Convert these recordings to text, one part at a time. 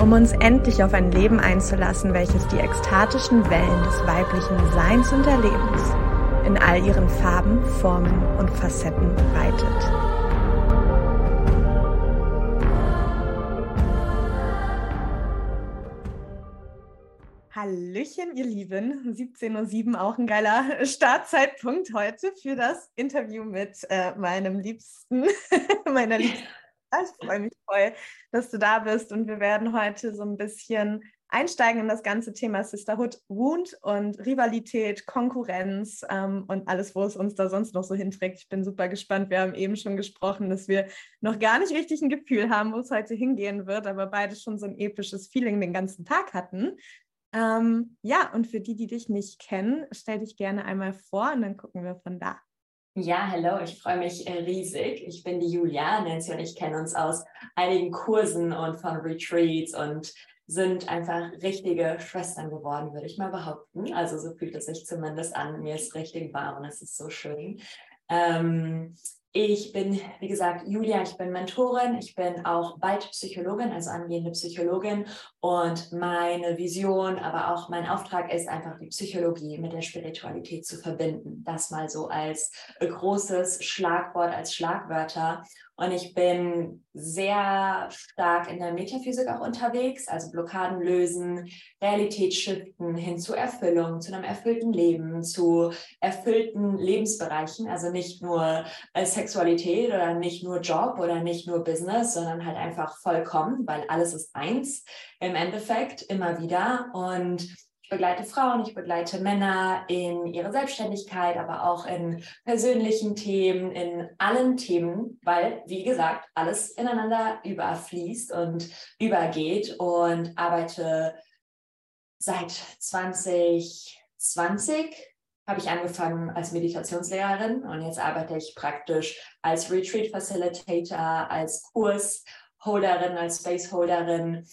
um uns endlich auf ein Leben einzulassen, welches die ekstatischen Wellen des weiblichen Seins und Erlebens in all ihren Farben, Formen und Facetten reitet. Hallöchen, ihr Lieben. 17.07 Uhr, auch ein geiler Startzeitpunkt heute für das Interview mit äh, meinem Liebsten, meiner Liebsten ich freue mich voll, dass du da bist und wir werden heute so ein bisschen einsteigen in das ganze Thema Sisterhood, Wound und Rivalität, Konkurrenz ähm, und alles, wo es uns da sonst noch so hinträgt. Ich bin super gespannt. Wir haben eben schon gesprochen, dass wir noch gar nicht richtig ein Gefühl haben, wo es heute hingehen wird, aber beide schon so ein episches Feeling den ganzen Tag hatten. Ähm, ja, und für die, die dich nicht kennen, stell dich gerne einmal vor und dann gucken wir von da. Ja, hallo, ich freue mich äh, riesig. Ich bin die Julia. Nancy und ich kennen uns aus einigen Kursen und von Retreats und sind einfach richtige Schwestern geworden, würde ich mal behaupten. Also so fühlt es sich zumindest an. Mir ist richtig warm und es ist so schön. Ähm, ich bin, wie gesagt, Julia, ich bin Mentorin, ich bin auch bald Psychologin, also angehende Psychologin. Und meine Vision, aber auch mein Auftrag ist einfach, die Psychologie mit der Spiritualität zu verbinden. Das mal so als großes Schlagwort, als Schlagwörter. Und ich bin sehr stark in der Metaphysik auch unterwegs, also Blockaden lösen, Realität shiften hin zu Erfüllung, zu einem erfüllten Leben, zu erfüllten Lebensbereichen, also nicht nur äh, Sexualität oder nicht nur Job oder nicht nur Business, sondern halt einfach vollkommen, weil alles ist eins im Endeffekt immer wieder. Und ich begleite Frauen, ich begleite Männer in ihrer Selbstständigkeit, aber auch in persönlichen Themen, in allen Themen, weil, wie gesagt, alles ineinander überfließt und übergeht und arbeite seit 2020 habe ich angefangen als Meditationslehrerin und jetzt arbeite ich praktisch als Retreat Facilitator, als Kursholderin, als Spaceholderin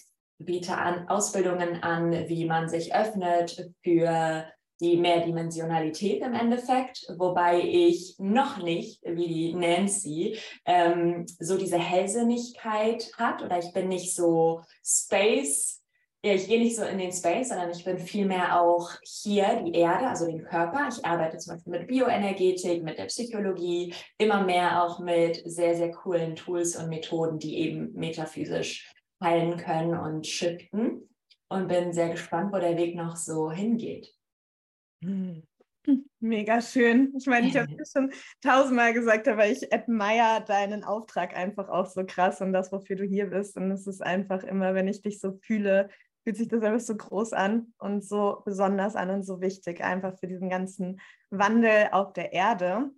biete an Ausbildungen an, wie man sich öffnet für die Mehrdimensionalität im Endeffekt, wobei ich noch nicht, wie die Nancy, ähm, so diese Hellsinnigkeit hat oder ich bin nicht so Space, ja, ich gehe nicht so in den Space, sondern ich bin vielmehr auch hier, die Erde, also den Körper. Ich arbeite zum Beispiel mit Bioenergetik, mit der Psychologie, immer mehr auch mit sehr, sehr coolen Tools und Methoden, die eben metaphysisch heilen können und shiften und bin sehr gespannt, wo der Weg noch so hingeht. Hm. Mega schön. Ich meine, ich habe es schon tausendmal gesagt, aber ich admire deinen Auftrag einfach auch so krass und das, wofür du hier bist. Und es ist einfach immer, wenn ich dich so fühle, fühlt sich das einfach so groß an und so besonders an und so wichtig, einfach für diesen ganzen Wandel auf der Erde.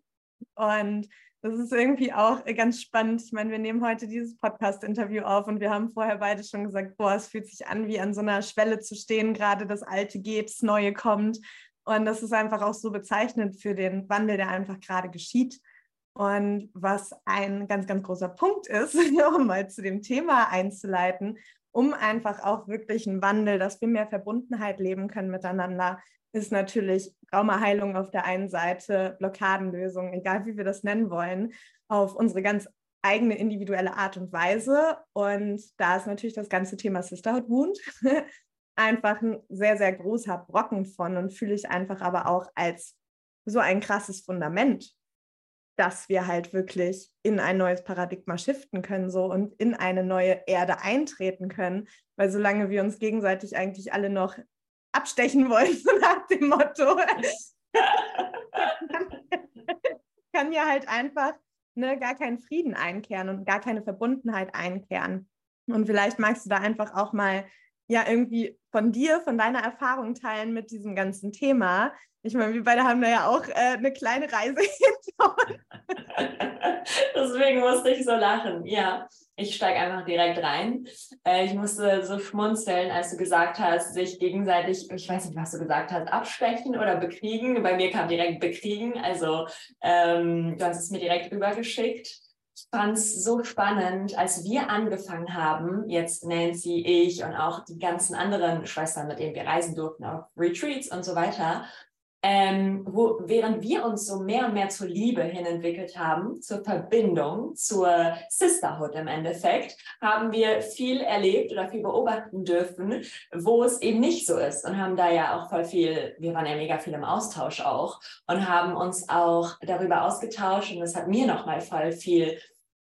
Und das ist irgendwie auch ganz spannend. Ich meine, wir nehmen heute dieses Podcast-Interview auf und wir haben vorher beide schon gesagt, boah, es fühlt sich an, wie an so einer Schwelle zu stehen, gerade das Alte geht, das Neue kommt. Und das ist einfach auch so bezeichnend für den Wandel, der einfach gerade geschieht. Und was ein ganz, ganz großer Punkt ist, um mal zu dem Thema einzuleiten, um einfach auch wirklich einen Wandel, dass wir mehr Verbundenheit leben können miteinander, ist natürlich Traumaheilung auf der einen Seite, Blockadenlösung, egal wie wir das nennen wollen, auf unsere ganz eigene individuelle Art und Weise. Und da ist natürlich das ganze Thema Sisterhood Wound einfach ein sehr, sehr großer Brocken von und fühle ich einfach aber auch als so ein krasses Fundament, dass wir halt wirklich in ein neues Paradigma shiften können so und in eine neue Erde eintreten können, weil solange wir uns gegenseitig eigentlich alle noch abstechen wollen, so nach dem Motto. kann ja halt einfach ne, gar keinen Frieden einkehren und gar keine Verbundenheit einkehren. Und vielleicht magst du da einfach auch mal ja irgendwie von dir, von deiner Erfahrung teilen mit diesem ganzen Thema. Ich meine, wir beide haben da ja auch äh, eine kleine Reise hinter Deswegen musste ich so lachen. Ja, ich steige einfach direkt rein. Äh, ich musste so schmunzeln, als du gesagt hast, sich gegenseitig, ich weiß nicht, was du gesagt hast, abstechen oder bekriegen. Bei mir kam direkt bekriegen. Also ähm, du hast es mir direkt rübergeschickt. Fand es so spannend, als wir angefangen haben, jetzt Nancy, ich und auch die ganzen anderen Schwestern, mit denen wir reisen durften, auf Retreats und so weiter, ähm, wo, während wir uns so mehr und mehr zur Liebe hin entwickelt haben, zur Verbindung, zur Sisterhood im Endeffekt, haben wir viel erlebt oder viel beobachten dürfen, wo es eben nicht so ist und haben da ja auch voll viel, wir waren ja mega viel im Austausch auch und haben uns auch darüber ausgetauscht und das hat mir nochmal voll viel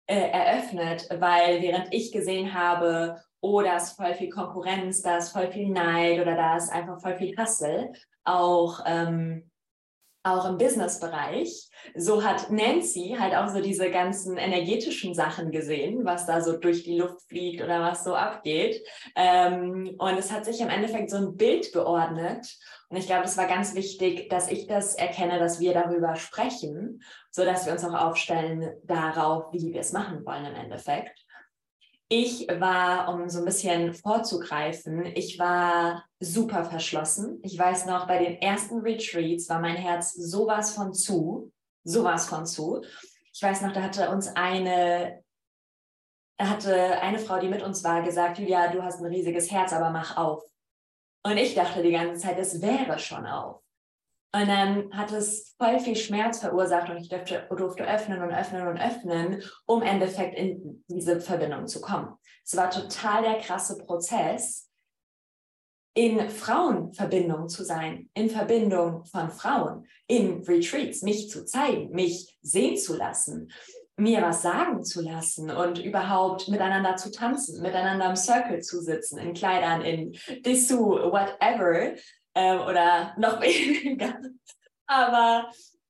äh, eröffnet, weil während ich gesehen habe, oh, da ist voll viel Konkurrenz, da ist voll viel Neid oder da ist einfach voll viel Hassel, auch, ähm, auch im Business-Bereich. So hat Nancy halt auch so diese ganzen energetischen Sachen gesehen, was da so durch die Luft fliegt oder was so abgeht. Ähm, und es hat sich im Endeffekt so ein Bild geordnet. Und ich glaube, es war ganz wichtig, dass ich das erkenne, dass wir darüber sprechen, so dass wir uns auch aufstellen darauf, wie wir es machen wollen im Endeffekt. Ich war, um so ein bisschen vorzugreifen, ich war super verschlossen. Ich weiß noch, bei den ersten Retreats war mein Herz sowas von zu, sowas von zu. Ich weiß noch, da hatte uns eine, hatte eine Frau, die mit uns war, gesagt, Julia, du hast ein riesiges Herz, aber mach auf. Und ich dachte die ganze Zeit, es wäre schon auf. Und dann hat es voll viel Schmerz verursacht und ich durfte, durfte öffnen und öffnen und öffnen, um im Endeffekt in diese Verbindung zu kommen. Es war total der krasse Prozess, in Frauenverbindung zu sein, in Verbindung von Frauen, in Retreats, mich zu zeigen, mich sehen zu lassen, mir was sagen zu lassen und überhaupt miteinander zu tanzen, miteinander im Circle zu sitzen, in Kleidern, in Dessous, whatever, ähm, oder noch weniger. Aber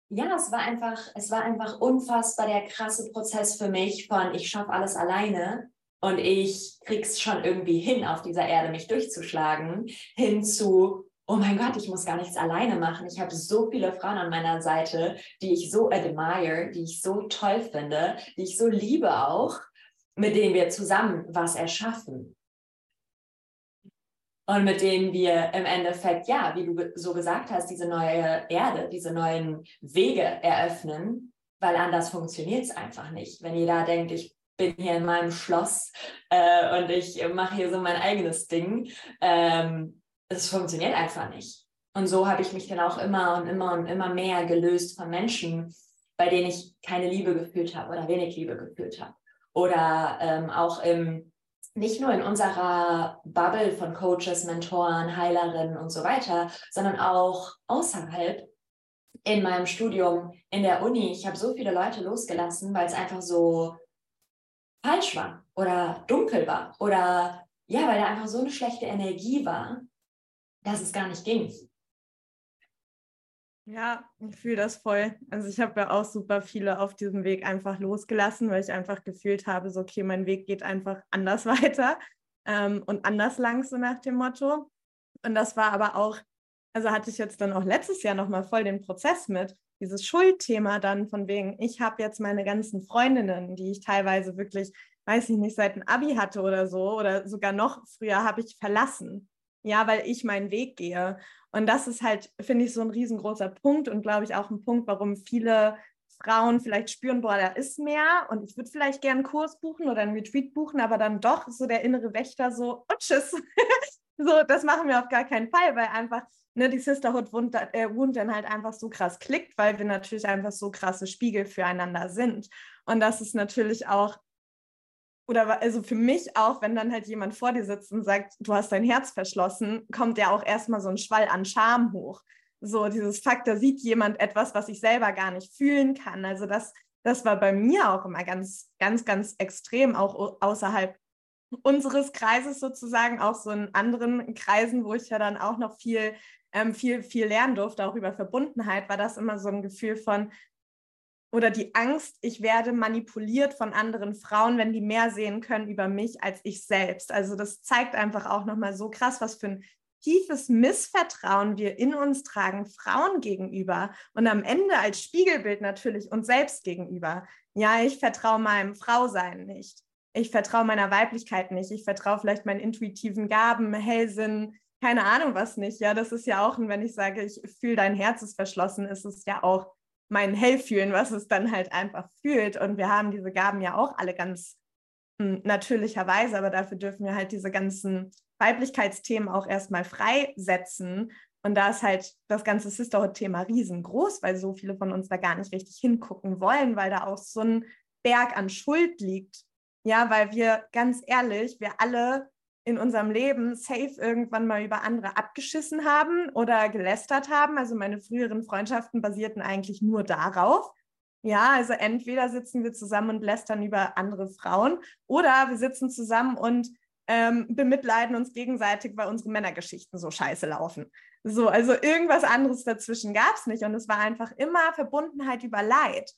ja, es war einfach, es war einfach unfassbar der krasse Prozess für mich von ich schaffe alles alleine und ich krieg's schon irgendwie hin, auf dieser Erde mich durchzuschlagen, hin zu oh mein Gott, ich muss gar nichts alleine machen. Ich habe so viele Frauen an meiner Seite, die ich so admire, die ich so toll finde, die ich so liebe auch, mit denen wir zusammen was erschaffen und mit denen wir im Endeffekt, ja, wie du so gesagt hast, diese neue Erde, diese neuen Wege eröffnen, weil anders funktioniert es einfach nicht. Wenn jeder denkt, ich bin hier in meinem Schloss äh, und ich mache hier so mein eigenes Ding, ähm, es funktioniert einfach nicht. Und so habe ich mich dann auch immer und immer und immer mehr gelöst von Menschen, bei denen ich keine Liebe gefühlt habe oder wenig Liebe gefühlt habe. Oder ähm, auch im nicht nur in unserer Bubble von Coaches, Mentoren, Heilerinnen und so weiter, sondern auch außerhalb in meinem Studium, in der Uni. Ich habe so viele Leute losgelassen, weil es einfach so falsch war oder dunkel war oder ja, weil da einfach so eine schlechte Energie war, dass es gar nicht ging. Ja, ich fühle das voll. Also ich habe ja auch super viele auf diesem Weg einfach losgelassen, weil ich einfach gefühlt habe, so okay, mein Weg geht einfach anders weiter ähm, und anders lang, so nach dem Motto. Und das war aber auch, also hatte ich jetzt dann auch letztes Jahr nochmal voll den Prozess mit, dieses Schuldthema dann von wegen, ich habe jetzt meine ganzen Freundinnen, die ich teilweise wirklich, weiß ich nicht, seit ein Abi hatte oder so, oder sogar noch früher habe ich verlassen. Ja, weil ich meinen Weg gehe. Und das ist halt, finde ich, so ein riesengroßer Punkt und glaube ich auch ein Punkt, warum viele Frauen vielleicht spüren, boah, da ist mehr und ich würde vielleicht gerne einen Kurs buchen oder einen Retreat buchen, aber dann doch so der innere Wächter so, oh tschüss. so, das machen wir auf gar keinen Fall, weil einfach ne, die Sisterhood Wund, äh, Wound dann halt einfach so krass klickt, weil wir natürlich einfach so krasse Spiegel füreinander sind. Und das ist natürlich auch oder also für mich auch, wenn dann halt jemand vor dir sitzt und sagt, du hast dein Herz verschlossen, kommt ja auch erstmal so ein Schwall an Scham hoch. So dieses Fakt, da sieht jemand etwas, was ich selber gar nicht fühlen kann. Also das, das war bei mir auch immer ganz, ganz, ganz extrem, auch außerhalb unseres Kreises sozusagen, auch so in anderen Kreisen, wo ich ja dann auch noch viel, ähm, viel, viel lernen durfte, auch über Verbundenheit, war das immer so ein Gefühl von, oder die Angst, ich werde manipuliert von anderen Frauen, wenn die mehr sehen können über mich als ich selbst. Also das zeigt einfach auch nochmal so krass, was für ein tiefes Missvertrauen wir in uns tragen, Frauen gegenüber und am Ende als Spiegelbild natürlich uns selbst gegenüber. Ja, ich vertraue meinem Frausein nicht. Ich vertraue meiner Weiblichkeit nicht. Ich vertraue vielleicht meinen intuitiven Gaben, Hellsinn, keine Ahnung was nicht. Ja, das ist ja auch, wenn ich sage, ich fühle dein Herz ist verschlossen, ist es ja auch mein Hellfühlen, was es dann halt einfach fühlt. Und wir haben diese Gaben ja auch alle ganz hm, natürlicherweise, aber dafür dürfen wir halt diese ganzen Weiblichkeitsthemen auch erstmal freisetzen. Und da ist halt das ganze Sisterhood-Thema riesengroß, weil so viele von uns da gar nicht richtig hingucken wollen, weil da auch so ein Berg an Schuld liegt. Ja, weil wir ganz ehrlich, wir alle in unserem Leben safe irgendwann mal über andere abgeschissen haben oder gelästert haben. Also meine früheren Freundschaften basierten eigentlich nur darauf. Ja, also entweder sitzen wir zusammen und lästern über andere Frauen oder wir sitzen zusammen und ähm, bemitleiden uns gegenseitig, weil unsere Männergeschichten so scheiße laufen. So, also irgendwas anderes dazwischen gab es nicht und es war einfach immer Verbundenheit über Leid.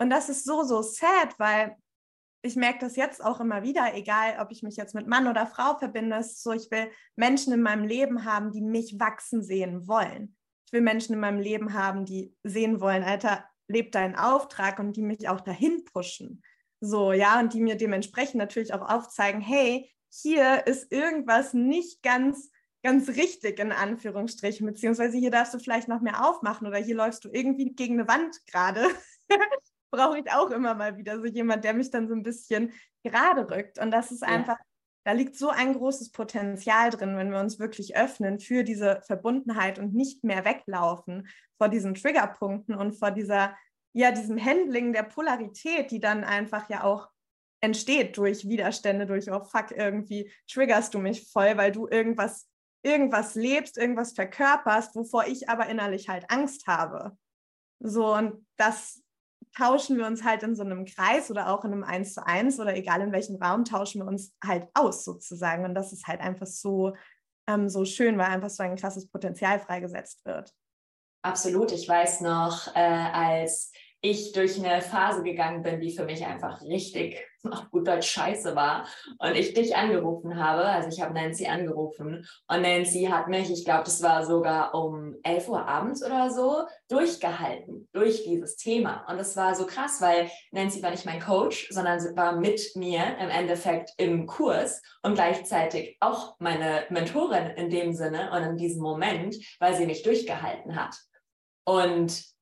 Und das ist so, so sad, weil ich merke das jetzt auch immer wieder, egal ob ich mich jetzt mit Mann oder Frau verbinde, ist so, ich will Menschen in meinem Leben haben, die mich wachsen sehen wollen. Ich will Menschen in meinem Leben haben, die sehen wollen, Alter, lebt deinen Auftrag und die mich auch dahin pushen. So, ja, und die mir dementsprechend natürlich auch aufzeigen, hey, hier ist irgendwas nicht ganz, ganz richtig in Anführungsstrichen, beziehungsweise hier darfst du vielleicht noch mehr aufmachen oder hier läufst du irgendwie gegen eine Wand gerade. brauche ich auch immer mal wieder so jemand, der mich dann so ein bisschen gerade rückt. Und das ist einfach, ja. da liegt so ein großes Potenzial drin, wenn wir uns wirklich öffnen für diese Verbundenheit und nicht mehr weglaufen vor diesen Triggerpunkten und vor dieser, ja, diesem Handling der Polarität, die dann einfach ja auch entsteht durch Widerstände, durch, oh fuck, irgendwie triggerst du mich voll, weil du irgendwas, irgendwas lebst, irgendwas verkörperst, wovor ich aber innerlich halt Angst habe. So, und das tauschen wir uns halt in so einem Kreis oder auch in einem Eins zu eins oder egal in welchem Raum tauschen wir uns halt aus sozusagen. Und das ist halt einfach so, ähm, so schön, weil einfach so ein krasses Potenzial freigesetzt wird. Absolut. Ich weiß noch, äh, als ich durch eine Phase gegangen bin, die für mich einfach richtig, auf gut Deutsch, scheiße war. Und ich dich angerufen habe, also ich habe Nancy angerufen und Nancy hat mich, ich glaube, das war sogar um 11 Uhr abends oder so, durchgehalten durch dieses Thema. Und es war so krass, weil Nancy war nicht mein Coach, sondern sie war mit mir im Endeffekt im Kurs und gleichzeitig auch meine Mentorin in dem Sinne und in diesem Moment, weil sie mich durchgehalten hat. Und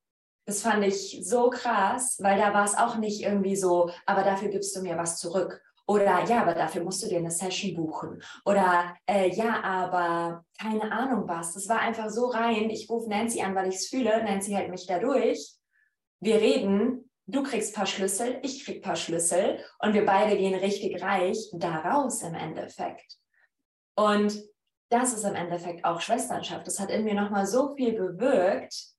das fand ich so krass, weil da war es auch nicht irgendwie so, aber dafür gibst du mir was zurück. Oder ja, aber dafür musst du dir eine Session buchen. Oder äh, ja, aber keine Ahnung was. Das war einfach so rein. Ich rufe Nancy an, weil ich es fühle. Nancy hält mich da durch. Wir reden. Du kriegst paar Schlüssel, ich krieg paar Schlüssel und wir beide gehen richtig reich daraus im Endeffekt. Und das ist im Endeffekt auch Schwesternschaft. Das hat in mir nochmal so viel bewirkt,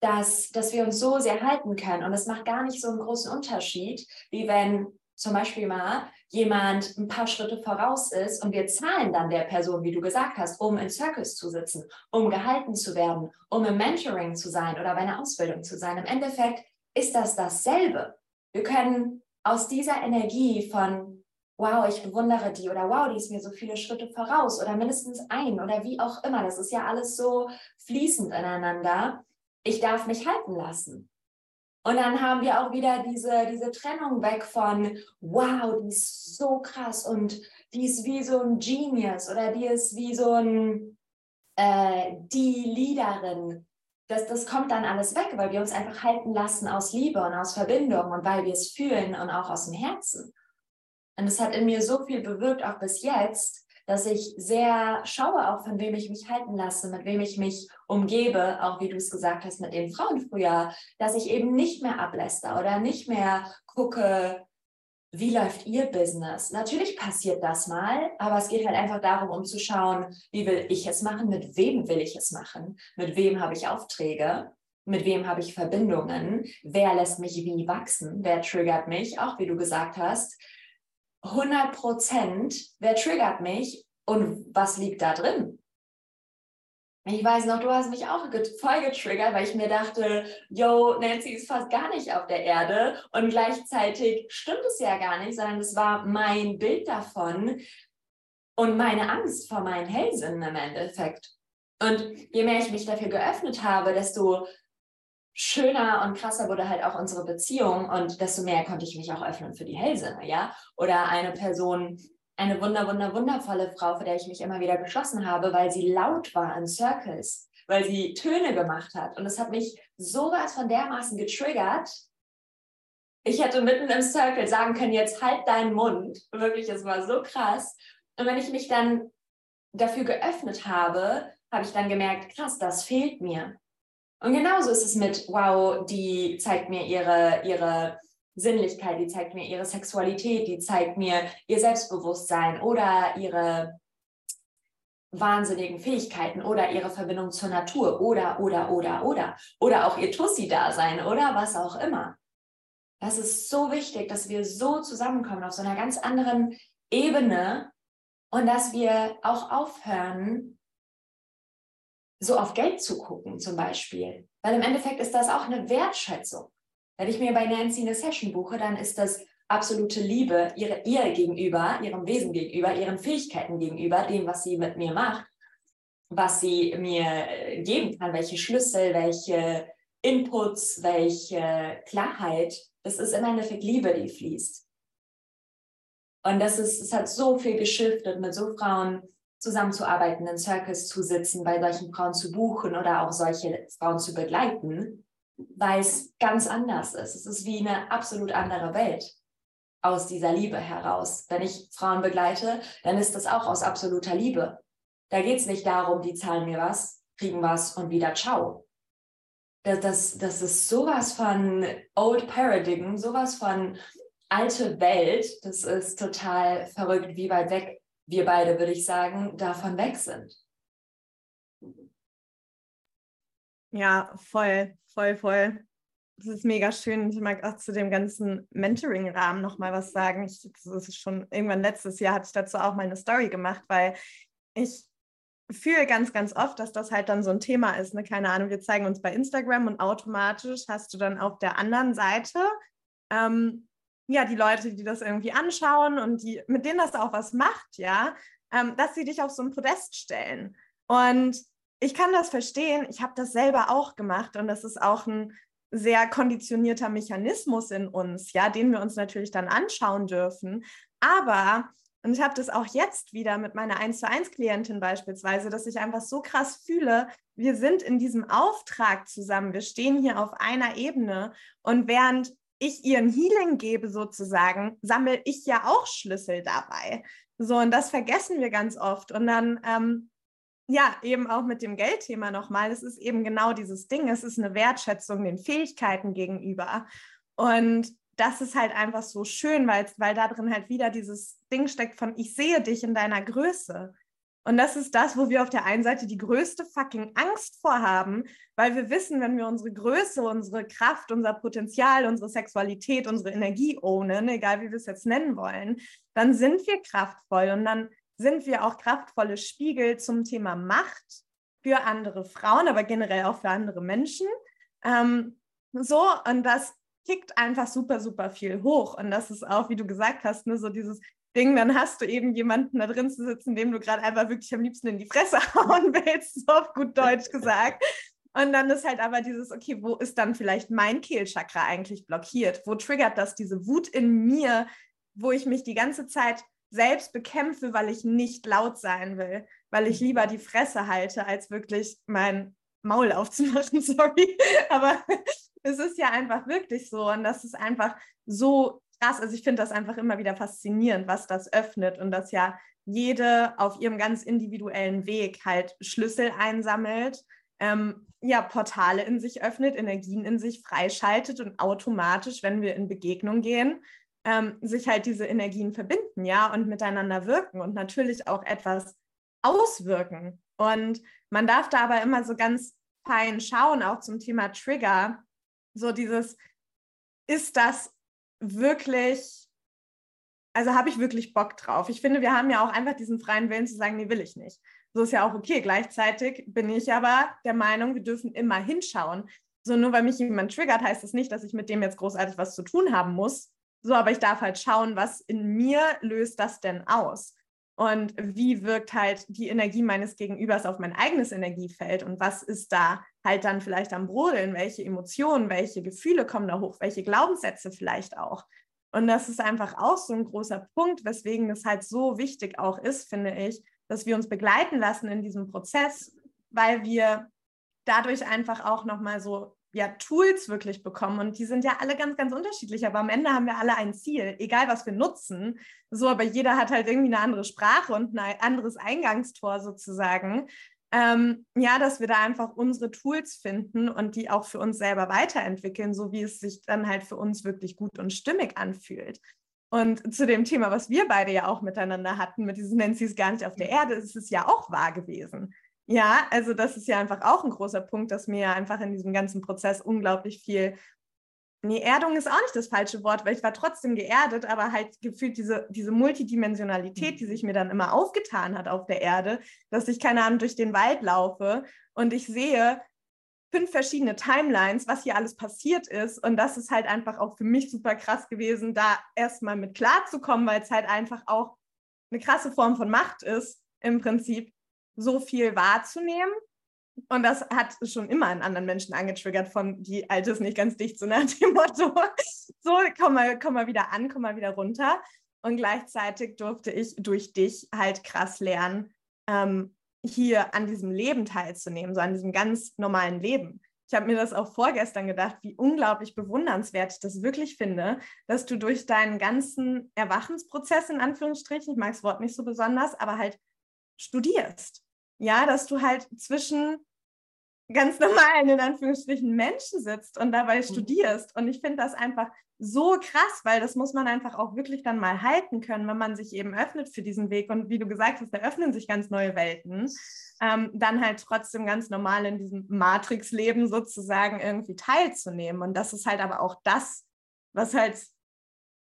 dass, dass wir uns so sehr halten können. Und es macht gar nicht so einen großen Unterschied, wie wenn zum Beispiel mal jemand ein paar Schritte voraus ist und wir zahlen dann der Person, wie du gesagt hast, um in Circus zu sitzen, um gehalten zu werden, um im Mentoring zu sein oder bei einer Ausbildung zu sein. Im Endeffekt ist das dasselbe. Wir können aus dieser Energie von, wow, ich bewundere die oder wow, die ist mir so viele Schritte voraus oder mindestens ein oder wie auch immer, das ist ja alles so fließend ineinander, ich darf mich halten lassen. Und dann haben wir auch wieder diese, diese Trennung weg von, wow, die ist so krass und die ist wie so ein Genius oder die ist wie so ein, äh, die Leaderin. Das, das kommt dann alles weg, weil wir uns einfach halten lassen aus Liebe und aus Verbindung und weil wir es fühlen und auch aus dem Herzen. Und es hat in mir so viel bewirkt, auch bis jetzt, dass ich sehr schaue, auch von wem ich mich halten lasse, mit wem ich mich umgebe, auch wie du es gesagt hast mit den Frauen früher, dass ich eben nicht mehr abläster oder nicht mehr gucke, wie läuft ihr Business? Natürlich passiert das mal, aber es geht halt einfach darum, um zu schauen, wie will ich es machen, mit wem will ich es machen, mit wem habe ich Aufträge, mit wem habe ich Verbindungen, wer lässt mich wie wachsen, wer triggert mich, auch wie du gesagt hast, 100 Prozent, wer triggert mich und was liegt da drin? ich weiß noch, du hast mich auch voll getriggert, weil ich mir dachte, yo, Nancy ist fast gar nicht auf der Erde und gleichzeitig stimmt es ja gar nicht, sondern es war mein Bild davon und meine Angst vor meinen Hellsinnen im Endeffekt. Und je mehr ich mich dafür geöffnet habe, desto schöner und krasser wurde halt auch unsere Beziehung und desto mehr konnte ich mich auch öffnen für die Hellsinne, ja. Oder eine Person, eine wunder, wunder, wundervolle Frau, vor der ich mich immer wieder geschlossen habe, weil sie laut war in Circles, weil sie Töne gemacht hat. Und es hat mich sowas von dermaßen getriggert. Ich hätte mitten im Circle sagen können, jetzt halt deinen Mund. Wirklich, es war so krass. Und wenn ich mich dann dafür geöffnet habe, habe ich dann gemerkt, krass, das fehlt mir. Und genauso ist es mit, wow, die zeigt mir ihre, ihre Sinnlichkeit, die zeigt mir ihre Sexualität, die zeigt mir ihr Selbstbewusstsein oder ihre wahnsinnigen Fähigkeiten oder ihre Verbindung zur Natur oder, oder, oder, oder. Oder auch ihr Tussi-Dasein oder was auch immer. Das ist so wichtig, dass wir so zusammenkommen auf so einer ganz anderen Ebene und dass wir auch aufhören, so auf Geld zu gucken zum Beispiel. Weil im Endeffekt ist das auch eine Wertschätzung. Wenn ich mir bei Nancy eine Session buche, dann ist das absolute Liebe ihre, ihr gegenüber, ihrem Wesen gegenüber, ihren Fähigkeiten gegenüber, dem, was sie mit mir macht, was sie mir äh, geben kann, welche Schlüssel, welche Inputs, welche Klarheit. Das ist im Endeffekt Liebe, die fließt. Und das ist, es hat so viel geschiftet mit so Frauen, zusammenzuarbeiten, in Circus zu sitzen, bei solchen Frauen zu buchen oder auch solche Frauen zu begleiten, weil es ganz anders ist. Es ist wie eine absolut andere Welt aus dieser Liebe heraus. Wenn ich Frauen begleite, dann ist das auch aus absoluter Liebe. Da geht es nicht darum, die zahlen mir was, kriegen was und wieder ciao. Das, das, das ist sowas von Old Paradigm, sowas von alte Welt. Das ist total verrückt, wie weit weg wir beide, würde ich sagen, davon weg sind. Ja, voll, voll, voll. Das ist mega schön. Ich mag auch zu dem ganzen Mentoring-Rahmen nochmal was sagen. Ich, das ist schon irgendwann letztes Jahr hatte ich dazu auch mal eine Story gemacht, weil ich fühle ganz, ganz oft, dass das halt dann so ein Thema ist. Ne? Keine Ahnung, wir zeigen uns bei Instagram und automatisch hast du dann auf der anderen Seite ähm, ja, die Leute, die das irgendwie anschauen und die, mit denen das auch was macht, ja, ähm, dass sie dich auf so ein Podest stellen. Und ich kann das verstehen. Ich habe das selber auch gemacht und das ist auch ein sehr konditionierter Mechanismus in uns, ja, den wir uns natürlich dann anschauen dürfen. Aber, und ich habe das auch jetzt wieder mit meiner 1 zu 1 Klientin beispielsweise, dass ich einfach so krass fühle, wir sind in diesem Auftrag zusammen, wir stehen hier auf einer Ebene und während ich ihren Healing gebe sozusagen, sammle ich ja auch Schlüssel dabei. So, und das vergessen wir ganz oft. Und dann, ähm, ja, eben auch mit dem Geldthema nochmal, es ist eben genau dieses Ding, es ist eine Wertschätzung den Fähigkeiten gegenüber. Und das ist halt einfach so schön, weil, weil da drin halt wieder dieses Ding steckt von, ich sehe dich in deiner Größe. Und das ist das, wo wir auf der einen Seite die größte fucking Angst vorhaben, weil wir wissen, wenn wir unsere Größe, unsere Kraft, unser Potenzial, unsere Sexualität, unsere Energie ownen, egal wie wir es jetzt nennen wollen, dann sind wir kraftvoll und dann sind wir auch kraftvolle Spiegel zum Thema Macht für andere Frauen, aber generell auch für andere Menschen. Ähm, so, und das kickt einfach super, super viel hoch. Und das ist auch, wie du gesagt hast, ne, so dieses Ding, dann hast du eben jemanden da drin zu sitzen, dem du gerade einfach wirklich am liebsten in die Fresse hauen willst, so auf gut Deutsch gesagt. Und dann ist halt aber dieses, okay, wo ist dann vielleicht mein Kehlchakra eigentlich blockiert? Wo triggert das diese Wut in mir, wo ich mich die ganze Zeit selbst bekämpfe, weil ich nicht laut sein will, weil ich lieber die Fresse halte, als wirklich mein Maul aufzumachen, sorry. Aber es ist ja einfach wirklich so und das ist einfach so krass. Also ich finde das einfach immer wieder faszinierend, was das öffnet und dass ja jede auf ihrem ganz individuellen Weg halt Schlüssel einsammelt, ähm, ja, Portale in sich öffnet, Energien in sich freischaltet und automatisch, wenn wir in Begegnung gehen, ähm, sich halt diese Energien verbinden, ja, und miteinander wirken und natürlich auch etwas auswirken. Und man darf da aber immer so ganz fein schauen, auch zum Thema Trigger, so dieses, ist das wirklich, also habe ich wirklich Bock drauf. Ich finde, wir haben ja auch einfach diesen freien Willen zu sagen, nee, will ich nicht. So ist ja auch okay. Gleichzeitig bin ich aber der Meinung, wir dürfen immer hinschauen. So, nur weil mich jemand triggert, heißt das nicht, dass ich mit dem jetzt großartig was zu tun haben muss. So, aber ich darf halt schauen, was in mir löst das denn aus? Und wie wirkt halt die Energie meines Gegenübers auf mein eigenes Energiefeld? Und was ist da halt dann vielleicht am Brodeln? Welche Emotionen, welche Gefühle kommen da hoch? Welche Glaubenssätze vielleicht auch? Und das ist einfach auch so ein großer Punkt, weswegen es halt so wichtig auch ist, finde ich, dass wir uns begleiten lassen in diesem Prozess, weil wir dadurch einfach auch nochmal so ja, Tools wirklich bekommen. Und die sind ja alle ganz, ganz unterschiedlich. Aber am Ende haben wir alle ein Ziel, egal was wir nutzen. So, aber jeder hat halt irgendwie eine andere Sprache und ein anderes Eingangstor sozusagen. Ähm, ja, dass wir da einfach unsere Tools finden und die auch für uns selber weiterentwickeln, so wie es sich dann halt für uns wirklich gut und stimmig anfühlt. Und zu dem Thema, was wir beide ja auch miteinander hatten, mit diesen Nancy's gar nicht auf der Erde, ist es ja auch wahr gewesen. Ja, also das ist ja einfach auch ein großer Punkt, dass mir einfach in diesem ganzen Prozess unglaublich viel Nee, Erdung ist auch nicht das falsche Wort, weil ich war trotzdem geerdet, aber halt gefühlt diese, diese Multidimensionalität, die sich mir dann immer aufgetan hat auf der Erde, dass ich, keine Ahnung, durch den Wald laufe und ich sehe fünf verschiedene Timelines, was hier alles passiert ist. Und das ist halt einfach auch für mich super krass gewesen, da erstmal mit klarzukommen, weil es halt einfach auch eine krasse Form von Macht ist, im Prinzip so viel wahrzunehmen und das hat schon immer einen anderen Menschen angetriggert von, die alte ist nicht ganz dicht, so nach dem Motto, so, komm mal, komm mal wieder an, komm mal wieder runter. Und gleichzeitig durfte ich durch dich halt krass lernen, ähm, hier an diesem Leben teilzunehmen, so an diesem ganz normalen Leben. Ich habe mir das auch vorgestern gedacht, wie unglaublich bewundernswert ich das wirklich finde, dass du durch deinen ganzen Erwachensprozess in Anführungsstrichen, ich mag das Wort nicht so besonders, aber halt studierst. Ja, dass du halt zwischen ganz normalen, in Anführungsstrichen, Menschen sitzt und dabei mhm. studierst. Und ich finde das einfach so krass, weil das muss man einfach auch wirklich dann mal halten können, wenn man sich eben öffnet für diesen Weg. Und wie du gesagt hast, da öffnen sich ganz neue Welten. Ähm, dann halt trotzdem ganz normal in diesem Matrix-Leben sozusagen irgendwie teilzunehmen. Und das ist halt aber auch das, was halt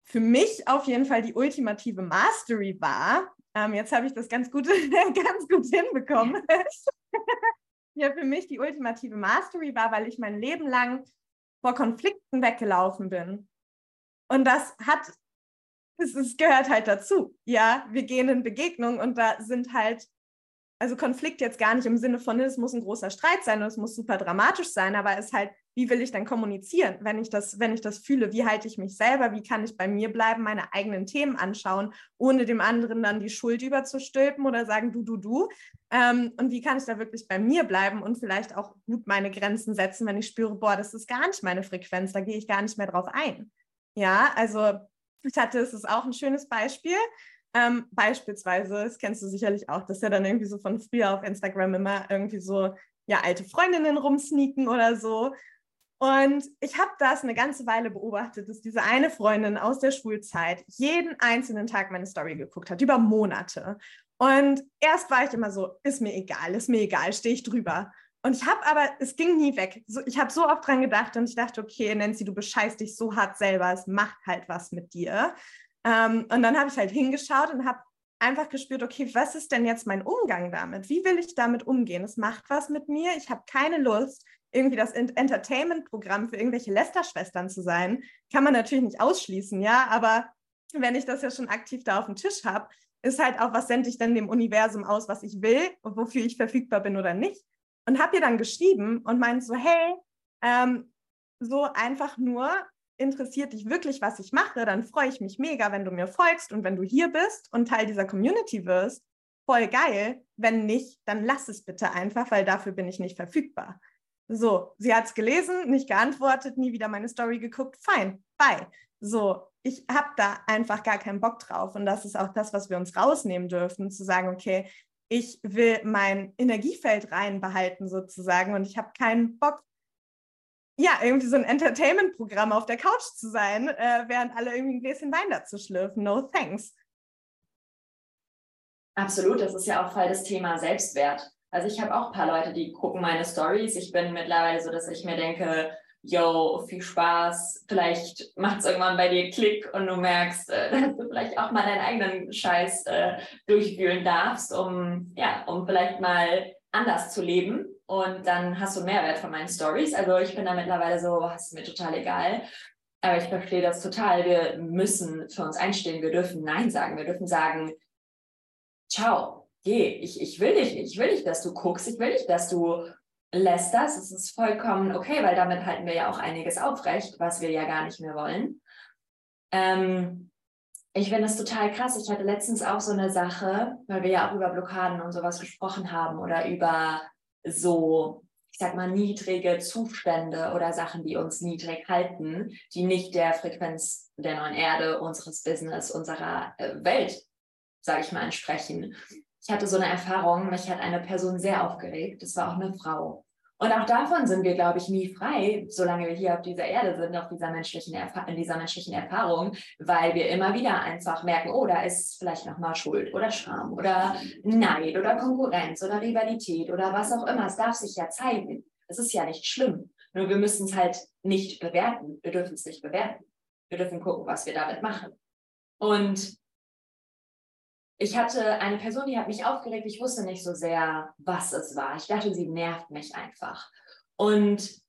für mich auf jeden Fall die ultimative Mastery war. Ähm, jetzt habe ich das ganz gut, ganz gut hinbekommen. ja für mich die ultimative Mastery war, weil ich mein Leben lang vor Konflikten weggelaufen bin. Und das hat, es, es gehört halt dazu. Ja, wir gehen in Begegnungen und da sind halt also Konflikt jetzt gar nicht im Sinne von, es muss ein großer Streit sein und es muss super dramatisch sein, aber es ist halt, wie will ich dann kommunizieren, wenn ich das, wenn ich das fühle, wie halte ich mich selber, wie kann ich bei mir bleiben, meine eigenen Themen anschauen, ohne dem anderen dann die Schuld überzustülpen oder sagen, du, du, du. Ähm, und wie kann ich da wirklich bei mir bleiben und vielleicht auch gut meine Grenzen setzen, wenn ich spüre, boah, das ist gar nicht meine Frequenz, da gehe ich gar nicht mehr drauf ein. Ja, also ich hatte, es ist auch ein schönes Beispiel. Ähm, beispielsweise, das kennst du sicherlich auch, dass ja dann irgendwie so von früher auf Instagram immer irgendwie so ja alte Freundinnen rumsneaken oder so. Und ich habe das eine ganze Weile beobachtet, dass diese eine Freundin aus der Schulzeit jeden einzelnen Tag meine Story geguckt hat, über Monate. Und erst war ich immer so, ist mir egal, ist mir egal, stehe ich drüber. Und ich habe aber, es ging nie weg. So, ich habe so oft dran gedacht und ich dachte, okay, Nancy, du bescheißt dich so hart selber, es macht halt was mit dir. Ähm, und dann habe ich halt hingeschaut und habe einfach gespürt, okay, was ist denn jetzt mein Umgang damit? Wie will ich damit umgehen? Es macht was mit mir. Ich habe keine Lust, irgendwie das Entertainment-Programm für irgendwelche Lester-Schwestern zu sein. Kann man natürlich nicht ausschließen, ja, aber wenn ich das ja schon aktiv da auf dem Tisch habe, ist halt auch, was sende ich denn dem Universum aus, was ich will und wofür ich verfügbar bin oder nicht. Und habe ihr dann geschrieben und meinte so, hey, ähm, so einfach nur, interessiert dich wirklich, was ich mache, dann freue ich mich mega, wenn du mir folgst und wenn du hier bist und Teil dieser Community wirst. Voll geil. Wenn nicht, dann lass es bitte einfach, weil dafür bin ich nicht verfügbar. So, sie hat es gelesen, nicht geantwortet, nie wieder meine Story geguckt. Fein, bye. So, ich habe da einfach gar keinen Bock drauf. Und das ist auch das, was wir uns rausnehmen dürfen, zu sagen, okay, ich will mein Energiefeld rein behalten sozusagen und ich habe keinen Bock ja, irgendwie so ein Entertainment-Programm auf der Couch zu sein, äh, während alle irgendwie ein Gläschen Wein dazu schlürfen. No thanks. Absolut, das ist ja auch voll das Thema Selbstwert. Also ich habe auch ein paar Leute, die gucken meine Stories. Ich bin mittlerweile so, dass ich mir denke, yo, viel Spaß, vielleicht macht es irgendwann bei dir Klick und du merkst, äh, dass du vielleicht auch mal deinen eigenen Scheiß äh, durchwühlen darfst, um, ja, um vielleicht mal anders zu leben. Und dann hast du Mehrwert von meinen Stories. Also ich bin da mittlerweile so, oh, ist mir total egal. Aber ich verstehe das total. Wir müssen für uns einstehen. Wir dürfen Nein sagen. Wir dürfen sagen, ciao, geh, ich, ich will nicht. Ich will nicht, dass du guckst. Ich will nicht, dass du lässt das. Es ist vollkommen okay, weil damit halten wir ja auch einiges aufrecht, was wir ja gar nicht mehr wollen. Ähm, ich finde es total krass. Ich hatte letztens auch so eine Sache, weil wir ja auch über Blockaden und sowas gesprochen haben oder über so, ich sag mal, niedrige Zustände oder Sachen, die uns niedrig halten, die nicht der Frequenz der neuen Erde, unseres Business, unserer äh, Welt, sage ich mal, entsprechen. Ich hatte so eine Erfahrung, mich hat eine Person sehr aufgeregt. Das war auch eine Frau. Und auch davon sind wir, glaube ich, nie frei, solange wir hier auf dieser Erde sind, auf dieser menschlichen in dieser menschlichen Erfahrung, weil wir immer wieder einfach merken, oh, da ist vielleicht nochmal Schuld oder Scham oder Neid oder Konkurrenz oder Rivalität oder was auch immer. Es darf sich ja zeigen. Es ist ja nicht schlimm. Nur wir müssen es halt nicht bewerten. Wir dürfen es nicht bewerten. Wir dürfen gucken, was wir damit machen. Und ich hatte eine Person, die hat mich aufgeregt. Ich wusste nicht so sehr, was es war. Ich dachte, sie nervt mich einfach. Und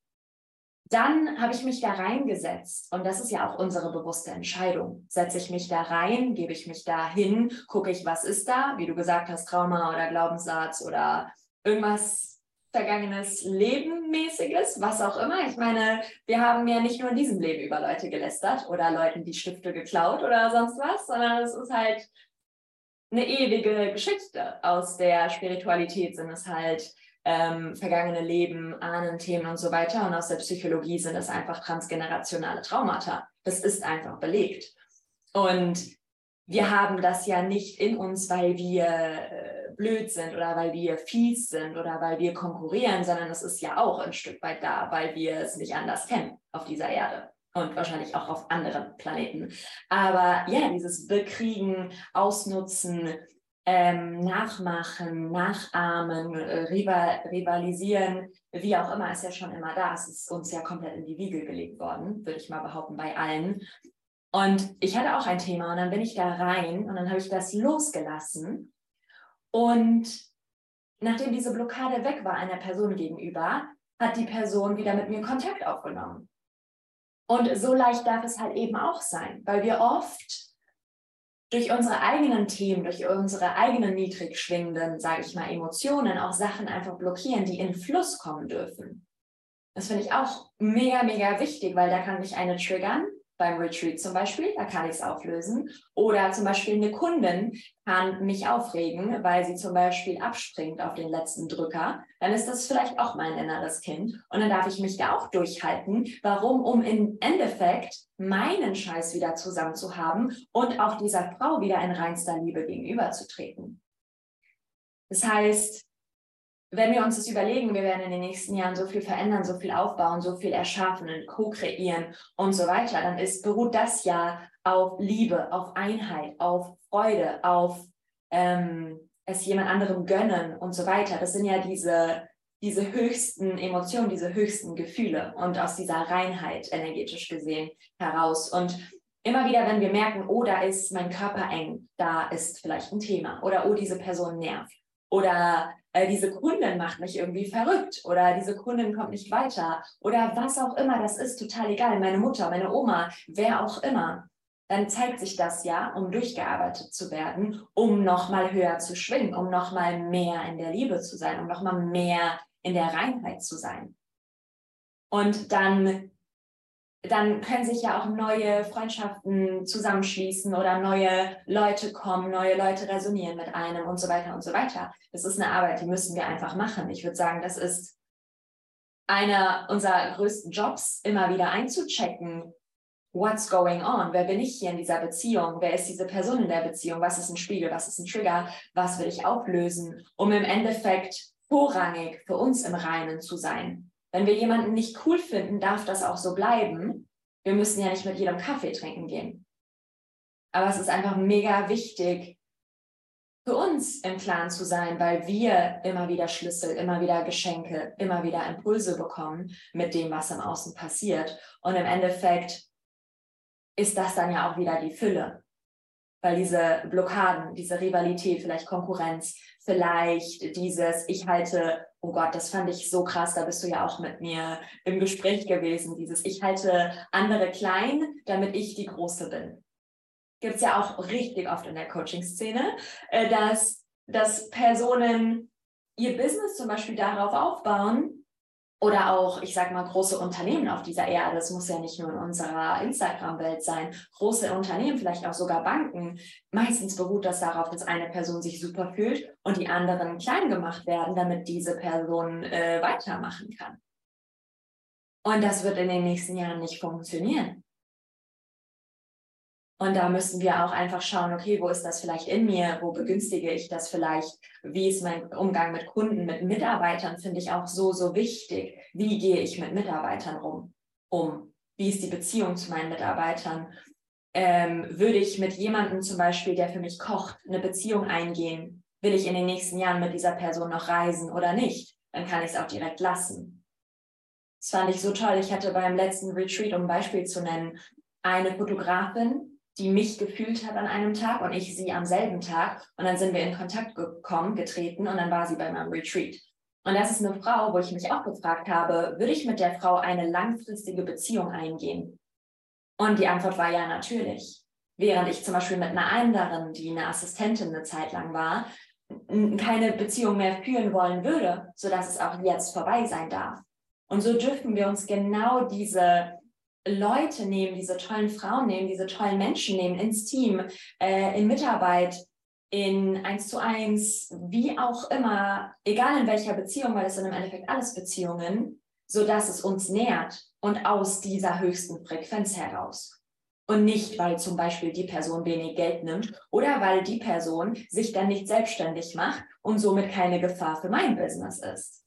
dann habe ich mich da reingesetzt. Und das ist ja auch unsere bewusste Entscheidung. Setze ich mich da rein, gebe ich mich da hin, gucke ich, was ist da, wie du gesagt hast, Trauma oder Glaubenssatz oder irgendwas vergangenes Lebenmäßiges, was auch immer. Ich meine, wir haben ja nicht nur in diesem Leben über Leute gelästert oder Leuten die Stifte geklaut oder sonst was, sondern es ist halt eine ewige Geschichte aus der Spiritualität sind es halt ähm, vergangene Leben, Ahnenthemen und so weiter. Und aus der Psychologie sind es einfach transgenerationale Traumata. Das ist einfach belegt. Und wir haben das ja nicht in uns, weil wir äh, blöd sind oder weil wir fies sind oder weil wir konkurrieren, sondern es ist ja auch ein Stück weit da, weil wir es nicht anders kennen auf dieser Erde und wahrscheinlich auch auf anderen Planeten. Aber ja, dieses Bekriegen, Ausnutzen, ähm, Nachmachen, Nachahmen, äh, rivalisieren, wie auch immer, ist ja schon immer da. Es ist uns ja komplett in die Wiege gelegt worden, würde ich mal behaupten, bei allen. Und ich hatte auch ein Thema und dann bin ich da rein und dann habe ich das losgelassen. Und nachdem diese Blockade weg war einer Person gegenüber, hat die Person wieder mit mir Kontakt aufgenommen. Und so leicht darf es halt eben auch sein, weil wir oft durch unsere eigenen Themen, durch unsere eigenen niedrig schwingenden, sage ich mal, Emotionen auch Sachen einfach blockieren, die in Fluss kommen dürfen. Das finde ich auch mega, mega wichtig, weil da kann mich eine triggern beim Retreat zum Beispiel, da kann ich es auflösen. Oder zum Beispiel eine Kundin kann mich aufregen, weil sie zum Beispiel abspringt auf den letzten Drücker. Dann ist das vielleicht auch mein inneres Kind. Und dann darf ich mich da auch durchhalten. Warum? Um im Endeffekt meinen Scheiß wieder zusammen zu haben und auch dieser Frau wieder in reinster Liebe gegenüberzutreten. Das heißt, wenn wir uns das überlegen, wir werden in den nächsten Jahren so viel verändern, so viel aufbauen, so viel erschaffen und co-kreieren und so weiter, dann ist, beruht das ja auf Liebe, auf Einheit, auf Freude, auf ähm, es jemand anderem gönnen und so weiter. Das sind ja diese, diese höchsten Emotionen, diese höchsten Gefühle und aus dieser Reinheit energetisch gesehen heraus. Und immer wieder, wenn wir merken, oh, da ist mein Körper eng, da ist vielleicht ein Thema oder oh, diese Person nervt oder äh, diese Kundin macht mich irgendwie verrückt oder diese Kundin kommt nicht weiter oder was auch immer das ist, total egal, meine Mutter, meine Oma, wer auch immer, dann zeigt sich das ja, um durchgearbeitet zu werden, um nochmal höher zu schwingen, um nochmal mehr in der Liebe zu sein, um nochmal mehr in der Reinheit zu sein. Und dann dann können sich ja auch neue Freundschaften zusammenschließen oder neue Leute kommen, neue Leute resonieren mit einem und so weiter und so weiter. Das ist eine Arbeit, die müssen wir einfach machen. Ich würde sagen, das ist einer unserer größten Jobs, immer wieder einzuchecken, what's going on? Wer bin ich hier in dieser Beziehung? Wer ist diese Person in der Beziehung? Was ist ein Spiegel? Was ist ein Trigger? Was will ich auflösen, um im Endeffekt vorrangig für uns im Reinen zu sein? Wenn wir jemanden nicht cool finden, darf das auch so bleiben. Wir müssen ja nicht mit jedem Kaffee trinken gehen. Aber es ist einfach mega wichtig, für uns im Plan zu sein, weil wir immer wieder Schlüssel, immer wieder Geschenke, immer wieder Impulse bekommen mit dem, was im Außen passiert. Und im Endeffekt ist das dann ja auch wieder die Fülle. Weil diese Blockaden, diese Rivalität, vielleicht Konkurrenz, vielleicht dieses, ich halte, oh Gott, das fand ich so krass, da bist du ja auch mit mir im Gespräch gewesen, dieses, ich halte andere klein, damit ich die Große bin. Gibt es ja auch richtig oft in der Coaching-Szene, äh, dass, dass Personen ihr Business zum Beispiel darauf aufbauen oder auch, ich sage mal, große Unternehmen auf dieser Erde, das muss ja nicht nur in unserer Instagram-Welt sein, große Unternehmen, vielleicht auch sogar Banken. Meistens beruht das darauf, dass eine Person sich super fühlt und die anderen klein gemacht werden, damit diese Person äh, weitermachen kann. Und das wird in den nächsten Jahren nicht funktionieren. Und da müssen wir auch einfach schauen, okay, wo ist das vielleicht in mir? Wo begünstige ich das vielleicht? Wie ist mein Umgang mit Kunden, mit Mitarbeitern? Finde ich auch so, so wichtig. Wie gehe ich mit Mitarbeitern um? um? Wie ist die Beziehung zu meinen Mitarbeitern? Ähm, würde ich mit jemandem zum Beispiel, der für mich kocht, eine Beziehung eingehen? Will ich in den nächsten Jahren mit dieser Person noch reisen oder nicht? Dann kann ich es auch direkt lassen. Das fand ich so toll. Ich hatte beim letzten Retreat, um ein Beispiel zu nennen, eine Fotografin, die mich gefühlt hat an einem Tag und ich sie am selben Tag. Und dann sind wir in Kontakt gekommen, getreten und dann war sie bei meinem Retreat. Und das ist eine Frau, wo ich mich auch gefragt habe, würde ich mit der Frau eine langfristige Beziehung eingehen? Und die Antwort war ja natürlich. Während ich zum Beispiel mit einer anderen, die eine Assistentin eine Zeit lang war, keine Beziehung mehr führen wollen würde, sodass es auch jetzt vorbei sein darf. Und so dürfen wir uns genau diese Leute nehmen, diese tollen Frauen nehmen, diese tollen Menschen nehmen ins Team, äh, in Mitarbeit, in eins zu eins, wie auch immer, egal in welcher Beziehung, weil es sind im Endeffekt alles Beziehungen, sodass es uns nährt und aus dieser höchsten Frequenz heraus. Und nicht, weil zum Beispiel die Person wenig Geld nimmt oder weil die Person sich dann nicht selbstständig macht und somit keine Gefahr für mein Business ist.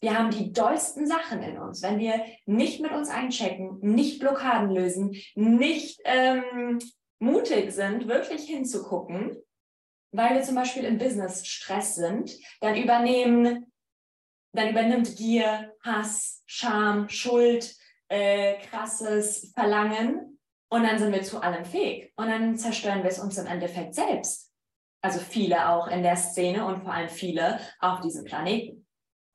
Wir haben die dollsten Sachen in uns. Wenn wir nicht mit uns einchecken, nicht Blockaden lösen, nicht ähm, mutig sind, wirklich hinzugucken, weil wir zum Beispiel im Business Stress sind, dann übernehmen, dann übernimmt Gier, Hass, Scham, Schuld, äh, krasses Verlangen und dann sind wir zu allem fähig und dann zerstören wir es uns im Endeffekt selbst. Also viele auch in der Szene und vor allem viele auf diesem Planeten.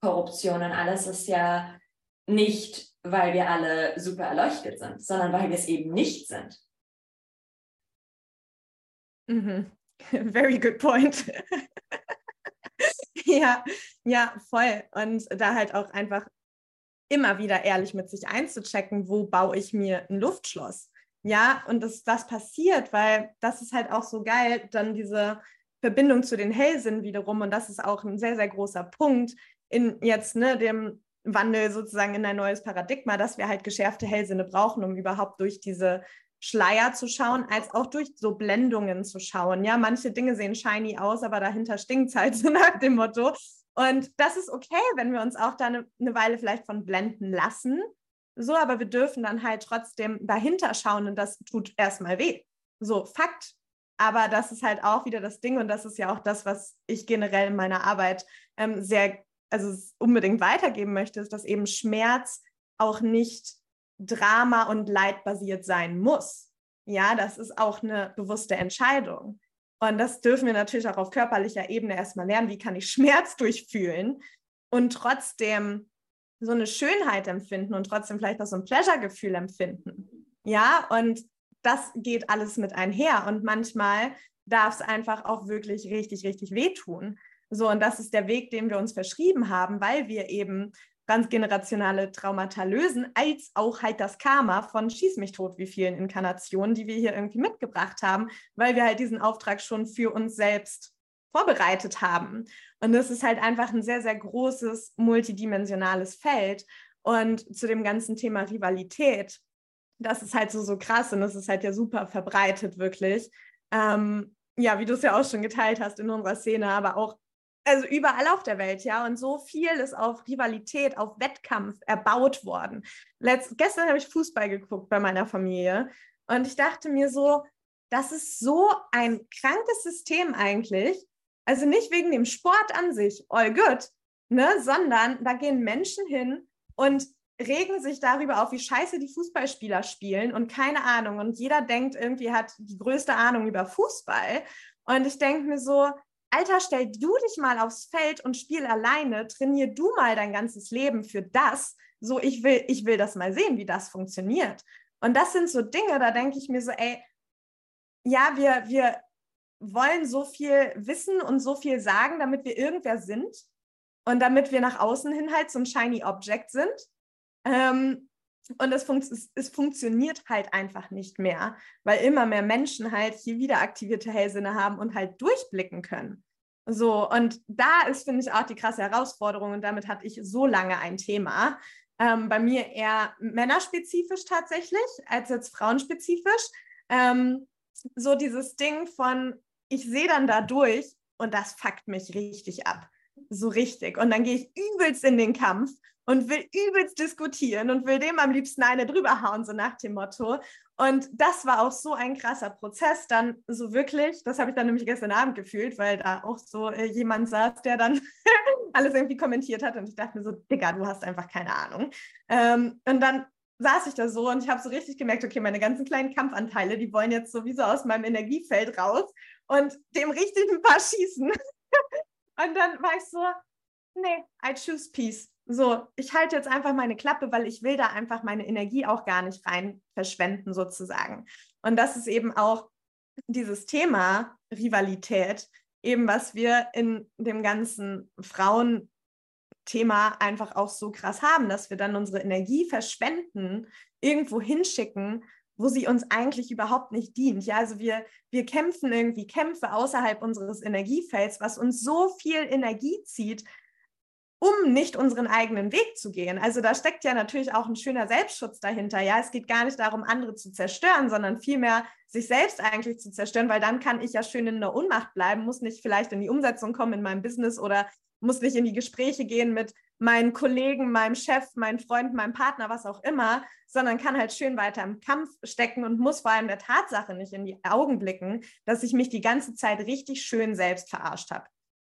Korruption und alles ist ja nicht, weil wir alle super erleuchtet sind, sondern weil wir es eben nicht sind. Mhm. Very good point. ja, ja, voll. Und da halt auch einfach immer wieder ehrlich mit sich einzuchecken, wo baue ich mir ein Luftschloss. Ja, und dass das passiert, weil das ist halt auch so geil, dann diese Verbindung zu den Hellsinn wiederum. Und das ist auch ein sehr, sehr großer Punkt, in jetzt ne, dem Wandel sozusagen in ein neues Paradigma, dass wir halt geschärfte Hellsinne brauchen, um überhaupt durch diese Schleier zu schauen, als auch durch so Blendungen zu schauen. Ja, manche Dinge sehen shiny aus, aber dahinter stinkt es halt so nach dem Motto. Und das ist okay, wenn wir uns auch da eine, eine Weile vielleicht von blenden lassen. So, aber wir dürfen dann halt trotzdem dahinter schauen und das tut erstmal weh. So, Fakt. Aber das ist halt auch wieder das Ding und das ist ja auch das, was ich generell in meiner Arbeit ähm, sehr also unbedingt weitergeben möchte, ist, dass eben Schmerz auch nicht Drama und Leid basiert sein muss. Ja, das ist auch eine bewusste Entscheidung. Und das dürfen wir natürlich auch auf körperlicher Ebene erstmal lernen. Wie kann ich Schmerz durchfühlen und trotzdem so eine Schönheit empfinden und trotzdem vielleicht auch so ein Pleasure-Gefühl empfinden? Ja, und das geht alles mit einher. Und manchmal darf es einfach auch wirklich richtig, richtig wehtun. So, und das ist der Weg, den wir uns verschrieben haben, weil wir eben transgenerationale Traumata lösen, als auch halt das Karma von Schieß mich tot, wie vielen Inkarnationen, die wir hier irgendwie mitgebracht haben, weil wir halt diesen Auftrag schon für uns selbst vorbereitet haben. Und das ist halt einfach ein sehr, sehr großes, multidimensionales Feld. Und zu dem ganzen Thema Rivalität, das ist halt so, so krass und das ist halt ja super verbreitet, wirklich. Ähm, ja, wie du es ja auch schon geteilt hast in unserer Szene, aber auch also überall auf der Welt, ja. Und so viel ist auf Rivalität, auf Wettkampf erbaut worden. Letzt, gestern habe ich Fußball geguckt bei meiner Familie und ich dachte mir so, das ist so ein krankes System eigentlich, Also nicht wegen dem Sport an sich, all good, ne, sondern da gehen Menschen hin und regen sich darüber auf, wie scheiße die Fußballspieler spielen und keine Ahnung. Und jeder denkt irgendwie, hat die größte Ahnung über Fußball. Und ich denke mir so, Alter, stell du dich mal aufs Feld und spiel alleine, trainier du mal dein ganzes Leben für das. So, ich will, ich will das mal sehen, wie das funktioniert. Und das sind so Dinge, da denke ich mir so, ey, ja, wir, wir wollen so viel wissen und so viel sagen, damit wir irgendwer sind und damit wir nach außen hin halt so ein shiny Object sind. Ähm, und es, funkt, es, es, funktioniert halt einfach nicht mehr, weil immer mehr Menschen halt hier wieder aktivierte Hellsinne haben und halt durchblicken können. So, und da ist, finde ich, auch die krasse Herausforderung und damit hatte ich so lange ein Thema. Ähm, bei mir eher männerspezifisch tatsächlich, als jetzt frauenspezifisch. Ähm, so dieses Ding von, ich sehe dann da durch und das fuckt mich richtig ab. So richtig. Und dann gehe ich übelst in den Kampf und will übelst diskutieren und will dem am liebsten eine drüber hauen, so nach dem Motto. Und das war auch so ein krasser Prozess, dann so wirklich, das habe ich dann nämlich gestern Abend gefühlt, weil da auch so äh, jemand saß, der dann alles irgendwie kommentiert hat und ich dachte mir so, Digga, du hast einfach keine Ahnung. Ähm, und dann saß ich da so und ich habe so richtig gemerkt, okay, meine ganzen kleinen Kampfanteile, die wollen jetzt sowieso aus meinem Energiefeld raus und dem richtig ein paar schießen. und dann war ich so, nee, I choose peace. So, ich halte jetzt einfach meine Klappe, weil ich will da einfach meine Energie auch gar nicht rein verschwenden, sozusagen. Und das ist eben auch dieses Thema Rivalität, eben was wir in dem ganzen Frauenthema einfach auch so krass haben, dass wir dann unsere Energie verschwenden, irgendwo hinschicken, wo sie uns eigentlich überhaupt nicht dient. Ja, also wir, wir kämpfen irgendwie Kämpfe außerhalb unseres Energiefelds, was uns so viel Energie zieht, um nicht unseren eigenen Weg zu gehen. Also da steckt ja natürlich auch ein schöner Selbstschutz dahinter. Ja, es geht gar nicht darum, andere zu zerstören, sondern vielmehr sich selbst eigentlich zu zerstören, weil dann kann ich ja schön in der Unmacht bleiben, muss nicht vielleicht in die Umsetzung kommen in meinem Business oder muss nicht in die Gespräche gehen mit meinen Kollegen, meinem Chef, meinen Freunden, meinem Partner, was auch immer, sondern kann halt schön weiter im Kampf stecken und muss vor allem der Tatsache nicht in die Augen blicken, dass ich mich die ganze Zeit richtig schön selbst verarscht habe.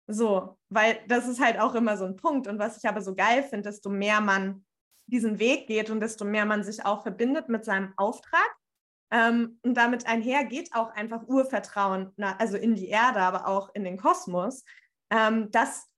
So, weil das ist halt auch immer so ein Punkt. Und was ich aber so geil finde, desto mehr man diesen Weg geht und desto mehr man sich auch verbindet mit seinem Auftrag. Ähm, und damit einher geht auch einfach Urvertrauen, na, also in die Erde, aber auch in den Kosmos, ähm, dass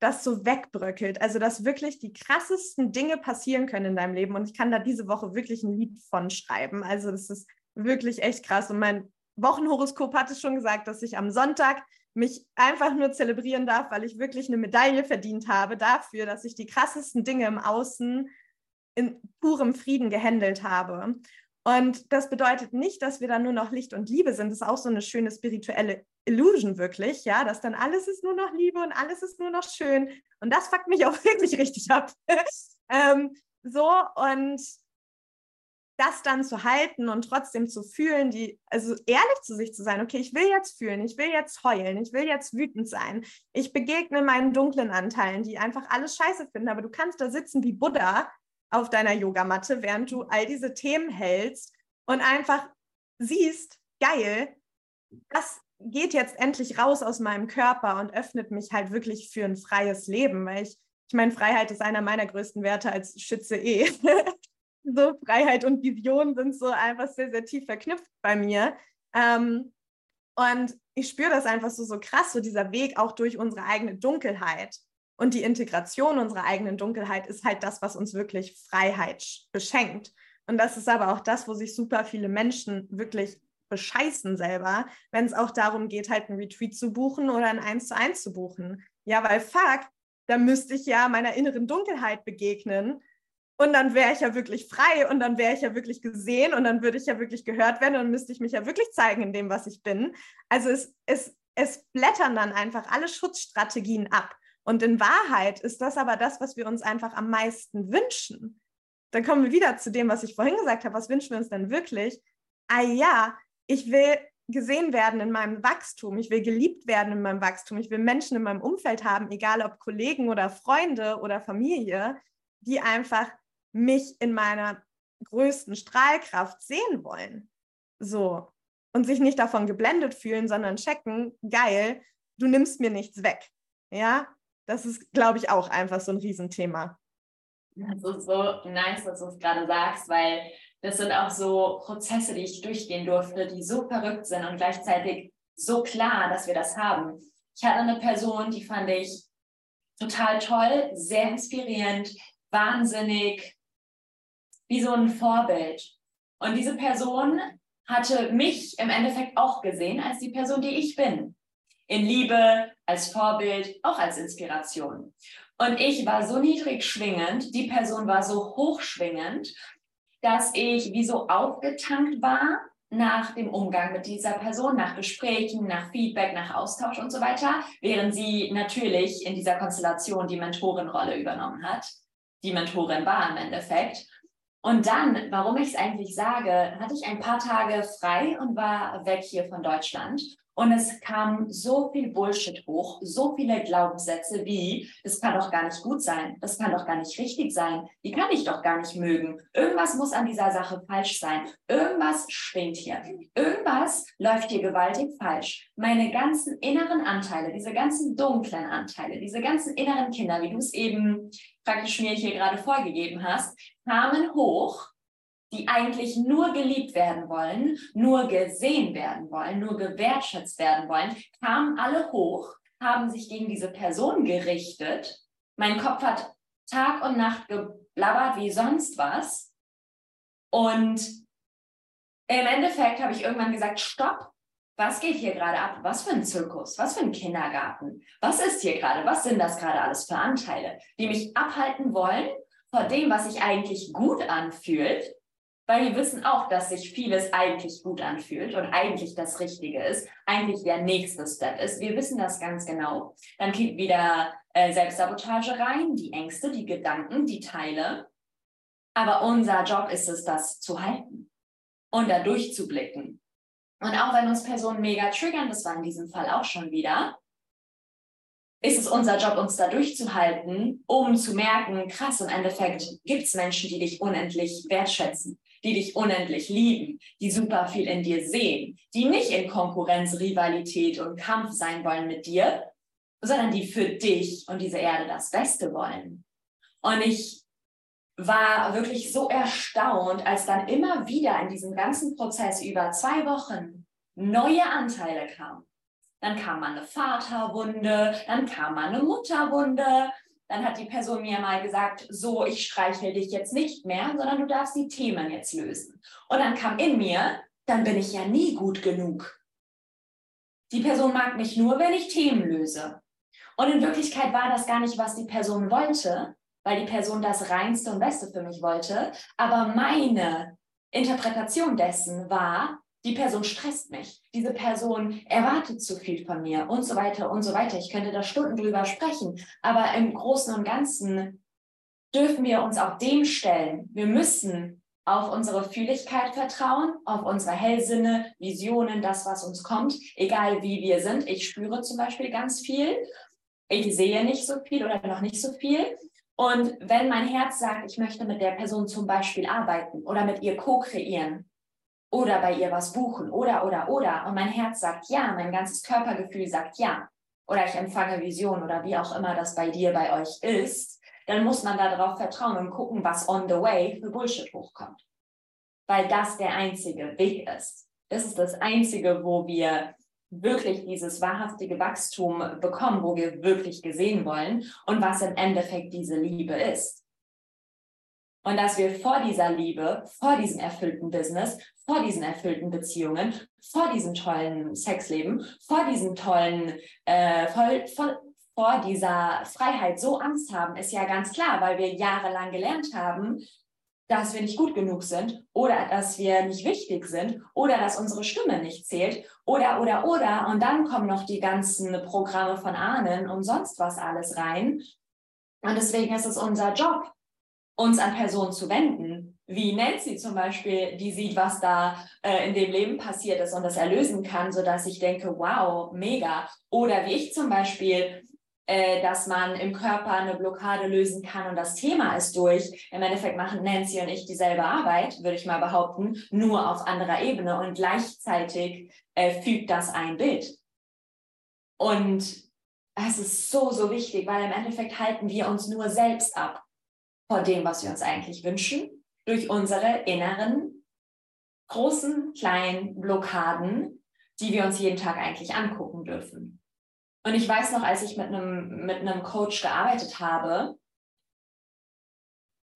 das so wegbröckelt. Also, dass wirklich die krassesten Dinge passieren können in deinem Leben. Und ich kann da diese Woche wirklich ein Lied von schreiben. Also, das ist wirklich echt krass. Und mein Wochenhoroskop hat es schon gesagt, dass ich am Sonntag mich einfach nur zelebrieren darf, weil ich wirklich eine Medaille verdient habe dafür, dass ich die krassesten Dinge im Außen in purem Frieden gehandelt habe. Und das bedeutet nicht, dass wir dann nur noch Licht und Liebe sind. Das ist auch so eine schöne spirituelle Illusion wirklich, ja, dass dann alles ist nur noch Liebe und alles ist nur noch schön. Und das fuckt mich auch wirklich richtig ab. ähm, so, und das dann zu halten und trotzdem zu fühlen, die, also ehrlich zu sich zu sein, okay, ich will jetzt fühlen, ich will jetzt heulen, ich will jetzt wütend sein. Ich begegne meinen dunklen Anteilen, die einfach alles scheiße finden, aber du kannst da sitzen wie Buddha auf deiner Yogamatte, während du all diese Themen hältst und einfach siehst, geil, das geht jetzt endlich raus aus meinem Körper und öffnet mich halt wirklich für ein freies Leben, weil ich, ich meine, Freiheit ist einer meiner größten Werte als Schütze eh. so Freiheit und Vision sind so einfach sehr, sehr tief verknüpft bei mir. Ähm, und ich spüre das einfach so, so krass, so dieser Weg auch durch unsere eigene Dunkelheit. Und die Integration unserer eigenen Dunkelheit ist halt das, was uns wirklich Freiheit beschenkt. Und das ist aber auch das, wo sich super viele Menschen wirklich bescheißen selber, wenn es auch darum geht, halt ein Retreat zu buchen oder ein 1 zu 1 zu buchen. Ja, weil fuck, da müsste ich ja meiner inneren Dunkelheit begegnen und dann wäre ich ja wirklich frei und dann wäre ich ja wirklich gesehen und dann würde ich ja wirklich gehört werden und müsste ich mich ja wirklich zeigen in dem, was ich bin. Also es, es, es blättern dann einfach alle Schutzstrategien ab. Und in Wahrheit ist das aber das, was wir uns einfach am meisten wünschen. Dann kommen wir wieder zu dem, was ich vorhin gesagt habe. Was wünschen wir uns denn wirklich? Ah ja, ich will gesehen werden in meinem Wachstum. Ich will geliebt werden in meinem Wachstum. Ich will Menschen in meinem Umfeld haben, egal ob Kollegen oder Freunde oder Familie, die einfach mich in meiner größten Strahlkraft sehen wollen. So. Und sich nicht davon geblendet fühlen, sondern checken, geil, du nimmst mir nichts weg. Ja, das ist, glaube ich, auch einfach so ein Riesenthema. Das ist so nice, dass du es gerade sagst, weil das sind auch so Prozesse, die ich durchgehen durfte, die so verrückt sind und gleichzeitig so klar, dass wir das haben. Ich hatte eine Person, die fand ich total toll, sehr inspirierend, wahnsinnig, wie so ein Vorbild. Und diese Person hatte mich im Endeffekt auch gesehen als die Person, die ich bin. In Liebe, als Vorbild, auch als Inspiration. Und ich war so niedrig schwingend, die Person war so hochschwingend, dass ich wie so aufgetankt war nach dem Umgang mit dieser Person, nach Gesprächen, nach Feedback, nach Austausch und so weiter, während sie natürlich in dieser Konstellation die Mentorenrolle übernommen hat. Die Mentorin war im Endeffekt. Und dann, warum ich es eigentlich sage, hatte ich ein paar Tage frei und war weg hier von Deutschland. Und es kam so viel Bullshit hoch, so viele Glaubenssätze wie, das kann doch gar nicht gut sein, das kann doch gar nicht richtig sein, die kann ich doch gar nicht mögen. Irgendwas muss an dieser Sache falsch sein. Irgendwas schwingt hier. Irgendwas läuft hier gewaltig falsch. Meine ganzen inneren Anteile, diese ganzen dunklen Anteile, diese ganzen inneren Kinder, wie du es eben praktisch mir hier gerade vorgegeben hast, kamen hoch die eigentlich nur geliebt werden wollen, nur gesehen werden wollen, nur gewertschätzt werden wollen, kamen alle hoch, haben sich gegen diese Person gerichtet. Mein Kopf hat Tag und Nacht geblabbert wie sonst was. Und im Endeffekt habe ich irgendwann gesagt, stopp, was geht hier gerade ab? Was für ein Zirkus? Was für ein Kindergarten? Was ist hier gerade? Was sind das gerade alles für Anteile, die mich abhalten wollen vor dem, was sich eigentlich gut anfühlt, weil wir wissen auch, dass sich vieles eigentlich gut anfühlt und eigentlich das Richtige ist, eigentlich der nächste Step ist. Wir wissen das ganz genau. Dann geht wieder äh, Selbstsabotage rein, die Ängste, die Gedanken, die Teile. Aber unser Job ist es, das zu halten und da durchzublicken. Und auch wenn uns Personen mega triggern, das war in diesem Fall auch schon wieder, ist es unser Job, uns da durchzuhalten, um zu merken, krass, im Endeffekt gibt es Menschen, die dich unendlich wertschätzen die dich unendlich lieben, die super viel in dir sehen, die nicht in Konkurrenz, Rivalität und Kampf sein wollen mit dir, sondern die für dich und diese Erde das Beste wollen. Und ich war wirklich so erstaunt, als dann immer wieder in diesem ganzen Prozess über zwei Wochen neue Anteile kamen. Dann kam mal eine Vaterwunde, dann kam mal eine Mutterwunde, dann hat die Person mir mal gesagt, so, ich streichel dich jetzt nicht mehr, sondern du darfst die Themen jetzt lösen. Und dann kam in mir, dann bin ich ja nie gut genug. Die Person mag mich nur, wenn ich Themen löse. Und in Wirklichkeit war das gar nicht, was die Person wollte, weil die Person das Reinste und Beste für mich wollte. Aber meine Interpretation dessen war, die Person stresst mich, diese Person erwartet zu viel von mir und so weiter und so weiter. Ich könnte da Stunden drüber sprechen, aber im Großen und Ganzen dürfen wir uns auch dem stellen. Wir müssen auf unsere Fühligkeit vertrauen, auf unsere Hellsinne, Visionen, das, was uns kommt, egal wie wir sind. Ich spüre zum Beispiel ganz viel. Ich sehe nicht so viel oder noch nicht so viel. Und wenn mein Herz sagt, ich möchte mit der Person zum Beispiel arbeiten oder mit ihr co-kreieren, oder bei ihr was buchen oder, oder, oder. Und mein Herz sagt ja, mein ganzes Körpergefühl sagt ja. Oder ich empfange Vision oder wie auch immer das bei dir, bei euch ist. Dann muss man darauf vertrauen und gucken, was on the way für Bullshit hochkommt. Weil das der einzige Weg ist. Das ist das einzige, wo wir wirklich dieses wahrhaftige Wachstum bekommen, wo wir wirklich gesehen wollen und was im Endeffekt diese Liebe ist. Und dass wir vor dieser Liebe, vor diesem erfüllten Business, vor diesen erfüllten Beziehungen, vor diesem tollen Sexleben, vor diesem tollen, äh, voll, voll, vor dieser Freiheit so Angst haben, ist ja ganz klar, weil wir jahrelang gelernt haben, dass wir nicht gut genug sind oder dass wir nicht wichtig sind oder dass unsere Stimme nicht zählt oder, oder, oder. Und dann kommen noch die ganzen Programme von Ahnen und sonst was alles rein. Und deswegen ist es unser Job, uns an Personen zu wenden, wie Nancy zum Beispiel, die sieht, was da äh, in dem Leben passiert ist und das erlösen kann, sodass ich denke, wow, mega. Oder wie ich zum Beispiel, äh, dass man im Körper eine Blockade lösen kann und das Thema ist durch. Im Endeffekt machen Nancy und ich dieselbe Arbeit, würde ich mal behaupten, nur auf anderer Ebene und gleichzeitig äh, fügt das ein Bild. Und es ist so, so wichtig, weil im Endeffekt halten wir uns nur selbst ab vor dem, was wir uns eigentlich wünschen, durch unsere inneren großen, kleinen Blockaden, die wir uns jeden Tag eigentlich angucken dürfen. Und ich weiß noch, als ich mit einem, mit einem Coach gearbeitet habe,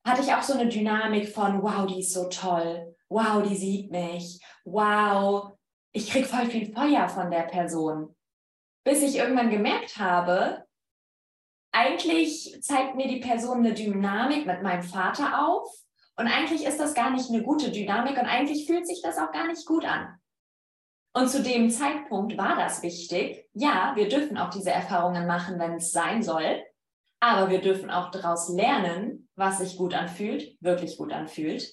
hatte ich auch so eine Dynamik von, wow, die ist so toll, wow, die sieht mich, wow, ich kriege voll viel Feuer von der Person. Bis ich irgendwann gemerkt habe, eigentlich zeigt mir die Person eine Dynamik mit meinem Vater auf und eigentlich ist das gar nicht eine gute Dynamik und eigentlich fühlt sich das auch gar nicht gut an. Und zu dem Zeitpunkt war das wichtig. Ja, wir dürfen auch diese Erfahrungen machen, wenn es sein soll. Aber wir dürfen auch daraus lernen, was sich gut anfühlt, wirklich gut anfühlt.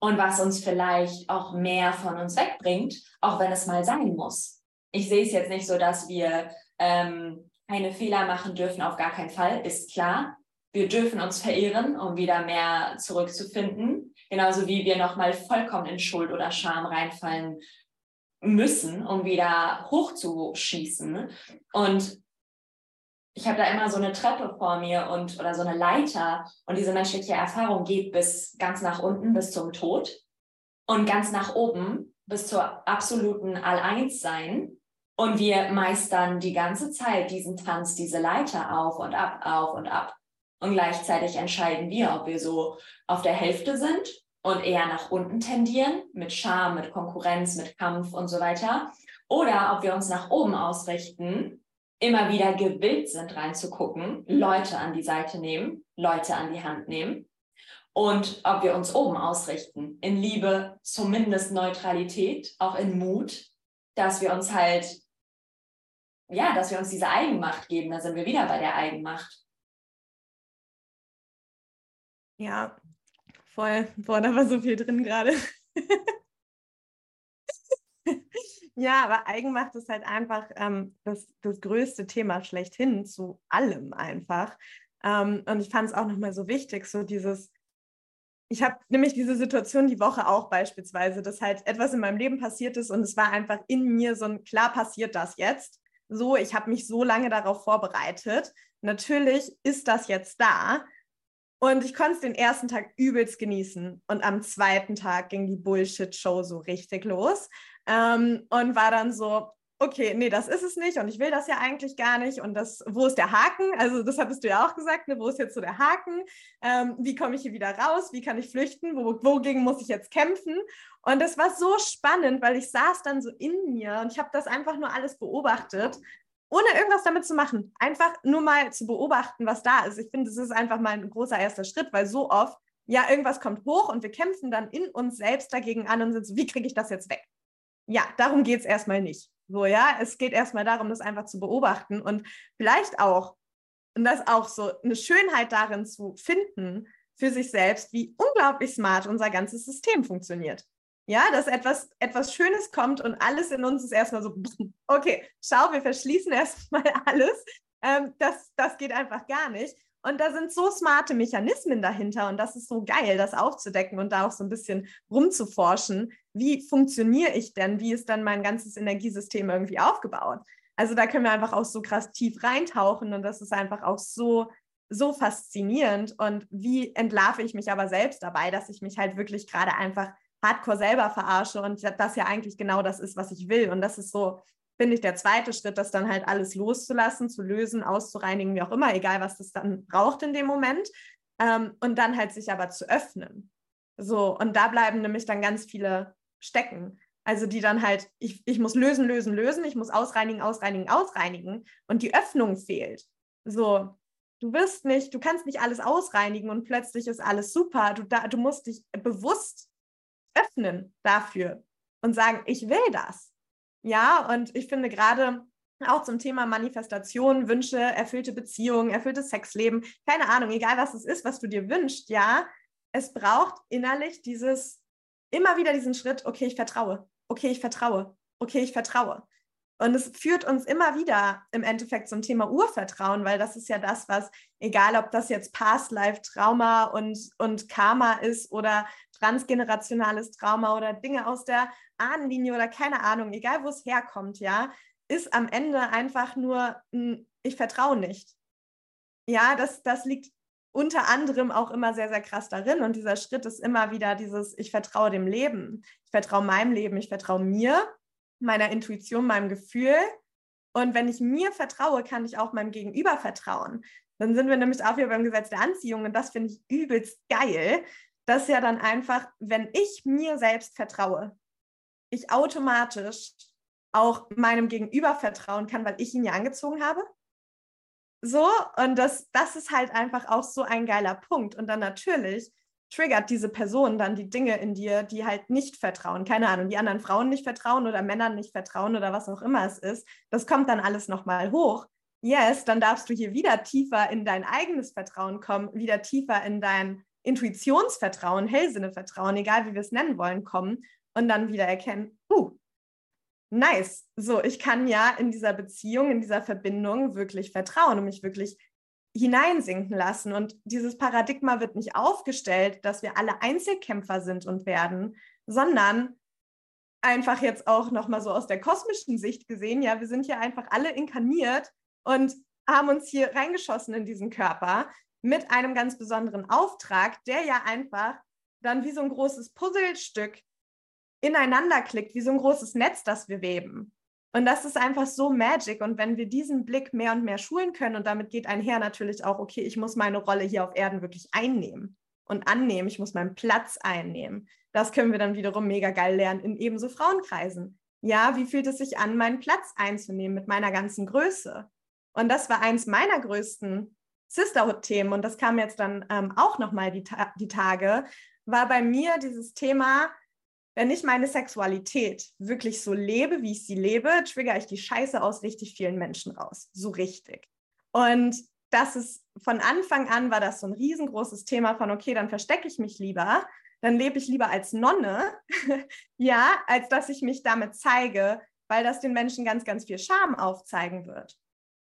Und was uns vielleicht auch mehr von uns wegbringt, auch wenn es mal sein muss. Ich sehe es jetzt nicht so, dass wir ähm, keine Fehler machen dürfen, auf gar keinen Fall, ist klar. Wir dürfen uns verehren, um wieder mehr zurückzufinden. Genauso wie wir nochmal vollkommen in Schuld oder Scham reinfallen müssen, um wieder hochzuschießen. Und ich habe da immer so eine Treppe vor mir und oder so eine Leiter und diese menschliche Erfahrung geht bis ganz nach unten, bis zum Tod und ganz nach oben bis zur absoluten All-Eins-Sein. Und wir meistern die ganze Zeit diesen Tanz, diese Leiter auf und ab, auf und ab. Und gleichzeitig entscheiden wir, ob wir so auf der Hälfte sind und eher nach unten tendieren, mit Scham, mit Konkurrenz, mit Kampf und so weiter. Oder ob wir uns nach oben ausrichten, immer wieder gewillt sind, reinzugucken, Leute an die Seite nehmen, Leute an die Hand nehmen. Und ob wir uns oben ausrichten, in Liebe, zumindest Neutralität, auch in Mut, dass wir uns halt, ja, dass wir uns diese Eigenmacht geben, da sind wir wieder bei der Eigenmacht. Ja, voll. Boah, da war so viel drin gerade. ja, aber Eigenmacht ist halt einfach ähm, das, das größte Thema schlechthin zu allem einfach. Ähm, und ich fand es auch nochmal so wichtig, so dieses, ich habe nämlich diese Situation die Woche auch beispielsweise, dass halt etwas in meinem Leben passiert ist und es war einfach in mir so ein, klar passiert das jetzt. So, ich habe mich so lange darauf vorbereitet. Natürlich ist das jetzt da, und ich konnte es den ersten Tag übelst genießen. Und am zweiten Tag ging die Bullshit-Show so richtig los. Ähm, und war dann so, okay, nee, das ist es nicht und ich will das ja eigentlich gar nicht. Und das, wo ist der Haken? Also, das hattest du ja auch gesagt, ne? wo ist jetzt so der Haken? Ähm, wie komme ich hier wieder raus? Wie kann ich flüchten? Wo, wogegen muss ich jetzt kämpfen? Und das war so spannend, weil ich saß dann so in mir und ich habe das einfach nur alles beobachtet ohne irgendwas damit zu machen. Einfach nur mal zu beobachten, was da ist. Ich finde, das ist einfach mal ein großer erster Schritt, weil so oft, ja, irgendwas kommt hoch und wir kämpfen dann in uns selbst dagegen an und sind so, wie kriege ich das jetzt weg? Ja, darum geht es erstmal nicht. So, ja, es geht erstmal darum, das einfach zu beobachten und vielleicht auch, und das auch so, eine Schönheit darin zu finden für sich selbst, wie unglaublich smart unser ganzes System funktioniert. Ja, dass etwas, etwas Schönes kommt und alles in uns ist erstmal so, okay, schau, wir verschließen erstmal alles. Ähm, das, das geht einfach gar nicht. Und da sind so smarte Mechanismen dahinter und das ist so geil, das aufzudecken und da auch so ein bisschen rumzuforschen. Wie funktioniere ich denn? Wie ist dann mein ganzes Energiesystem irgendwie aufgebaut? Also da können wir einfach auch so krass tief reintauchen und das ist einfach auch so, so faszinierend. Und wie entlarve ich mich aber selbst dabei, dass ich mich halt wirklich gerade einfach hardcore selber verarsche und das ja eigentlich genau das ist, was ich will. Und das ist so, finde ich, der zweite Schritt, das dann halt alles loszulassen, zu lösen, auszureinigen, wie auch immer, egal was das dann braucht in dem Moment. Ähm, und dann halt sich aber zu öffnen. So, und da bleiben nämlich dann ganz viele stecken. Also die dann halt, ich, ich muss lösen, lösen, lösen, ich muss ausreinigen, ausreinigen, ausreinigen und die Öffnung fehlt. So, du wirst nicht, du kannst nicht alles ausreinigen und plötzlich ist alles super. Du, da, du musst dich bewusst öffnen dafür und sagen, ich will das. Ja, und ich finde gerade auch zum Thema Manifestation, Wünsche, erfüllte Beziehungen, erfülltes Sexleben, keine Ahnung, egal was es ist, was du dir wünschst, ja, es braucht innerlich dieses, immer wieder diesen Schritt, okay, ich vertraue, okay, ich vertraue, okay, ich vertraue. Und es führt uns immer wieder im Endeffekt zum Thema Urvertrauen, weil das ist ja das, was, egal ob das jetzt Past-Life-Trauma und, und Karma ist oder transgenerationales Trauma oder Dinge aus der Ahnenlinie oder keine Ahnung, egal wo es herkommt, ja, ist am Ende einfach nur, ich vertraue nicht. Ja, das, das liegt unter anderem auch immer sehr, sehr krass darin. Und dieser Schritt ist immer wieder dieses, ich vertraue dem Leben. Ich vertraue meinem Leben, ich vertraue mir, meiner Intuition, meinem Gefühl. Und wenn ich mir vertraue, kann ich auch meinem Gegenüber vertrauen. Dann sind wir nämlich auch wieder beim Gesetz der Anziehung und das finde ich übelst geil, dass ja dann einfach, wenn ich mir selbst vertraue, ich automatisch auch meinem Gegenüber vertrauen kann, weil ich ihn ja angezogen habe. So, und das, das ist halt einfach auch so ein geiler Punkt. Und dann natürlich triggert diese Person dann die Dinge in dir, die halt nicht vertrauen. Keine Ahnung, die anderen Frauen nicht vertrauen oder Männern nicht vertrauen oder was auch immer es ist. Das kommt dann alles nochmal hoch. Yes, dann darfst du hier wieder tiefer in dein eigenes Vertrauen kommen, wieder tiefer in dein Intuitionsvertrauen, Hellsinnevertrauen, egal wie wir es nennen wollen, kommen und dann wieder erkennen, uh, nice. So, ich kann ja in dieser Beziehung, in dieser Verbindung wirklich vertrauen und mich wirklich hineinsinken lassen. Und dieses Paradigma wird nicht aufgestellt, dass wir alle Einzelkämpfer sind und werden, sondern einfach jetzt auch nochmal so aus der kosmischen Sicht gesehen, ja, wir sind hier einfach alle inkarniert und haben uns hier reingeschossen in diesen Körper mit einem ganz besonderen Auftrag, der ja einfach dann wie so ein großes Puzzlestück ineinander klickt, wie so ein großes Netz, das wir weben. Und das ist einfach so magic. Und wenn wir diesen Blick mehr und mehr schulen können, und damit geht einher natürlich auch, okay, ich muss meine Rolle hier auf Erden wirklich einnehmen und annehmen, ich muss meinen Platz einnehmen. Das können wir dann wiederum mega geil lernen in ebenso Frauenkreisen. Ja, wie fühlt es sich an, meinen Platz einzunehmen mit meiner ganzen Größe? Und das war eins meiner größten Sisterhood-Themen. Und das kam jetzt dann ähm, auch nochmal die, Ta die Tage, war bei mir dieses Thema, wenn ich meine Sexualität wirklich so lebe, wie ich sie lebe, trigger ich die Scheiße aus richtig vielen Menschen raus. So richtig. Und das ist von Anfang an war das so ein riesengroßes Thema von, okay, dann verstecke ich mich lieber, dann lebe ich lieber als Nonne, ja, als dass ich mich damit zeige, weil das den Menschen ganz, ganz viel Scham aufzeigen wird.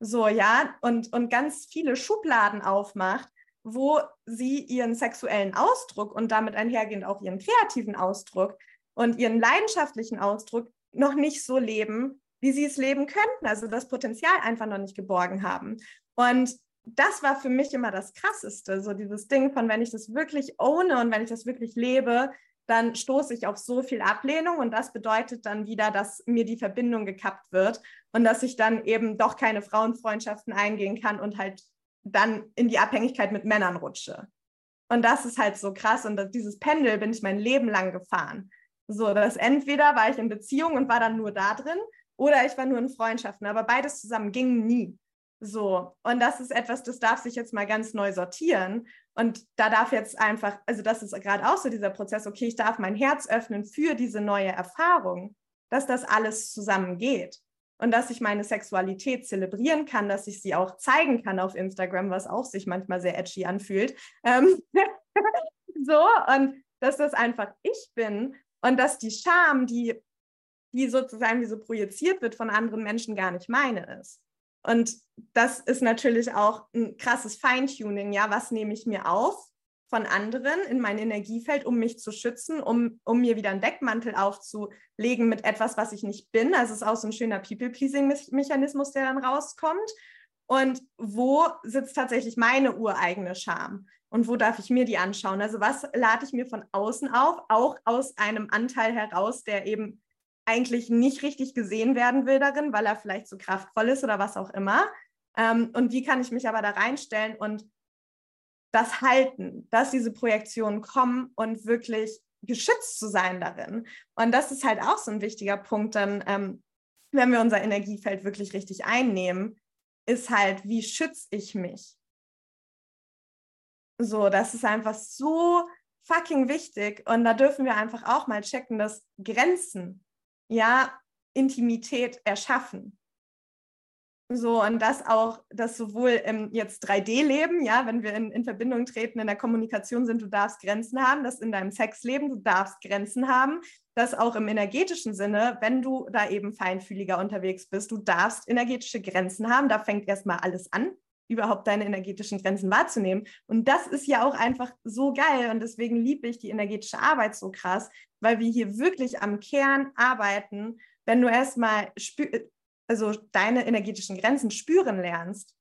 So, ja, und, und ganz viele Schubladen aufmacht, wo sie ihren sexuellen Ausdruck und damit einhergehend auch ihren kreativen Ausdruck und ihren leidenschaftlichen Ausdruck noch nicht so leben, wie sie es leben könnten, also das Potenzial einfach noch nicht geborgen haben. Und das war für mich immer das Krasseste, so dieses Ding von, wenn ich das wirklich ohne und wenn ich das wirklich lebe, dann stoße ich auf so viel Ablehnung und das bedeutet dann wieder, dass mir die Verbindung gekappt wird und dass ich dann eben doch keine Frauenfreundschaften eingehen kann und halt dann in die Abhängigkeit mit Männern rutsche. Und das ist halt so krass und dieses Pendel bin ich mein Leben lang gefahren. So, dass entweder war ich in Beziehung und war dann nur da drin oder ich war nur in Freundschaften, aber beides zusammen ging nie. So, und das ist etwas, das darf sich jetzt mal ganz neu sortieren. Und da darf jetzt einfach, also das ist gerade auch so dieser Prozess, okay, ich darf mein Herz öffnen für diese neue Erfahrung, dass das alles zusammengeht und dass ich meine Sexualität zelebrieren kann, dass ich sie auch zeigen kann auf Instagram, was auch sich manchmal sehr edgy anfühlt. Ähm so, und dass das einfach ich bin und dass die Scham, die, die sozusagen wie so projiziert wird von anderen Menschen, gar nicht meine ist. Und das ist natürlich auch ein krasses Feintuning. Ja, was nehme ich mir auf von anderen in mein Energiefeld, um mich zu schützen, um, um mir wieder einen Deckmantel aufzulegen mit etwas, was ich nicht bin. Also es ist auch so ein schöner People-Pleasing-Mechanismus, der dann rauskommt. Und wo sitzt tatsächlich meine ureigene Scham? Und wo darf ich mir die anschauen? Also was lade ich mir von außen auf, auch aus einem Anteil heraus, der eben eigentlich nicht richtig gesehen werden will darin, weil er vielleicht zu so kraftvoll ist oder was auch immer. Ähm, und wie kann ich mich aber da reinstellen und das halten, dass diese Projektionen kommen und wirklich geschützt zu sein darin. Und das ist halt auch so ein wichtiger Punkt dann, ähm, wenn wir unser Energiefeld wirklich richtig einnehmen, ist halt, wie schütze ich mich? So, das ist einfach so fucking wichtig. Und da dürfen wir einfach auch mal checken, dass Grenzen, ja, Intimität erschaffen. So, und das auch, dass sowohl im jetzt 3D-Leben, ja, wenn wir in, in Verbindung treten, in der Kommunikation sind, du darfst Grenzen haben, dass in deinem Sexleben, du darfst Grenzen haben, dass auch im energetischen Sinne, wenn du da eben feinfühliger unterwegs bist, du darfst energetische Grenzen haben. Da fängt erstmal alles an überhaupt deine energetischen Grenzen wahrzunehmen. Und das ist ja auch einfach so geil und deswegen liebe ich die energetische Arbeit so krass, weil wir hier wirklich am Kern arbeiten. Wenn du erstmal also deine energetischen Grenzen spüren lernst,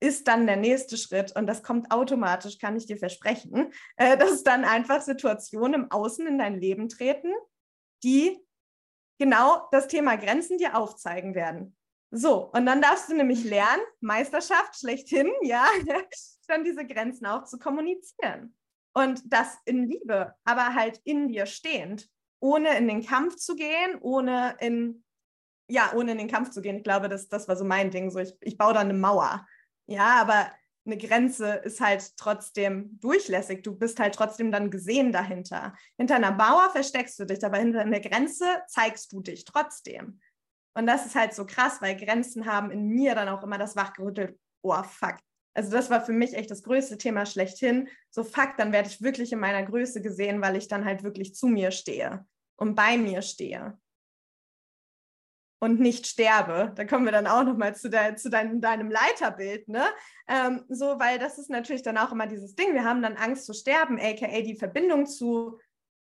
ist dann der nächste Schritt und das kommt automatisch, kann ich dir versprechen, äh, dass dann einfach Situationen im Außen in dein Leben treten, die genau das Thema Grenzen dir aufzeigen werden. So, und dann darfst du nämlich lernen, Meisterschaft schlechthin, ja, dann diese Grenzen auch zu kommunizieren. Und das in Liebe, aber halt in dir stehend, ohne in den Kampf zu gehen, ohne in, ja, ohne in den Kampf zu gehen. Ich glaube, das, das war so mein Ding. So, ich, ich baue da eine Mauer. Ja, aber eine Grenze ist halt trotzdem durchlässig. Du bist halt trotzdem dann gesehen dahinter. Hinter einer Mauer versteckst du dich, aber hinter einer Grenze zeigst du dich trotzdem. Und das ist halt so krass, weil Grenzen haben in mir dann auch immer das wachgerüttelt, oh fuck. Also das war für mich echt das größte Thema schlechthin. So fuck, dann werde ich wirklich in meiner Größe gesehen, weil ich dann halt wirklich zu mir stehe und bei mir stehe und nicht sterbe. Da kommen wir dann auch nochmal zu, de zu dein, deinem Leiterbild, ne? Ähm, so, weil das ist natürlich dann auch immer dieses Ding. Wir haben dann Angst zu sterben, aka die Verbindung zu,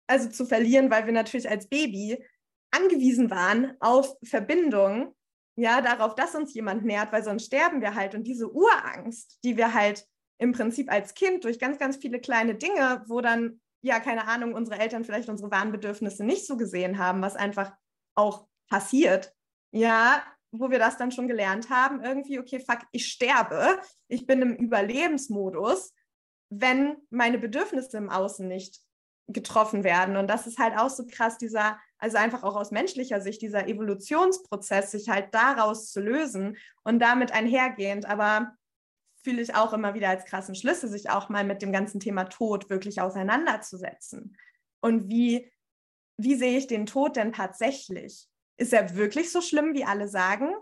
also zu verlieren, weil wir natürlich als Baby angewiesen waren auf Verbindung, ja, darauf, dass uns jemand nährt, weil sonst sterben wir halt. Und diese Urangst, die wir halt im Prinzip als Kind durch ganz, ganz viele kleine Dinge, wo dann, ja, keine Ahnung, unsere Eltern vielleicht unsere wahren Bedürfnisse nicht so gesehen haben, was einfach auch passiert, ja, wo wir das dann schon gelernt haben, irgendwie, okay, fuck, ich sterbe, ich bin im Überlebensmodus, wenn meine Bedürfnisse im Außen nicht getroffen werden. Und das ist halt auch so krass, dieser, also einfach auch aus menschlicher Sicht, dieser Evolutionsprozess, sich halt daraus zu lösen und damit einhergehend, aber fühle ich auch immer wieder als krassen Schlüssel, sich auch mal mit dem ganzen Thema Tod wirklich auseinanderzusetzen. Und wie, wie sehe ich den Tod denn tatsächlich? Ist er wirklich so schlimm, wie alle sagen?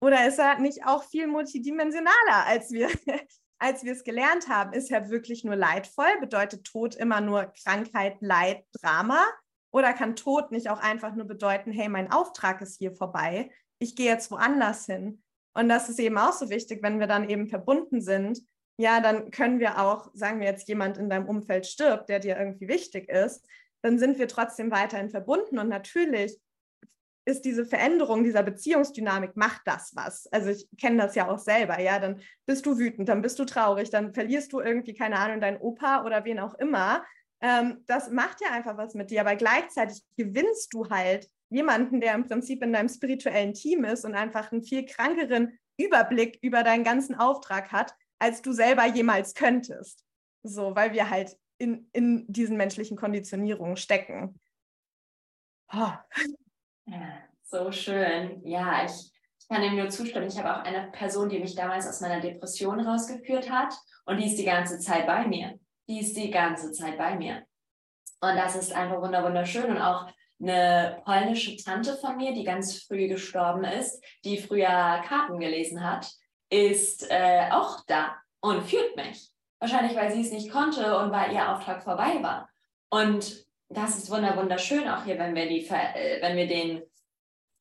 Oder ist er nicht auch viel multidimensionaler, als wir als wir es gelernt haben, ist ja wirklich nur leidvoll? Bedeutet Tod immer nur Krankheit, Leid, Drama? Oder kann Tod nicht auch einfach nur bedeuten, hey, mein Auftrag ist hier vorbei, ich gehe jetzt woanders hin? Und das ist eben auch so wichtig, wenn wir dann eben verbunden sind. Ja, dann können wir auch, sagen wir jetzt, jemand in deinem Umfeld stirbt, der dir irgendwie wichtig ist, dann sind wir trotzdem weiterhin verbunden. Und natürlich ist diese Veränderung dieser Beziehungsdynamik, macht das was. Also ich kenne das ja auch selber, ja, dann bist du wütend, dann bist du traurig, dann verlierst du irgendwie, keine Ahnung, deinen Opa oder wen auch immer. Ähm, das macht ja einfach was mit dir, aber gleichzeitig gewinnst du halt jemanden, der im Prinzip in deinem spirituellen Team ist und einfach einen viel krankeren Überblick über deinen ganzen Auftrag hat, als du selber jemals könntest. So, weil wir halt in, in diesen menschlichen Konditionierungen stecken. Oh. So schön. Ja, ich, ich kann dem nur zustimmen. Ich habe auch eine Person, die mich damals aus meiner Depression rausgeführt hat und die ist die ganze Zeit bei mir. Die ist die ganze Zeit bei mir. Und das ist einfach wunderschön und auch eine polnische Tante von mir, die ganz früh gestorben ist, die früher Karten gelesen hat, ist äh, auch da und führt mich. Wahrscheinlich, weil sie es nicht konnte und weil ihr Auftrag vorbei war. Und das ist wunderschön auch hier, wenn wir, die, äh, wenn wir den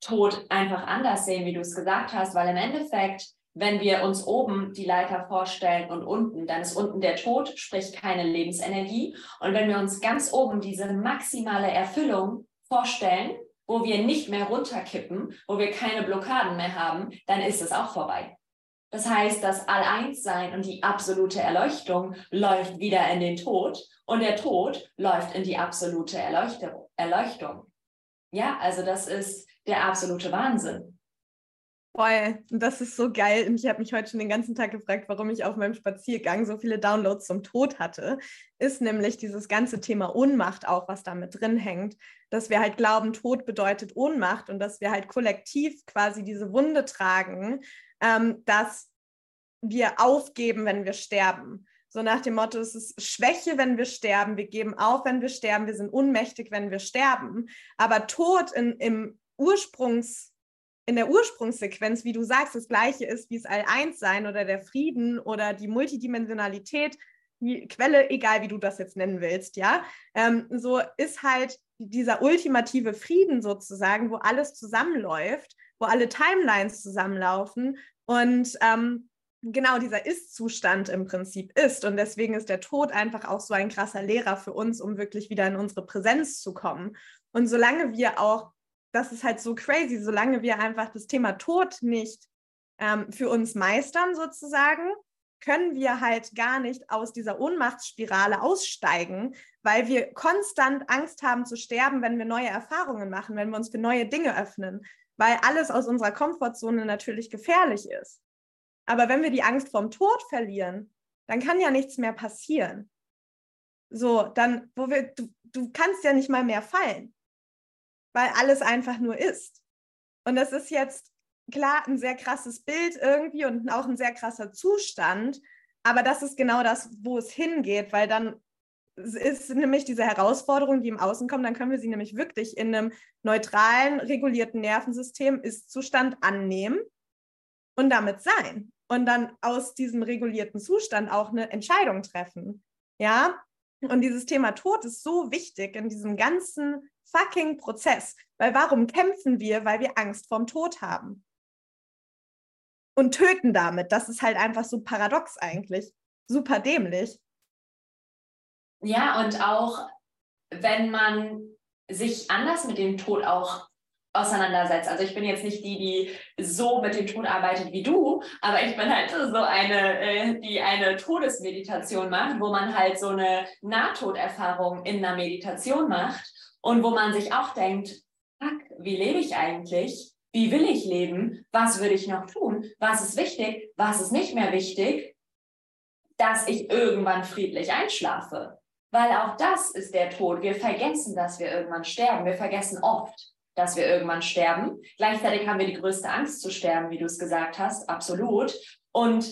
Tod einfach anders sehen, wie du es gesagt hast, weil im Endeffekt, wenn wir uns oben die Leiter vorstellen und unten, dann ist unten der Tod, sprich keine Lebensenergie. Und wenn wir uns ganz oben diese maximale Erfüllung vorstellen, wo wir nicht mehr runterkippen, wo wir keine Blockaden mehr haben, dann ist es auch vorbei. Das heißt, das All-Eins-Sein und die absolute Erleuchtung läuft wieder in den Tod und der Tod läuft in die absolute Erleuchtung. Ja, also das ist der absolute Wahnsinn. Voll, das ist so geil. Und ich habe mich heute schon den ganzen Tag gefragt, warum ich auf meinem Spaziergang so viele Downloads zum Tod hatte. Ist nämlich dieses ganze Thema Ohnmacht auch, was da mit drin hängt. Dass wir halt glauben, Tod bedeutet Ohnmacht und dass wir halt kollektiv quasi diese Wunde tragen, ähm, dass wir aufgeben, wenn wir sterben. So nach dem Motto, es ist Schwäche, wenn wir sterben, wir geben auf, wenn wir sterben, wir sind unmächtig, wenn wir sterben. Aber Tod in, im Ursprungs, in der Ursprungssequenz, wie du sagst, das gleiche ist wie es All-Eins-Sein oder der Frieden oder die Multidimensionalität, die Quelle, egal wie du das jetzt nennen willst, ja, ähm, so ist halt dieser ultimative Frieden sozusagen, wo alles zusammenläuft, wo alle Timelines zusammenlaufen und ähm, genau dieser Ist-Zustand im Prinzip ist. Und deswegen ist der Tod einfach auch so ein krasser Lehrer für uns, um wirklich wieder in unsere Präsenz zu kommen. Und solange wir auch das ist halt so crazy, solange wir einfach das Thema Tod nicht ähm, für uns meistern sozusagen, können wir halt gar nicht aus dieser Ohnmachtsspirale aussteigen, weil wir konstant Angst haben zu sterben, wenn wir neue Erfahrungen machen, wenn wir uns für neue Dinge öffnen, weil alles aus unserer Komfortzone natürlich gefährlich ist. Aber wenn wir die Angst vorm Tod verlieren, dann kann ja nichts mehr passieren. So, dann, wo wir, du, du kannst ja nicht mal mehr fallen, weil alles einfach nur ist. Und das ist jetzt klar ein sehr krasses Bild irgendwie und auch ein sehr krasser Zustand, aber das ist genau das, wo es hingeht, weil dann ist nämlich diese Herausforderung, die im Außen kommt, dann können wir sie nämlich wirklich in einem neutralen, regulierten Nervensystem Ist-Zustand annehmen und damit sein und dann aus diesem regulierten Zustand auch eine Entscheidung treffen. Ja, und dieses Thema Tod ist so wichtig in diesem ganzen fucking Prozess, weil warum kämpfen wir? Weil wir Angst vorm Tod haben und töten damit. Das ist halt einfach so paradox eigentlich. Super dämlich. Ja, und auch wenn man sich anders mit dem Tod auch auseinandersetzt. Also ich bin jetzt nicht die, die so mit dem Tod arbeitet wie du, aber ich bin halt so eine, äh, die eine Todesmeditation macht, wo man halt so eine Nahtoderfahrung in einer Meditation macht und wo man sich auch denkt, fuck, wie lebe ich eigentlich? Wie will ich leben? Was würde ich noch tun? Was ist wichtig? Was ist nicht mehr wichtig? Dass ich irgendwann friedlich einschlafe. Weil auch das ist der Tod. Wir vergessen, dass wir irgendwann sterben. Wir vergessen oft, dass wir irgendwann sterben. Gleichzeitig haben wir die größte Angst zu sterben, wie du es gesagt hast. Absolut. Und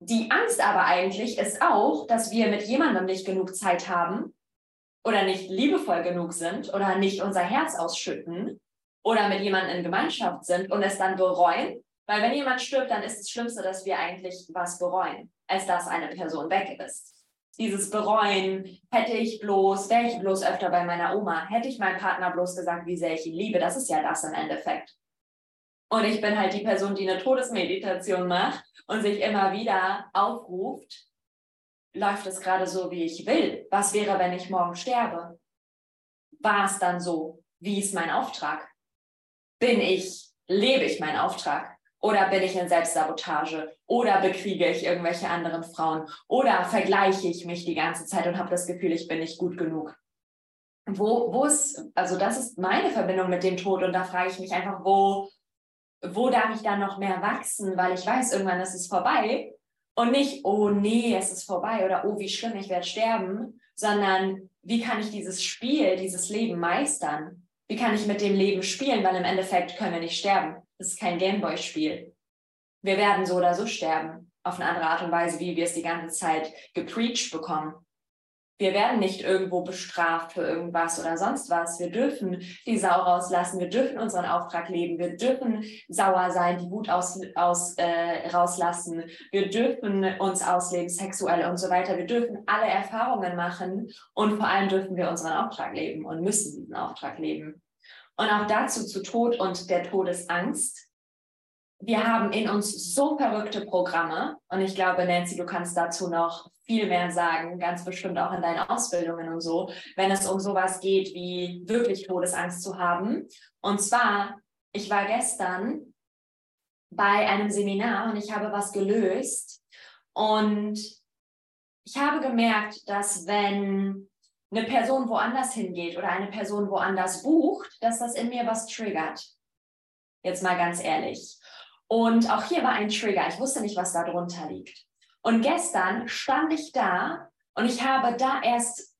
die Angst aber eigentlich ist auch, dass wir mit jemandem nicht genug Zeit haben oder nicht liebevoll genug sind oder nicht unser Herz ausschütten oder mit jemandem in Gemeinschaft sind und es dann bereuen. Weil wenn jemand stirbt, dann ist das Schlimmste, dass wir eigentlich was bereuen, als dass eine Person weg ist. Dieses Bereuen, hätte ich bloß, wäre ich bloß öfter bei meiner Oma, hätte ich meinem Partner bloß gesagt, wie sehr ich ihn liebe, das ist ja das im Endeffekt. Und ich bin halt die Person, die eine Todesmeditation macht und sich immer wieder aufruft, läuft es gerade so, wie ich will? Was wäre, wenn ich morgen sterbe? War es dann so? Wie ist mein Auftrag? bin ich, lebe ich meinen Auftrag? Oder bin ich in Selbstsabotage? Oder bekriege ich irgendwelche anderen Frauen? Oder vergleiche ich mich die ganze Zeit und habe das Gefühl, ich bin nicht gut genug? Wo, wo ist, also das ist meine Verbindung mit dem Tod und da frage ich mich einfach, wo, wo darf ich da noch mehr wachsen? Weil ich weiß, irgendwann ist es vorbei und nicht, oh nee, es ist vorbei oder oh, wie schlimm, ich werde sterben, sondern wie kann ich dieses Spiel, dieses Leben meistern? wie kann ich mit dem Leben spielen, weil im Endeffekt können wir nicht sterben. Das ist kein Gameboy-Spiel. Wir werden so oder so sterben, auf eine andere Art und Weise, wie wir es die ganze Zeit gepreacht bekommen. Wir werden nicht irgendwo bestraft für irgendwas oder sonst was. Wir dürfen die Sau rauslassen. Wir dürfen unseren Auftrag leben. Wir dürfen sauer sein, die Wut aus, aus, äh, rauslassen. Wir dürfen uns ausleben, sexuell und so weiter. Wir dürfen alle Erfahrungen machen und vor allem dürfen wir unseren Auftrag leben und müssen diesen Auftrag leben. Und auch dazu zu Tod und der Todesangst. Wir haben in uns so verrückte Programme und ich glaube, Nancy, du kannst dazu noch viel mehr sagen, ganz bestimmt auch in deinen Ausbildungen und so, wenn es um sowas geht, wie wirklich Todesangst zu haben. Und zwar, ich war gestern bei einem Seminar und ich habe was gelöst und ich habe gemerkt, dass wenn eine Person woanders hingeht oder eine Person woanders bucht, dass das in mir was triggert. Jetzt mal ganz ehrlich. Und auch hier war ein Trigger. Ich wusste nicht, was da drunter liegt. Und gestern stand ich da und ich habe da erst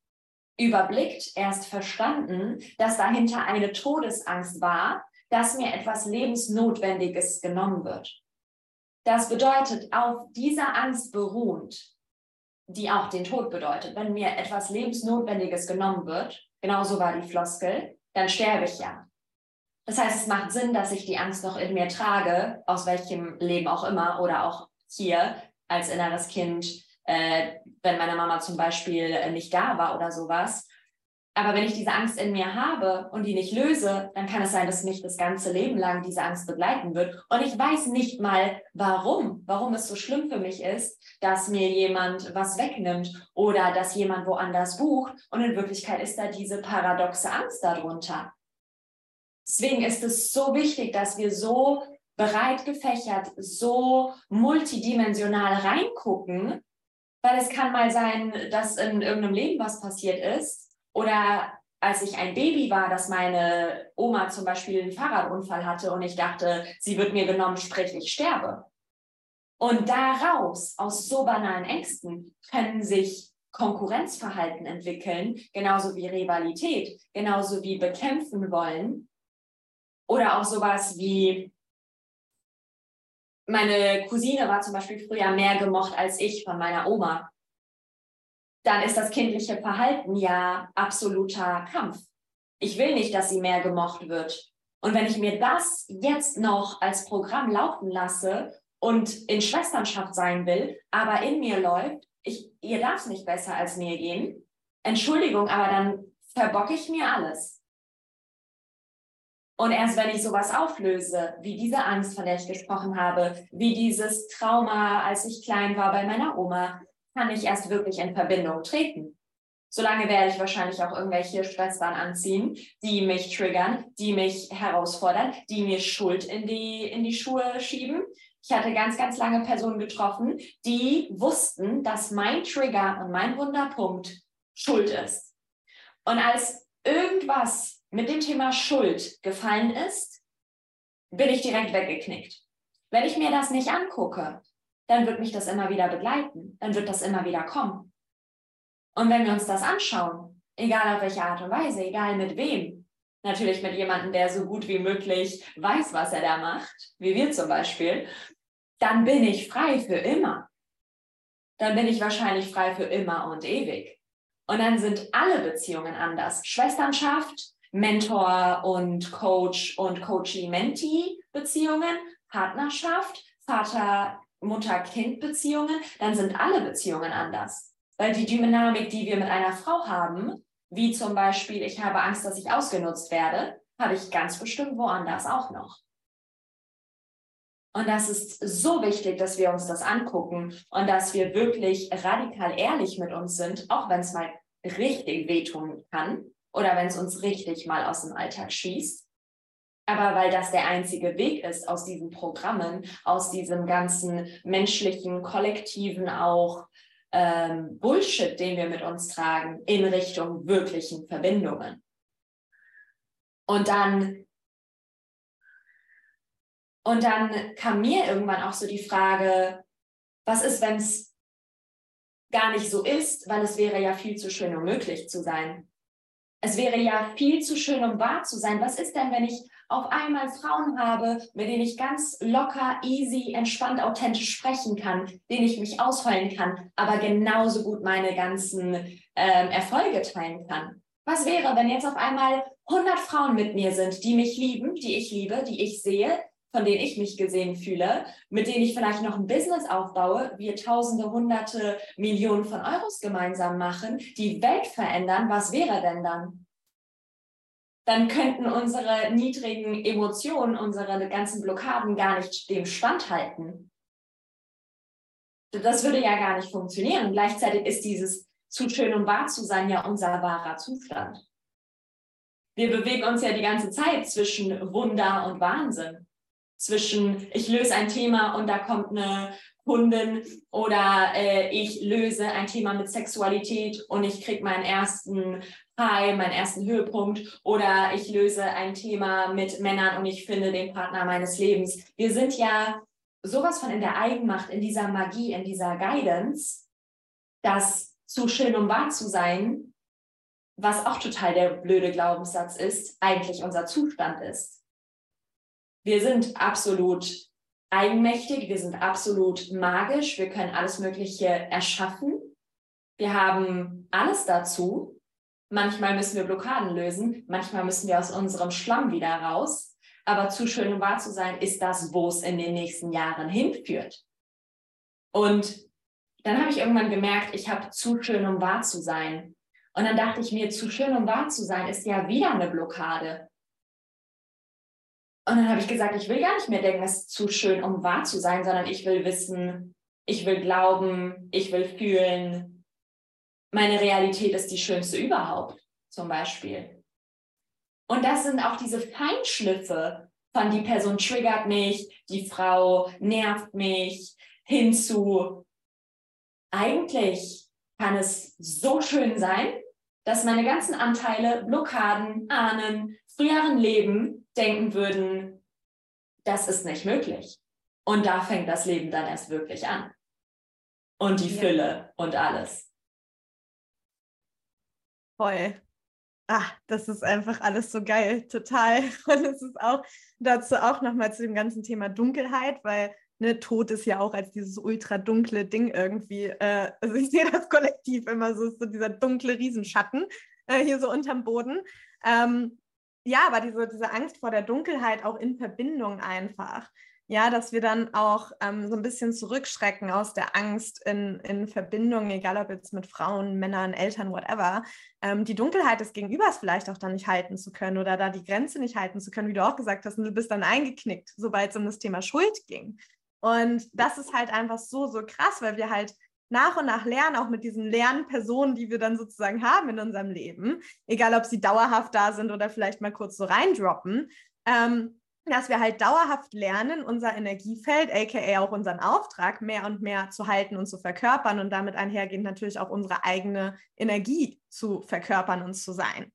überblickt, erst verstanden, dass dahinter eine Todesangst war, dass mir etwas Lebensnotwendiges genommen wird. Das bedeutet, auf dieser Angst beruhend die auch den Tod bedeutet. Wenn mir etwas Lebensnotwendiges genommen wird, genauso war die Floskel, dann sterbe ich ja. Das heißt, es macht Sinn, dass ich die Angst noch in mir trage, aus welchem Leben auch immer oder auch hier als inneres Kind, äh, wenn meine Mama zum Beispiel nicht da war oder sowas, aber wenn ich diese Angst in mir habe und die nicht löse, dann kann es sein, dass mich das ganze Leben lang diese Angst begleiten wird. Und ich weiß nicht mal, warum, warum es so schlimm für mich ist, dass mir jemand was wegnimmt oder dass jemand woanders bucht. Und in Wirklichkeit ist da diese paradoxe Angst darunter. Deswegen ist es so wichtig, dass wir so breit gefächert, so multidimensional reingucken, weil es kann mal sein, dass in irgendeinem Leben was passiert ist oder als ich ein Baby war, dass meine Oma zum Beispiel einen Fahrradunfall hatte und ich dachte, sie wird mir genommen, sprich, ich sterbe. Und daraus, aus so banalen Ängsten, können sich Konkurrenzverhalten entwickeln, genauso wie Rivalität, genauso wie bekämpfen wollen. Oder auch sowas wie, meine Cousine war zum Beispiel früher mehr gemocht als ich von meiner Oma dann ist das kindliche Verhalten ja absoluter Kampf. Ich will nicht, dass sie mehr gemocht wird. Und wenn ich mir das jetzt noch als Programm laufen lasse und in Schwesternschaft sein will, aber in mir läuft, ich, ihr darf es nicht besser als mir gehen, Entschuldigung, aber dann verbocke ich mir alles. Und erst wenn ich sowas auflöse, wie diese Angst, von der ich gesprochen habe, wie dieses Trauma, als ich klein war bei meiner Oma, kann ich erst wirklich in Verbindung treten. Solange werde ich wahrscheinlich auch irgendwelche Schwestern anziehen, die mich triggern, die mich herausfordern, die mir Schuld in die, in die Schuhe schieben. Ich hatte ganz, ganz lange Personen getroffen, die wussten, dass mein Trigger und mein Wunderpunkt Schuld ist. Und als irgendwas mit dem Thema Schuld gefallen ist, bin ich direkt weggeknickt. Wenn ich mir das nicht angucke, dann wird mich das immer wieder begleiten, dann wird das immer wieder kommen. Und wenn wir uns das anschauen, egal auf welche Art und Weise, egal mit wem, natürlich mit jemandem, der so gut wie möglich weiß, was er da macht, wie wir zum Beispiel, dann bin ich frei für immer. Dann bin ich wahrscheinlich frei für immer und ewig. Und dann sind alle Beziehungen anders. Schwesternschaft, Mentor und Coach und Coachee-Mentee-Beziehungen, Partnerschaft, Vater, Mutter-Kind-Beziehungen, dann sind alle Beziehungen anders. Weil die Dynamik, die wir mit einer Frau haben, wie zum Beispiel, ich habe Angst, dass ich ausgenutzt werde, habe ich ganz bestimmt woanders auch noch. Und das ist so wichtig, dass wir uns das angucken und dass wir wirklich radikal ehrlich mit uns sind, auch wenn es mal richtig wehtun kann oder wenn es uns richtig mal aus dem Alltag schießt. Aber weil das der einzige Weg ist aus diesen Programmen, aus diesem ganzen menschlichen, kollektiven auch ähm, Bullshit, den wir mit uns tragen, in Richtung wirklichen Verbindungen. Und dann, und dann kam mir irgendwann auch so die Frage, was ist, wenn es gar nicht so ist, weil es wäre ja viel zu schön, um möglich zu sein. Es wäre ja viel zu schön, um wahr zu sein. Was ist denn, wenn ich auf einmal Frauen habe, mit denen ich ganz locker, easy, entspannt, authentisch sprechen kann, denen ich mich ausheulen kann, aber genauso gut meine ganzen ähm, Erfolge teilen kann. Was wäre, wenn jetzt auf einmal 100 Frauen mit mir sind, die mich lieben, die ich liebe, die ich sehe, von denen ich mich gesehen fühle, mit denen ich vielleicht noch ein Business aufbaue, wir Tausende, Hunderte, Millionen von Euros gemeinsam machen, die Welt verändern, was wäre denn dann? dann könnten unsere niedrigen Emotionen, unsere ganzen Blockaden gar nicht dem standhalten. Das würde ja gar nicht funktionieren. gleichzeitig ist dieses zu schön, um wahr zu sein, ja unser wahrer Zustand. Wir bewegen uns ja die ganze Zeit zwischen Wunder und Wahnsinn. Zwischen, ich löse ein Thema und da kommt eine Kundin oder äh, ich löse ein Thema mit Sexualität und ich kriege meinen ersten High, meinen ersten Höhepunkt oder ich löse ein Thema mit Männern und ich finde den Partner meines Lebens. Wir sind ja sowas von in der Eigenmacht, in dieser Magie, in dieser Guidance, dass zu schön, um wahr zu sein, was auch total der blöde Glaubenssatz ist, eigentlich unser Zustand ist. Wir sind absolut eigenmächtig, wir sind absolut magisch, wir können alles Mögliche erschaffen. Wir haben alles dazu, Manchmal müssen wir Blockaden lösen, manchmal müssen wir aus unserem Schlamm wieder raus. Aber zu schön um wahr zu sein, ist das, wo es in den nächsten Jahren hinführt. Und dann habe ich irgendwann gemerkt, ich habe zu schön, um wahr zu sein. Und dann dachte ich mir, zu schön, um wahr zu sein, ist ja wieder eine Blockade. Und dann habe ich gesagt, ich will gar nicht mehr denken, es ist zu schön, um wahr zu sein, sondern ich will wissen, ich will glauben, ich will fühlen, meine Realität ist die schönste überhaupt, zum Beispiel. Und das sind auch diese Feinschliffe von die Person triggert mich, die Frau nervt mich, hinzu. Eigentlich kann es so schön sein, dass meine ganzen Anteile, Blockaden, Ahnen, früheren Leben denken würden, das ist nicht möglich. Und da fängt das Leben dann erst wirklich an. Und die ja. Fülle und alles. Voll. Ach, das ist einfach alles so geil, total. Und es ist auch dazu auch nochmal zu dem ganzen Thema Dunkelheit, weil ne, Tod ist ja auch als dieses ultra dunkle Ding irgendwie. Äh, also ich sehe das Kollektiv immer so, so dieser dunkle Riesenschatten äh, hier so unterm Boden. Ähm, ja, aber diese, diese Angst vor der Dunkelheit auch in Verbindung einfach. Ja, dass wir dann auch ähm, so ein bisschen zurückschrecken aus der Angst in, in Verbindung, egal ob jetzt mit Frauen, Männern, Eltern, whatever, ähm, die Dunkelheit des Gegenübers vielleicht auch dann nicht halten zu können oder da die Grenze nicht halten zu können, wie du auch gesagt hast, und du bist dann eingeknickt, sobald es um das Thema Schuld ging. Und das ist halt einfach so, so krass, weil wir halt nach und nach lernen, auch mit diesen Lernpersonen, die wir dann sozusagen haben in unserem Leben, egal ob sie dauerhaft da sind oder vielleicht mal kurz so reindroppen, ähm, dass wir halt dauerhaft lernen, unser Energiefeld, aka auch unseren Auftrag, mehr und mehr zu halten und zu verkörpern und damit einhergehend natürlich auch unsere eigene Energie zu verkörpern und zu sein.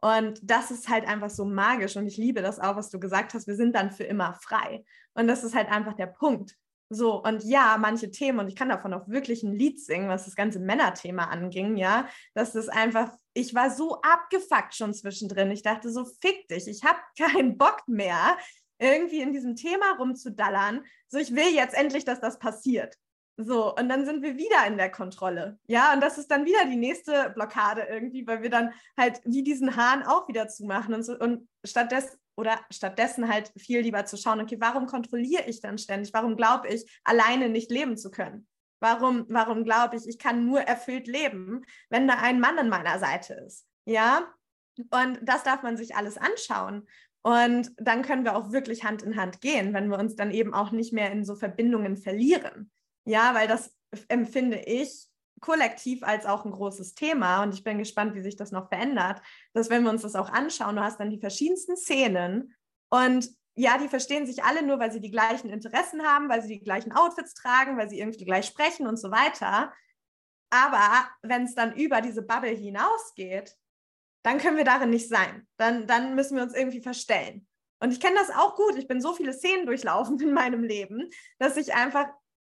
Und das ist halt einfach so magisch und ich liebe das auch, was du gesagt hast. Wir sind dann für immer frei. Und das ist halt einfach der Punkt. So, und ja, manche Themen, und ich kann davon auch wirklich ein Lied singen, was das ganze Männerthema anging, ja, dass das einfach, ich war so abgefuckt schon zwischendrin. Ich dachte so, fick dich, ich habe keinen Bock mehr, irgendwie in diesem Thema rumzudallern. So, ich will jetzt endlich, dass das passiert. So, und dann sind wir wieder in der Kontrolle. Ja, und das ist dann wieder die nächste Blockade irgendwie, weil wir dann halt wie diesen Hahn auch wieder zumachen und so. Und stattdessen oder stattdessen halt viel lieber zu schauen, okay, warum kontrolliere ich dann ständig? Warum glaube ich, alleine nicht leben zu können? Warum, warum glaube ich, ich kann nur erfüllt leben, wenn da ein Mann an meiner Seite ist? Ja, und das darf man sich alles anschauen. Und dann können wir auch wirklich Hand in Hand gehen, wenn wir uns dann eben auch nicht mehr in so Verbindungen verlieren. Ja, weil das empfinde ich kollektiv als auch ein großes Thema und ich bin gespannt, wie sich das noch verändert, dass wenn wir uns das auch anschauen, du hast dann die verschiedensten Szenen und ja, die verstehen sich alle nur, weil sie die gleichen Interessen haben, weil sie die gleichen Outfits tragen, weil sie irgendwie gleich sprechen und so weiter. Aber wenn es dann über diese Bubble hinausgeht, dann können wir darin nicht sein. Dann, dann müssen wir uns irgendwie verstellen. Und ich kenne das auch gut. Ich bin so viele Szenen durchlaufen in meinem Leben, dass ich einfach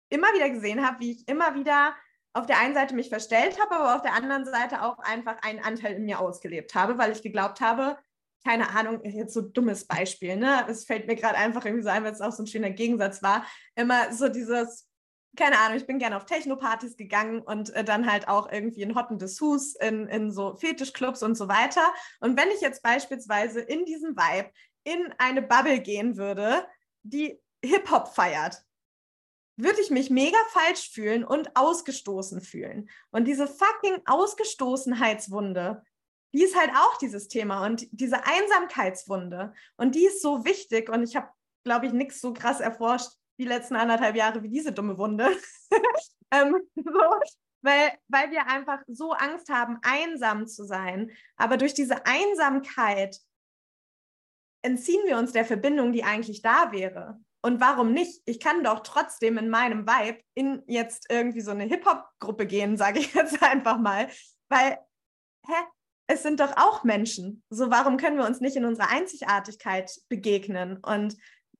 immer wieder gesehen habe, wie ich immer wieder auf der einen Seite mich verstellt habe, aber auf der anderen Seite auch einfach einen Anteil in mir ausgelebt habe, weil ich geglaubt habe, keine Ahnung, jetzt so dummes Beispiel, ne? Es fällt mir gerade einfach irgendwie so ein, weil es auch so ein schöner Gegensatz war. Immer so dieses, keine Ahnung, ich bin gerne auf Techno-Partys gegangen und äh, dann halt auch irgendwie in Hotten Dessous, in, in so Fetischclubs und so weiter. Und wenn ich jetzt beispielsweise in diesem Vibe in eine Bubble gehen würde, die Hip-Hop feiert, würde ich mich mega falsch fühlen und ausgestoßen fühlen. Und diese fucking Ausgestoßenheitswunde, die ist halt auch dieses Thema und diese Einsamkeitswunde. Und die ist so wichtig und ich habe, glaube ich, nichts so krass erforscht die letzten anderthalb Jahre wie diese dumme Wunde. ähm, so, weil, weil wir einfach so Angst haben, einsam zu sein. Aber durch diese Einsamkeit entziehen wir uns der Verbindung, die eigentlich da wäre. Und warum nicht? Ich kann doch trotzdem in meinem Vibe in jetzt irgendwie so eine Hip-Hop-Gruppe gehen, sage ich jetzt einfach mal. Weil, hä? Es sind doch auch Menschen. So, warum können wir uns nicht in unserer Einzigartigkeit begegnen? Und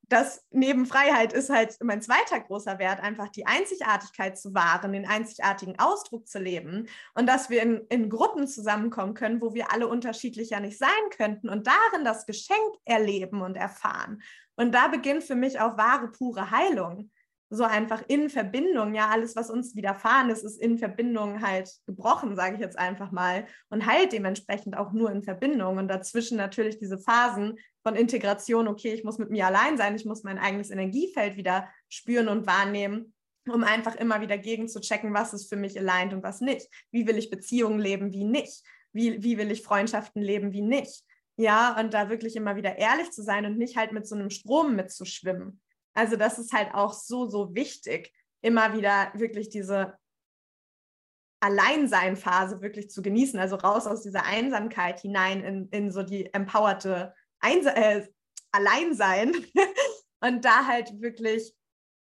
das neben Freiheit ist halt mein zweiter großer Wert, einfach die Einzigartigkeit zu wahren, den einzigartigen Ausdruck zu leben und dass wir in, in Gruppen zusammenkommen können, wo wir alle unterschiedlicher nicht sein könnten und darin das Geschenk erleben und erfahren. Und da beginnt für mich auch wahre, pure Heilung. So einfach in Verbindung, ja, alles, was uns widerfahren ist, ist in Verbindung halt gebrochen, sage ich jetzt einfach mal, und heilt dementsprechend auch nur in Verbindung. Und dazwischen natürlich diese Phasen von Integration, okay, ich muss mit mir allein sein, ich muss mein eigenes Energiefeld wieder spüren und wahrnehmen, um einfach immer wieder gegen zu checken, was ist für mich aligned und was nicht. Wie will ich Beziehungen leben, wie nicht? Wie, wie will ich Freundschaften leben, wie nicht? Ja, und da wirklich immer wieder ehrlich zu sein und nicht halt mit so einem Strom mitzuschwimmen. Also das ist halt auch so, so wichtig, immer wieder wirklich diese Alleinsein-Phase wirklich zu genießen, also raus aus dieser Einsamkeit hinein in, in so die empowerte Einsa äh, Alleinsein und da halt wirklich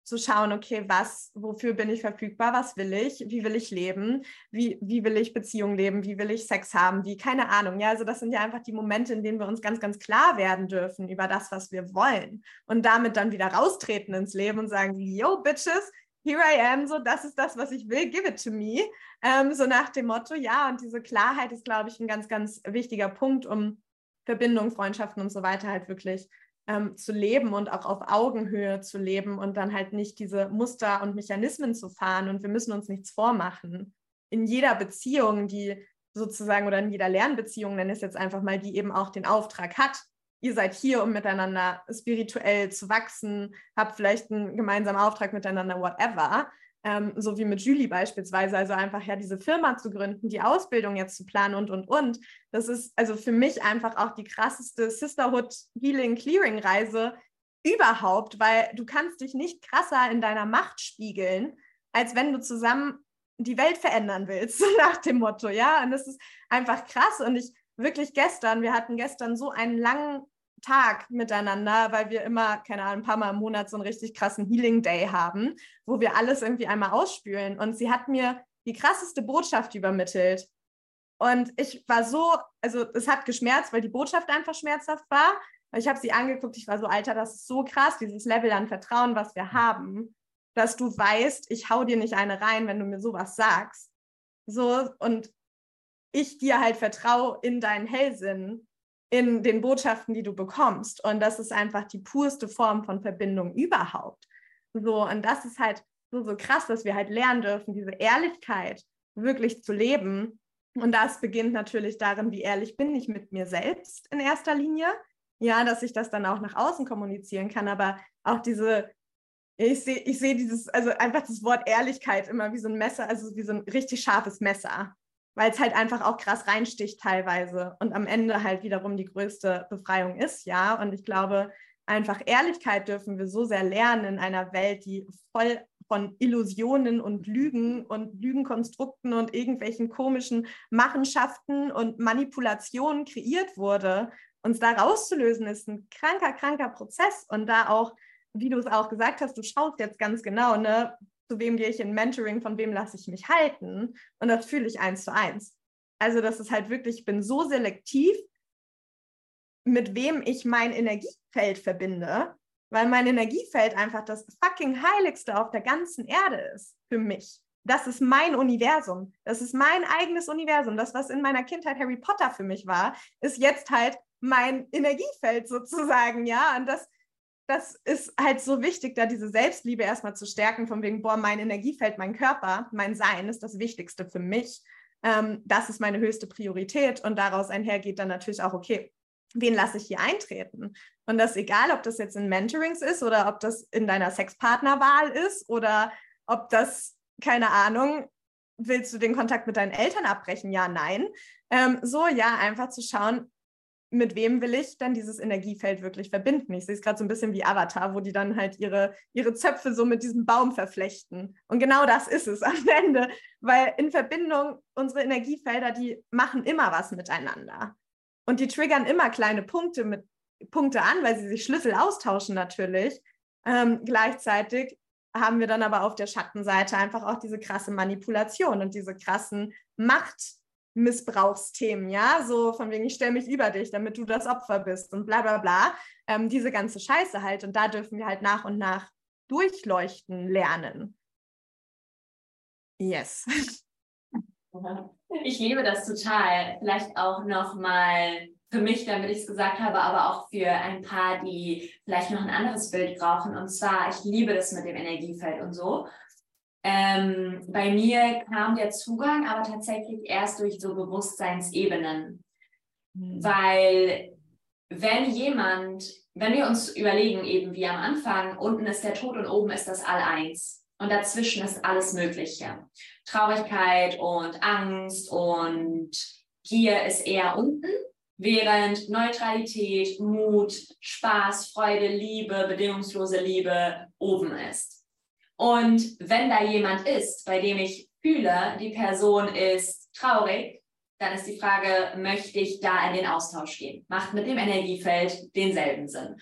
zu schauen, okay, was, wofür bin ich verfügbar, was will ich, wie will ich leben, wie, wie will ich Beziehungen leben, wie will ich Sex haben, wie, keine Ahnung. Ja, also das sind ja einfach die Momente, in denen wir uns ganz, ganz klar werden dürfen über das, was wir wollen und damit dann wieder raustreten ins Leben und sagen, yo, Bitches, here I am, so, das ist das, was ich will, give it to me. Ähm, so nach dem Motto, ja, und diese Klarheit ist, glaube ich, ein ganz, ganz wichtiger Punkt, um Verbindungen, Freundschaften und so weiter halt wirklich ähm, zu leben und auch auf Augenhöhe zu leben und dann halt nicht diese Muster und Mechanismen zu fahren und wir müssen uns nichts vormachen. In jeder Beziehung, die sozusagen oder in jeder Lernbeziehung, nenne ich es jetzt einfach mal, die eben auch den Auftrag hat, ihr seid hier, um miteinander spirituell zu wachsen, habt vielleicht einen gemeinsamen Auftrag miteinander, whatever ähm, so wie mit Julie beispielsweise, also einfach ja diese Firma zu gründen, die Ausbildung jetzt zu planen und, und, und. Das ist also für mich einfach auch die krasseste Sisterhood Healing Clearing Reise überhaupt, weil du kannst dich nicht krasser in deiner Macht spiegeln, als wenn du zusammen die Welt verändern willst, nach dem Motto, ja. Und das ist einfach krass. Und ich wirklich gestern, wir hatten gestern so einen langen Tag miteinander, weil wir immer, keine Ahnung, ein paar Mal im Monat so einen richtig krassen Healing Day haben, wo wir alles irgendwie einmal ausspülen. Und sie hat mir die krasseste Botschaft übermittelt. Und ich war so, also es hat geschmerzt, weil die Botschaft einfach schmerzhaft war. Ich habe sie angeguckt, ich war so, Alter, das ist so krass, dieses Level an Vertrauen, was wir haben, dass du weißt, ich hau dir nicht eine rein, wenn du mir sowas sagst. So, und ich dir halt vertraue in deinen Hellsinn in den Botschaften, die du bekommst. Und das ist einfach die purste Form von Verbindung überhaupt. So, und das ist halt so, so krass, dass wir halt lernen dürfen, diese Ehrlichkeit wirklich zu leben. Und das beginnt natürlich darin, wie ehrlich bin ich mit mir selbst in erster Linie. Ja, dass ich das dann auch nach außen kommunizieren kann, aber auch diese, ich sehe ich seh dieses, also einfach das Wort Ehrlichkeit immer wie so ein Messer, also wie so ein richtig scharfes Messer weil es halt einfach auch krass reinsticht teilweise und am Ende halt wiederum die größte Befreiung ist, ja. Und ich glaube, einfach Ehrlichkeit dürfen wir so sehr lernen in einer Welt, die voll von Illusionen und Lügen und Lügenkonstrukten und irgendwelchen komischen Machenschaften und Manipulationen kreiert wurde. Uns da rauszulösen, ist ein kranker, kranker Prozess. Und da auch, wie du es auch gesagt hast, du schaust jetzt ganz genau, ne, zu wem gehe ich in Mentoring, von wem lasse ich mich halten. Und das fühle ich eins zu eins. Also das ist halt wirklich, ich bin so selektiv, mit wem ich mein Energiefeld verbinde, weil mein Energiefeld einfach das fucking heiligste auf der ganzen Erde ist für mich. Das ist mein Universum. Das ist mein eigenes Universum. Das, was in meiner Kindheit Harry Potter für mich war, ist jetzt halt mein Energiefeld sozusagen, ja. Und das das ist halt so wichtig, da diese Selbstliebe erstmal zu stärken, von wegen, boah, mein Energiefeld, mein Körper, mein Sein ist das Wichtigste für mich. Ähm, das ist meine höchste Priorität und daraus einhergeht dann natürlich auch, okay, wen lasse ich hier eintreten? Und das egal, ob das jetzt in Mentorings ist oder ob das in deiner Sexpartnerwahl ist oder ob das, keine Ahnung, willst du den Kontakt mit deinen Eltern abbrechen? Ja, nein. Ähm, so, ja, einfach zu schauen, mit wem will ich dann dieses Energiefeld wirklich verbinden? Ich sehe es gerade so ein bisschen wie Avatar, wo die dann halt ihre, ihre Zöpfe so mit diesem Baum verflechten. Und genau das ist es am Ende, weil in Verbindung unsere Energiefelder, die machen immer was miteinander. Und die triggern immer kleine Punkte mit Punkte an, weil sie sich Schlüssel austauschen natürlich. Ähm, gleichzeitig haben wir dann aber auf der Schattenseite einfach auch diese krasse Manipulation und diese krassen Macht. Missbrauchsthemen, ja, so von wegen, ich stelle mich über dich, damit du das Opfer bist und bla bla bla, ähm, diese ganze Scheiße halt. Und da dürfen wir halt nach und nach durchleuchten lernen. Yes. Ich liebe das total. Vielleicht auch nochmal für mich, damit ich es gesagt habe, aber auch für ein paar, die vielleicht noch ein anderes Bild brauchen. Und zwar, ich liebe das mit dem Energiefeld und so. Ähm, bei mir kam der Zugang aber tatsächlich erst durch so Bewusstseinsebenen. Mhm. Weil wenn jemand, wenn wir uns überlegen, eben wie am Anfang, unten ist der Tod und oben ist das All-Eins. Und dazwischen ist alles Mögliche. Traurigkeit und Angst und Gier ist eher unten, während Neutralität, Mut, Spaß, Freude, Liebe, bedingungslose Liebe oben ist. Und wenn da jemand ist, bei dem ich fühle, die Person ist traurig, dann ist die Frage, möchte ich da in den Austausch gehen? Macht mit dem Energiefeld denselben Sinn.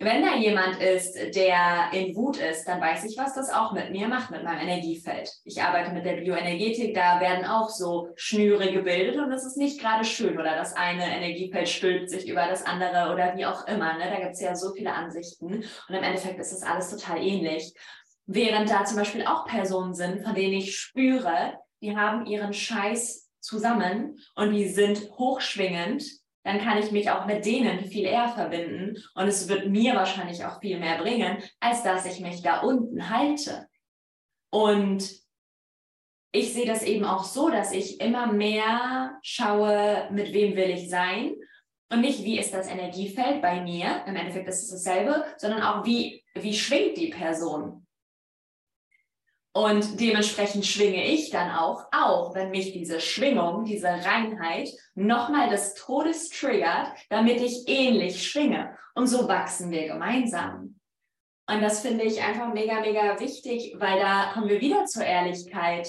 Wenn da jemand ist, der in Wut ist, dann weiß ich, was das auch mit mir macht, mit meinem Energiefeld. Ich arbeite mit der Bioenergetik, da werden auch so Schnüre gebildet und das ist nicht gerade schön oder das eine Energiefeld stülpt sich über das andere oder wie auch immer. Ne? Da gibt es ja so viele Ansichten und im Endeffekt ist das alles total ähnlich. Während da zum Beispiel auch Personen sind, von denen ich spüre, die haben ihren Scheiß zusammen und die sind hochschwingend dann kann ich mich auch mit denen viel eher verbinden und es wird mir wahrscheinlich auch viel mehr bringen, als dass ich mich da unten halte. Und ich sehe das eben auch so, dass ich immer mehr schaue, mit wem will ich sein und nicht, wie ist das Energiefeld bei mir, im Endeffekt ist es dasselbe, sondern auch, wie, wie schwingt die Person. Und dementsprechend schwinge ich dann auch, auch wenn mich diese Schwingung, diese Reinheit nochmal des Todes triggert, damit ich ähnlich schwinge. Und so wachsen wir gemeinsam. Und das finde ich einfach mega, mega wichtig, weil da kommen wir wieder zur Ehrlichkeit,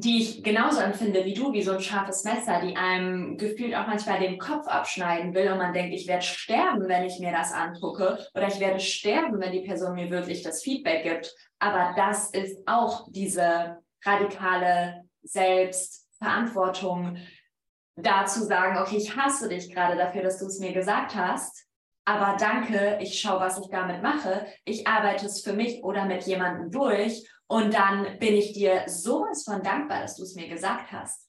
die ich genauso empfinde wie du, wie so ein scharfes Messer, die einem gefühlt auch manchmal den Kopf abschneiden will und man denkt, ich werde sterben, wenn ich mir das angucke oder ich werde sterben, wenn die Person mir wirklich das Feedback gibt. Aber das ist auch diese radikale Selbstverantwortung, da zu sagen, okay, ich hasse dich gerade dafür, dass du es mir gesagt hast, aber danke, ich schaue, was ich damit mache. Ich arbeite es für mich oder mit jemandem durch und dann bin ich dir sowas von dankbar, dass du es mir gesagt hast.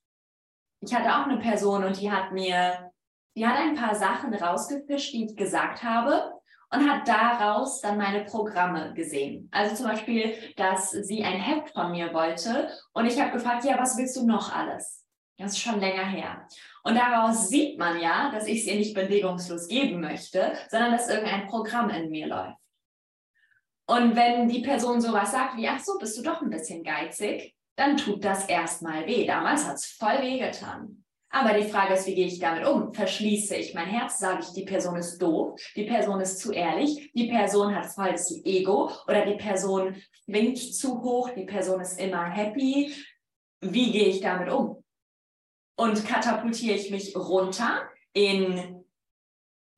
Ich hatte auch eine Person und die hat mir, die hat ein paar Sachen rausgefischt, die ich gesagt habe und hat daraus dann meine Programme gesehen. Also zum Beispiel, dass sie ein Heft von mir wollte und ich habe gefragt, ja, was willst du noch alles? Das ist schon länger her. Und daraus sieht man ja, dass ich es ihr nicht bewegungslos geben möchte, sondern dass irgendein Programm in mir läuft. Und wenn die Person sowas sagt wie, ach so, bist du doch ein bisschen geizig, dann tut das erstmal weh. Damals hat es voll weh getan. Aber die Frage ist, wie gehe ich damit um? Verschließe ich mein Herz? Sage ich, die Person ist doof, die Person ist zu ehrlich, die Person hat zu Ego oder die Person schwingt zu hoch, die Person ist immer happy. Wie gehe ich damit um? Und katapultiere ich mich runter in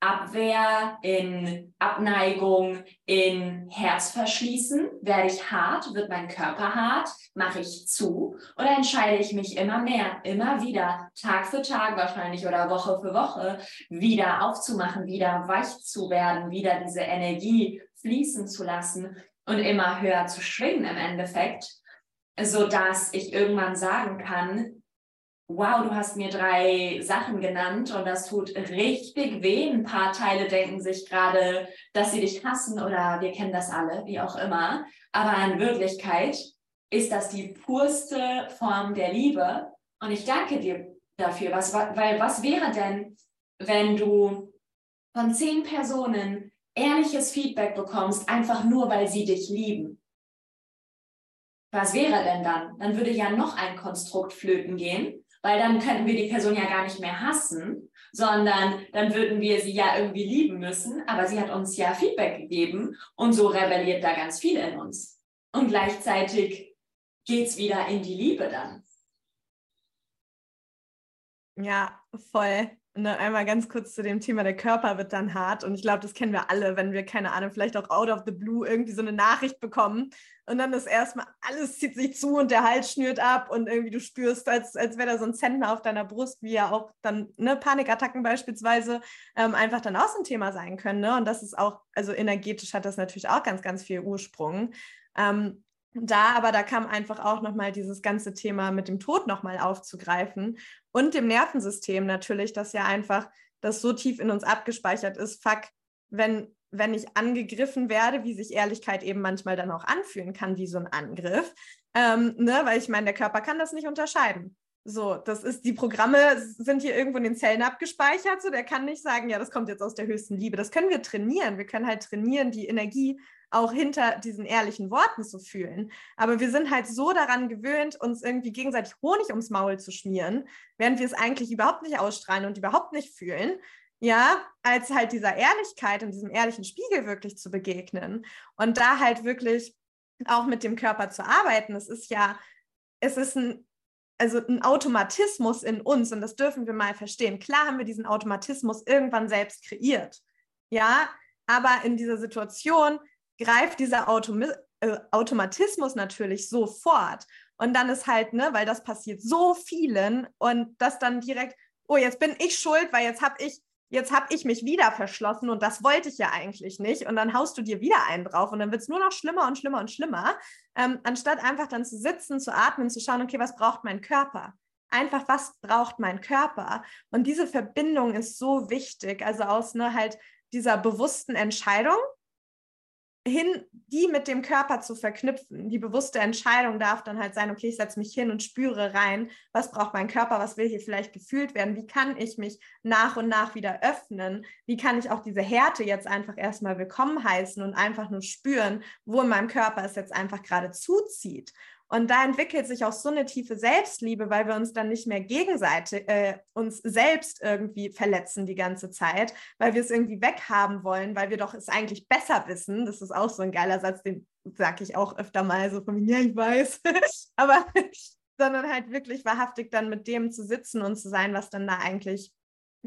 Abwehr, in Abneigung, in Herzverschließen? Werde ich hart? Wird mein Körper hart? Mache ich zu? Oder entscheide ich mich immer mehr, immer wieder, Tag für Tag wahrscheinlich oder Woche für Woche, wieder aufzumachen, wieder weich zu werden, wieder diese Energie fließen zu lassen und immer höher zu schwingen im Endeffekt, sodass ich irgendwann sagen kann, wow, du hast mir drei Sachen genannt und das tut richtig weh. Ein paar Teile denken sich gerade, dass sie dich hassen oder wir kennen das alle, wie auch immer. Aber in Wirklichkeit ist das die purste Form der Liebe. Und ich danke dir dafür. Was, weil was wäre denn, wenn du von zehn Personen ehrliches Feedback bekommst, einfach nur, weil sie dich lieben? Was wäre denn dann? Dann würde ja noch ein Konstrukt flöten gehen, weil dann könnten wir die Person ja gar nicht mehr hassen, sondern dann würden wir sie ja irgendwie lieben müssen, aber sie hat uns ja Feedback gegeben und so rebelliert da ganz viel in uns. Und gleichzeitig geht es wieder in die Liebe dann. Ja, voll. Dann einmal ganz kurz zu dem Thema, der Körper wird dann hart. Und ich glaube, das kennen wir alle, wenn wir, keine Ahnung, vielleicht auch out of the blue irgendwie so eine Nachricht bekommen. Und dann ist erstmal alles zieht sich zu und der Hals schnürt ab und irgendwie du spürst, als, als wäre da so ein Zentner auf deiner Brust, wie ja auch dann ne, Panikattacken beispielsweise ähm, einfach dann auch so ein Thema sein können. Ne? Und das ist auch, also energetisch hat das natürlich auch ganz, ganz viel Ursprung. Ähm, da, aber da kam einfach auch nochmal dieses ganze Thema mit dem Tod nochmal aufzugreifen und dem Nervensystem natürlich, dass ja einfach das so tief in uns abgespeichert ist, fuck, wenn, wenn ich angegriffen werde, wie sich Ehrlichkeit eben manchmal dann auch anfühlen kann, wie so ein Angriff, ähm, ne? weil ich meine, der Körper kann das nicht unterscheiden. So, das ist, die Programme sind hier irgendwo in den Zellen abgespeichert, so der kann nicht sagen, ja, das kommt jetzt aus der höchsten Liebe. Das können wir trainieren. Wir können halt trainieren, die Energie auch hinter diesen ehrlichen Worten zu fühlen. Aber wir sind halt so daran gewöhnt, uns irgendwie gegenseitig Honig ums Maul zu schmieren, während wir es eigentlich überhaupt nicht ausstrahlen und überhaupt nicht fühlen. Ja, als halt dieser Ehrlichkeit und diesem ehrlichen Spiegel wirklich zu begegnen und da halt wirklich auch mit dem Körper zu arbeiten. Es ist ja, es ist ein, also ein Automatismus in uns und das dürfen wir mal verstehen. Klar haben wir diesen Automatismus irgendwann selbst kreiert. Ja, aber in dieser Situation greift dieser Autom äh, Automatismus natürlich sofort. Und dann ist halt, ne, weil das passiert so vielen und das dann direkt, oh, jetzt bin ich schuld, weil jetzt habe ich, jetzt habe ich mich wieder verschlossen und das wollte ich ja eigentlich nicht. Und dann haust du dir wieder einen drauf und dann wird es nur noch schlimmer und schlimmer und schlimmer, ähm, anstatt einfach dann zu sitzen, zu atmen, zu schauen, okay, was braucht mein Körper? Einfach, was braucht mein Körper? Und diese Verbindung ist so wichtig. Also aus ne, halt dieser bewussten Entscheidung, hin, die mit dem Körper zu verknüpfen. Die bewusste Entscheidung darf dann halt sein, okay, ich setze mich hin und spüre rein, was braucht mein Körper, was will hier vielleicht gefühlt werden, wie kann ich mich nach und nach wieder öffnen, wie kann ich auch diese Härte jetzt einfach erstmal willkommen heißen und einfach nur spüren, wo in meinem Körper es jetzt einfach gerade zuzieht. Und da entwickelt sich auch so eine tiefe Selbstliebe, weil wir uns dann nicht mehr gegenseitig äh, uns selbst irgendwie verletzen die ganze Zeit, weil wir es irgendwie weghaben wollen, weil wir doch es eigentlich besser wissen. Das ist auch so ein geiler Satz, den sage ich auch öfter mal so von mir, ja, ich weiß. Aber sondern halt wirklich wahrhaftig dann mit dem zu sitzen und zu sein, was dann da eigentlich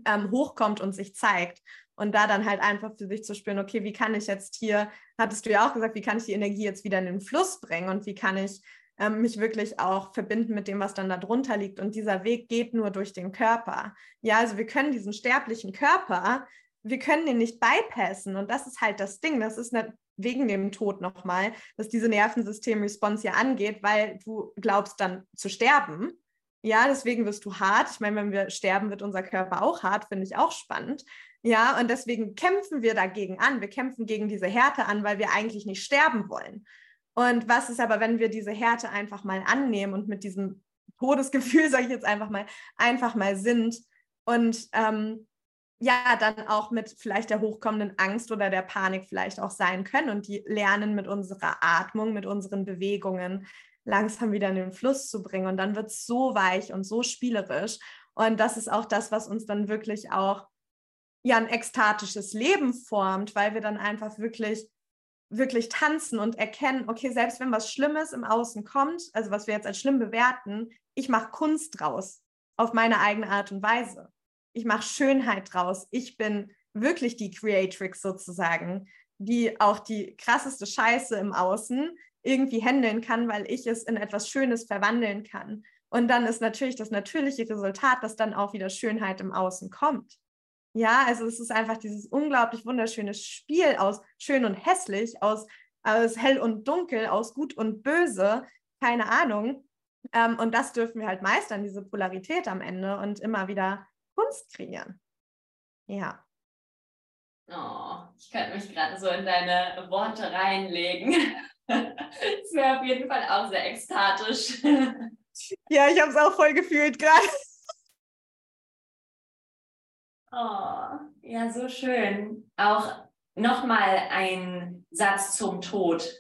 ähm, hochkommt und sich zeigt. Und da dann halt einfach für sich zu spüren, okay, wie kann ich jetzt hier, hattest du ja auch gesagt, wie kann ich die Energie jetzt wieder in den Fluss bringen und wie kann ich ähm, mich wirklich auch verbinden mit dem, was dann da drunter liegt. Und dieser Weg geht nur durch den Körper. Ja, also wir können diesen sterblichen Körper, wir können den nicht bypassen. Und das ist halt das Ding. Das ist nicht wegen dem Tod nochmal, dass diese Nervensystem-Response ja angeht, weil du glaubst dann zu sterben. Ja, deswegen wirst du hart. Ich meine, wenn wir sterben, wird unser Körper auch hart, finde ich auch spannend. Ja, und deswegen kämpfen wir dagegen an. Wir kämpfen gegen diese Härte an, weil wir eigentlich nicht sterben wollen. Und was ist aber, wenn wir diese Härte einfach mal annehmen und mit diesem Todesgefühl, sage ich jetzt einfach mal, einfach mal sind und ähm, ja, dann auch mit vielleicht der hochkommenden Angst oder der Panik vielleicht auch sein können und die lernen mit unserer Atmung, mit unseren Bewegungen langsam wieder in den Fluss zu bringen. Und dann wird es so weich und so spielerisch. Und das ist auch das, was uns dann wirklich auch ja ein ekstatisches Leben formt, weil wir dann einfach wirklich wirklich tanzen und erkennen, okay, selbst wenn was Schlimmes im Außen kommt, also was wir jetzt als schlimm bewerten, ich mache Kunst draus auf meine eigene Art und Weise. Ich mache Schönheit draus. Ich bin wirklich die Creatrix sozusagen, die auch die krasseste Scheiße im Außen irgendwie handeln kann, weil ich es in etwas Schönes verwandeln kann. Und dann ist natürlich das natürliche Resultat, dass dann auch wieder Schönheit im Außen kommt. Ja, also es ist einfach dieses unglaublich wunderschöne Spiel aus schön und hässlich, aus, aus hell und dunkel, aus gut und böse, keine Ahnung. Ähm, und das dürfen wir halt meistern, diese Polarität am Ende und immer wieder Kunst kreieren. Ja. Oh, ich könnte mich gerade so in deine Worte reinlegen. Das wäre auf jeden Fall auch sehr ekstatisch. Ja, ich habe es auch voll gefühlt gerade. Oh, ja, so schön. Auch nochmal ein Satz zum Tod.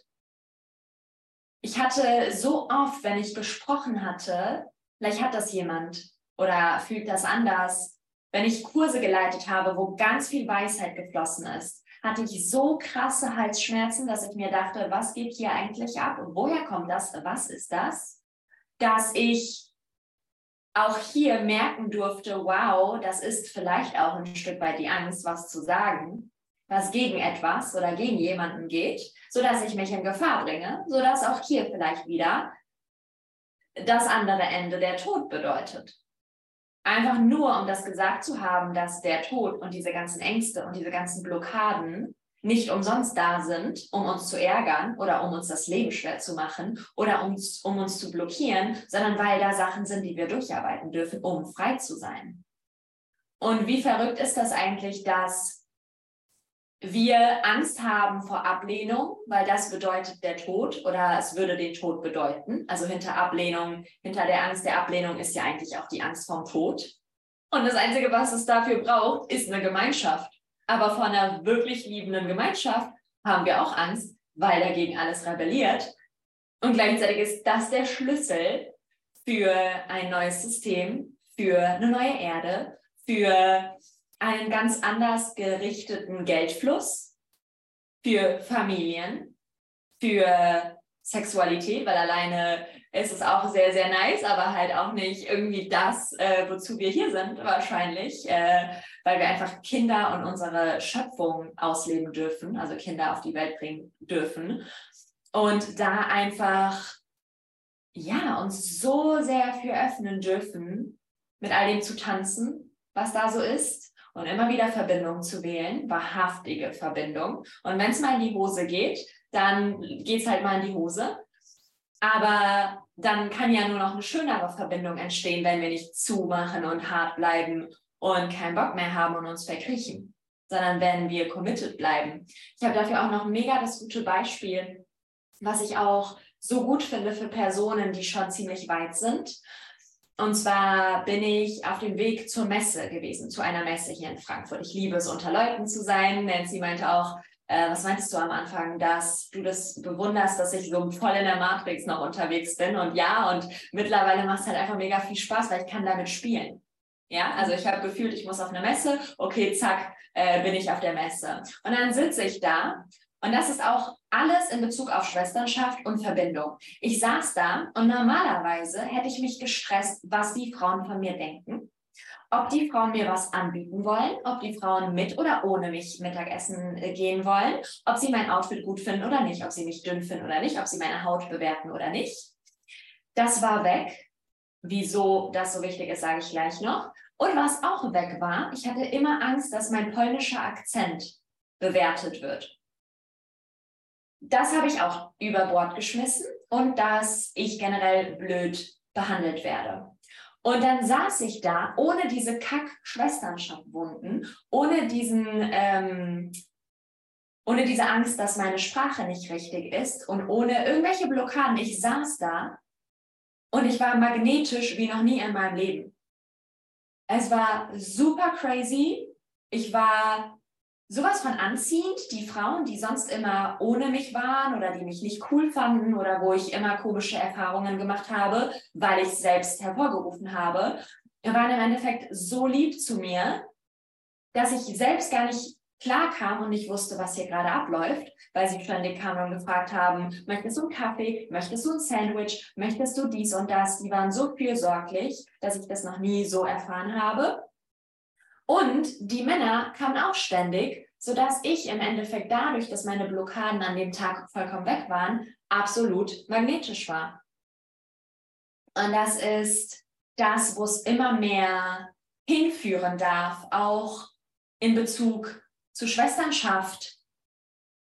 Ich hatte so oft, wenn ich gesprochen hatte, vielleicht hat das jemand oder fühlt das anders, wenn ich Kurse geleitet habe, wo ganz viel Weisheit geflossen ist, hatte ich so krasse Halsschmerzen, dass ich mir dachte, was geht hier eigentlich ab woher kommt das, was ist das? Dass ich auch hier merken durfte, wow, das ist vielleicht auch ein Stück weit die Angst, was zu sagen, was gegen etwas oder gegen jemanden geht, sodass ich mich in Gefahr bringe, sodass auch hier vielleicht wieder das andere Ende der Tod bedeutet. Einfach nur, um das gesagt zu haben, dass der Tod und diese ganzen Ängste und diese ganzen Blockaden nicht umsonst da sind, um uns zu ärgern oder um uns das Leben schwer zu machen oder um, um uns zu blockieren, sondern weil da Sachen sind, die wir durcharbeiten dürfen, um frei zu sein. Und wie verrückt ist das eigentlich, dass wir Angst haben vor Ablehnung, weil das bedeutet der Tod oder es würde den Tod bedeuten. Also hinter Ablehnung, hinter der Angst der Ablehnung ist ja eigentlich auch die Angst vom Tod. Und das Einzige, was es dafür braucht, ist eine Gemeinschaft. Aber vor einer wirklich liebenden Gemeinschaft haben wir auch Angst, weil dagegen alles rebelliert. Und gleichzeitig ist das der Schlüssel für ein neues System, für eine neue Erde, für einen ganz anders gerichteten Geldfluss, für Familien, für Sexualität, weil alleine ist es auch sehr, sehr nice, aber halt auch nicht irgendwie das, äh, wozu wir hier sind, wahrscheinlich, äh, weil wir einfach Kinder und unsere Schöpfung ausleben dürfen, also Kinder auf die Welt bringen dürfen. Und da einfach, ja, uns so sehr für öffnen dürfen, mit all dem zu tanzen, was da so ist und immer wieder Verbindung zu wählen, wahrhaftige Verbindung. Und wenn es mal in die Hose geht, dann geht es halt mal in die Hose. Aber dann kann ja nur noch eine schönere Verbindung entstehen, wenn wir nicht zumachen und hart bleiben und keinen Bock mehr haben und uns verkriechen, sondern wenn wir committed bleiben. Ich habe dafür auch noch mega das gute Beispiel, was ich auch so gut finde für Personen, die schon ziemlich weit sind. Und zwar bin ich auf dem Weg zur Messe gewesen, zu einer Messe hier in Frankfurt. Ich liebe es, unter Leuten zu sein. Nancy meinte auch, äh, was meintest du am Anfang, dass du das bewunderst, dass ich so voll in der Matrix noch unterwegs bin? Und ja, und mittlerweile macht es halt einfach mega viel Spaß, weil ich kann damit spielen. Ja, also ich habe gefühlt, ich muss auf eine Messe, okay, zack, äh, bin ich auf der Messe. Und dann sitze ich da und das ist auch alles in Bezug auf Schwesternschaft und Verbindung. Ich saß da und normalerweise hätte ich mich gestresst, was die Frauen von mir denken ob die Frauen mir was anbieten wollen, ob die Frauen mit oder ohne mich Mittagessen äh, gehen wollen, ob sie mein Outfit gut finden oder nicht, ob sie mich dünn finden oder nicht, ob sie meine Haut bewerten oder nicht. Das war weg. Wieso das so wichtig ist, sage ich gleich noch. Und was auch weg war, ich hatte immer Angst, dass mein polnischer Akzent bewertet wird. Das habe ich auch über Bord geschmissen und dass ich generell blöd behandelt werde. Und dann saß ich da ohne diese Kack-Schwesternschaftswunden, ohne diesen, ähm, ohne diese Angst, dass meine Sprache nicht richtig ist und ohne irgendwelche Blockaden. Ich saß da und ich war magnetisch wie noch nie in meinem Leben. Es war super crazy. Ich war sowas von anziehend. Die Frauen, die sonst immer ohne mich waren oder die mich nicht cool fanden oder wo ich immer komische Erfahrungen gemacht habe, weil ich selbst hervorgerufen habe, waren im Endeffekt so lieb zu mir, dass ich selbst gar nicht klar kam und nicht wusste, was hier gerade abläuft, weil sie ständig kamen und gefragt haben, möchtest du einen Kaffee, möchtest du ein Sandwich, möchtest du dies und das. Die waren so fürsorglich, dass ich das noch nie so erfahren habe. Und die Männer kamen auch ständig, sodass ich im Endeffekt dadurch, dass meine Blockaden an dem Tag vollkommen weg waren, absolut magnetisch war. Und das ist das, wo es immer mehr hinführen darf, auch in Bezug zu Schwesternschaft,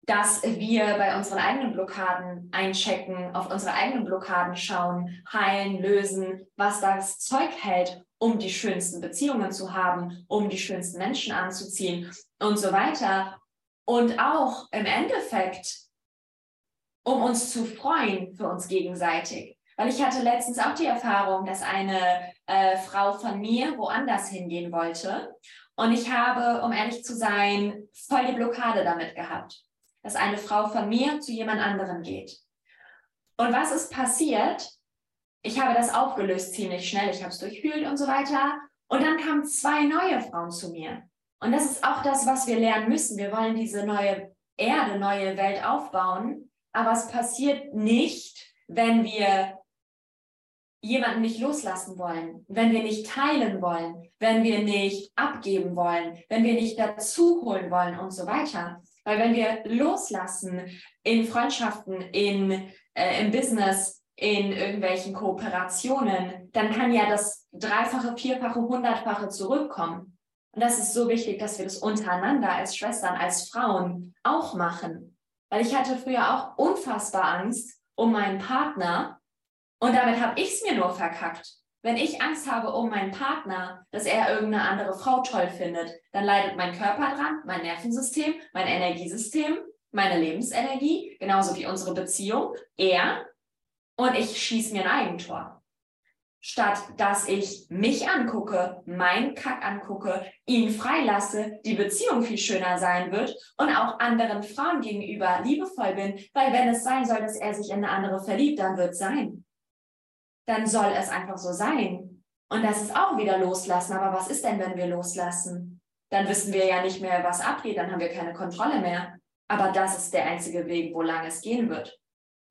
dass wir bei unseren eigenen Blockaden einchecken, auf unsere eigenen Blockaden schauen, heilen, lösen, was das Zeug hält um die schönsten Beziehungen zu haben, um die schönsten Menschen anzuziehen und so weiter. Und auch im Endeffekt, um uns zu freuen für uns gegenseitig. Weil ich hatte letztens auch die Erfahrung, dass eine äh, Frau von mir woanders hingehen wollte. Und ich habe, um ehrlich zu sein, voll die Blockade damit gehabt, dass eine Frau von mir zu jemand anderem geht. Und was ist passiert? Ich habe das aufgelöst ziemlich schnell, ich habe es durchwühlt und so weiter. Und dann kamen zwei neue Frauen zu mir. Und das ist auch das, was wir lernen müssen. Wir wollen diese neue Erde, neue Welt aufbauen. Aber es passiert nicht, wenn wir jemanden nicht loslassen wollen, wenn wir nicht teilen wollen, wenn wir nicht abgeben wollen, wenn wir nicht dazu holen wollen und so weiter. Weil wenn wir loslassen in Freundschaften, in, äh, im Business, in irgendwelchen Kooperationen, dann kann ja das Dreifache, Vierfache, Hundertfache zurückkommen. Und das ist so wichtig, dass wir das untereinander als Schwestern, als Frauen auch machen. Weil ich hatte früher auch unfassbar Angst um meinen Partner und damit habe ich es mir nur verkackt. Wenn ich Angst habe um meinen Partner, dass er irgendeine andere Frau toll findet, dann leidet mein Körper dran, mein Nervensystem, mein Energiesystem, meine Lebensenergie, genauso wie unsere Beziehung. Er und ich schieße mir ein Eigentor. Statt dass ich mich angucke, meinen Kack angucke, ihn freilasse, die Beziehung viel schöner sein wird und auch anderen Frauen gegenüber liebevoll bin, weil wenn es sein soll, dass er sich in eine andere verliebt, dann wird es sein. Dann soll es einfach so sein. Und das ist auch wieder loslassen. Aber was ist denn, wenn wir loslassen? Dann wissen wir ja nicht mehr, was abgeht, dann haben wir keine Kontrolle mehr. Aber das ist der einzige Weg, wo lang es gehen wird.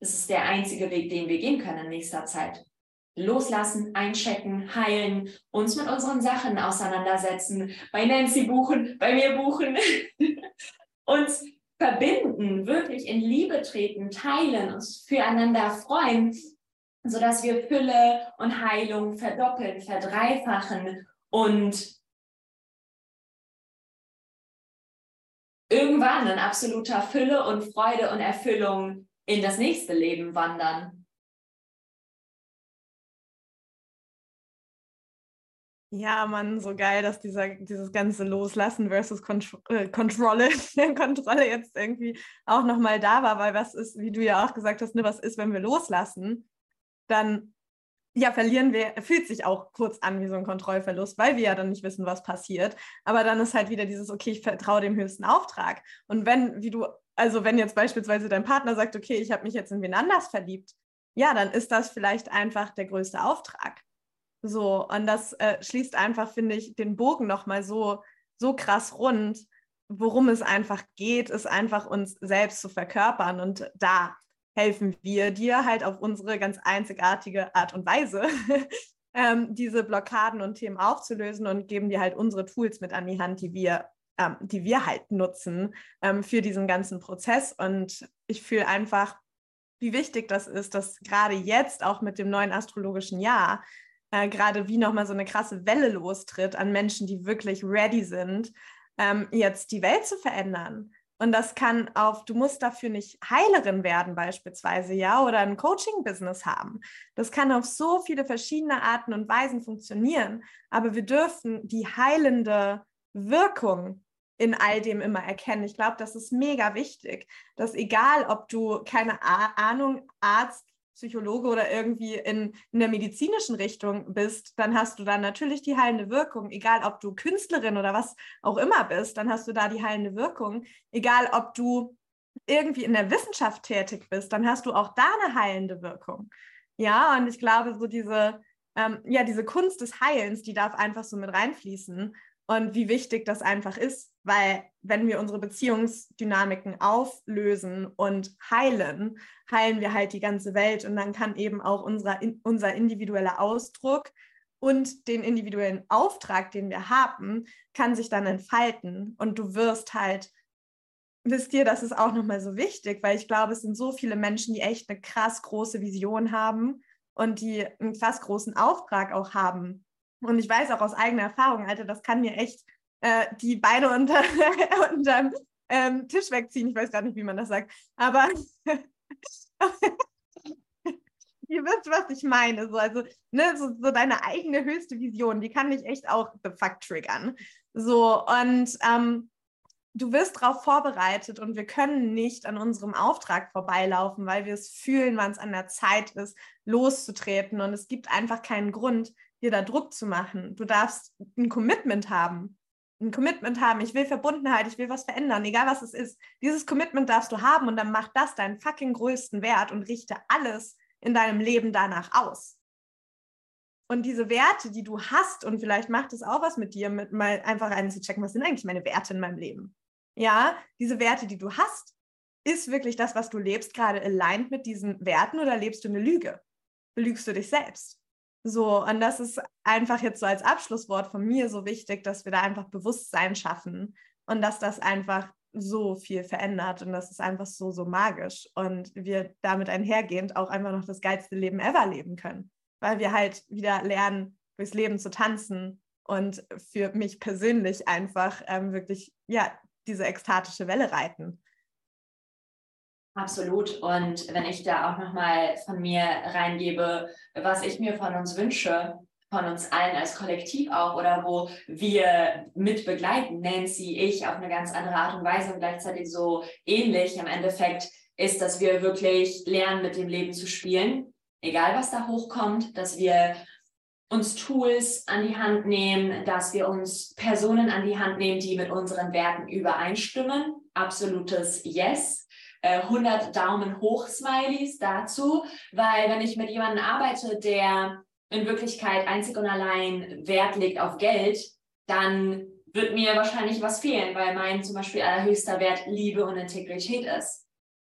Das ist der einzige Weg, den wir gehen können in nächster Zeit. Loslassen, einchecken, heilen, uns mit unseren Sachen auseinandersetzen, bei Nancy buchen, bei mir buchen, uns verbinden, wirklich in Liebe treten, teilen, uns füreinander freuen, sodass wir Fülle und Heilung verdoppeln, verdreifachen und irgendwann in absoluter Fülle und Freude und Erfüllung in das nächste Leben wandern. Ja, Mann, so geil, dass dieser, dieses ganze Loslassen versus Kont äh, Kontrolle, Kontrolle jetzt irgendwie auch nochmal da war, weil was ist, wie du ja auch gesagt hast, ne, was ist, wenn wir loslassen, dann ja, verlieren wir, fühlt sich auch kurz an wie so ein Kontrollverlust, weil wir ja dann nicht wissen, was passiert. Aber dann ist halt wieder dieses, okay, ich vertraue dem höchsten Auftrag. Und wenn, wie du, also wenn jetzt beispielsweise dein Partner sagt, okay, ich habe mich jetzt in wen anders verliebt, ja, dann ist das vielleicht einfach der größte Auftrag. So, und das äh, schließt einfach, finde ich, den Bogen nochmal so, so krass rund. Worum es einfach geht, ist einfach uns selbst zu verkörpern. Und da helfen wir dir halt auf unsere ganz einzigartige Art und Weise, ähm, diese Blockaden und Themen aufzulösen und geben dir halt unsere Tools mit an die Hand, die wir, ähm, die wir halt nutzen ähm, für diesen ganzen Prozess. Und ich fühle einfach, wie wichtig das ist, dass gerade jetzt auch mit dem neuen astrologischen Jahr äh, gerade wie nochmal so eine krasse Welle lostritt an Menschen, die wirklich ready sind, ähm, jetzt die Welt zu verändern. Und das kann auf, du musst dafür nicht Heilerin werden beispielsweise, ja, oder ein Coaching-Business haben. Das kann auf so viele verschiedene Arten und Weisen funktionieren. Aber wir dürfen die heilende Wirkung in all dem immer erkennen. Ich glaube, das ist mega wichtig, dass egal, ob du keine Ahnung, Arzt, Psychologe oder irgendwie in, in der medizinischen Richtung bist, dann hast du da natürlich die heilende Wirkung. Egal, ob du Künstlerin oder was auch immer bist, dann hast du da die heilende Wirkung. Egal, ob du irgendwie in der Wissenschaft tätig bist, dann hast du auch da eine heilende Wirkung. Ja, und ich glaube, so diese, ähm, ja, diese Kunst des Heilens, die darf einfach so mit reinfließen und wie wichtig das einfach ist, weil wenn wir unsere Beziehungsdynamiken auflösen und heilen, heilen wir halt die ganze Welt und dann kann eben auch unser, unser individueller Ausdruck und den individuellen Auftrag, den wir haben, kann sich dann entfalten. Und du wirst halt wisst ihr, das ist auch nochmal so wichtig, weil ich glaube, es sind so viele Menschen, die echt eine krass große Vision haben und die einen krass großen Auftrag auch haben. Und ich weiß auch aus eigener Erfahrung, Alter, das kann mir echt äh, die Beine unter, unterm ähm, Tisch wegziehen. Ich weiß gar nicht, wie man das sagt. Aber ihr wisst, was ich meine. So, also, ne, so, so, deine eigene höchste Vision, die kann dich echt auch the fuck triggern. So, und ähm, du wirst darauf vorbereitet und wir können nicht an unserem Auftrag vorbeilaufen, weil wir es fühlen, wann es an der Zeit ist, loszutreten. Und es gibt einfach keinen Grund, dir da Druck zu machen. Du darfst ein Commitment haben. Ein Commitment haben. Ich will Verbundenheit, ich will was verändern, egal was es ist. Dieses Commitment darfst du haben und dann mach das deinen fucking größten Wert und richte alles in deinem Leben danach aus. Und diese Werte, die du hast, und vielleicht macht es auch was mit dir, mit mal einfach einzuchecken, was sind eigentlich meine Werte in meinem Leben? Ja, diese Werte, die du hast, ist wirklich das, was du lebst, gerade aligned mit diesen Werten oder lebst du eine Lüge? Belügst du dich selbst? So, und das ist einfach jetzt so als Abschlusswort von mir so wichtig, dass wir da einfach Bewusstsein schaffen und dass das einfach so viel verändert und das ist einfach so, so magisch und wir damit einhergehend auch einfach noch das geilste Leben ever leben können, weil wir halt wieder lernen, durchs Leben zu tanzen und für mich persönlich einfach ähm, wirklich, ja, diese ekstatische Welle reiten. Absolut. Und wenn ich da auch nochmal von mir reingebe, was ich mir von uns wünsche, von uns allen als Kollektiv auch oder wo wir mit begleiten, Nancy, ich, auf eine ganz andere Art und Weise und gleichzeitig so ähnlich im Endeffekt, ist, dass wir wirklich lernen, mit dem Leben zu spielen, egal was da hochkommt, dass wir uns Tools an die Hand nehmen, dass wir uns Personen an die Hand nehmen, die mit unseren Werten übereinstimmen. Absolutes Yes. 100 äh, Daumen hoch Smileys dazu, weil wenn ich mit jemandem arbeite, der in Wirklichkeit einzig und allein Wert legt auf Geld, dann wird mir wahrscheinlich was fehlen, weil mein zum Beispiel allerhöchster Wert Liebe und Integrität ist.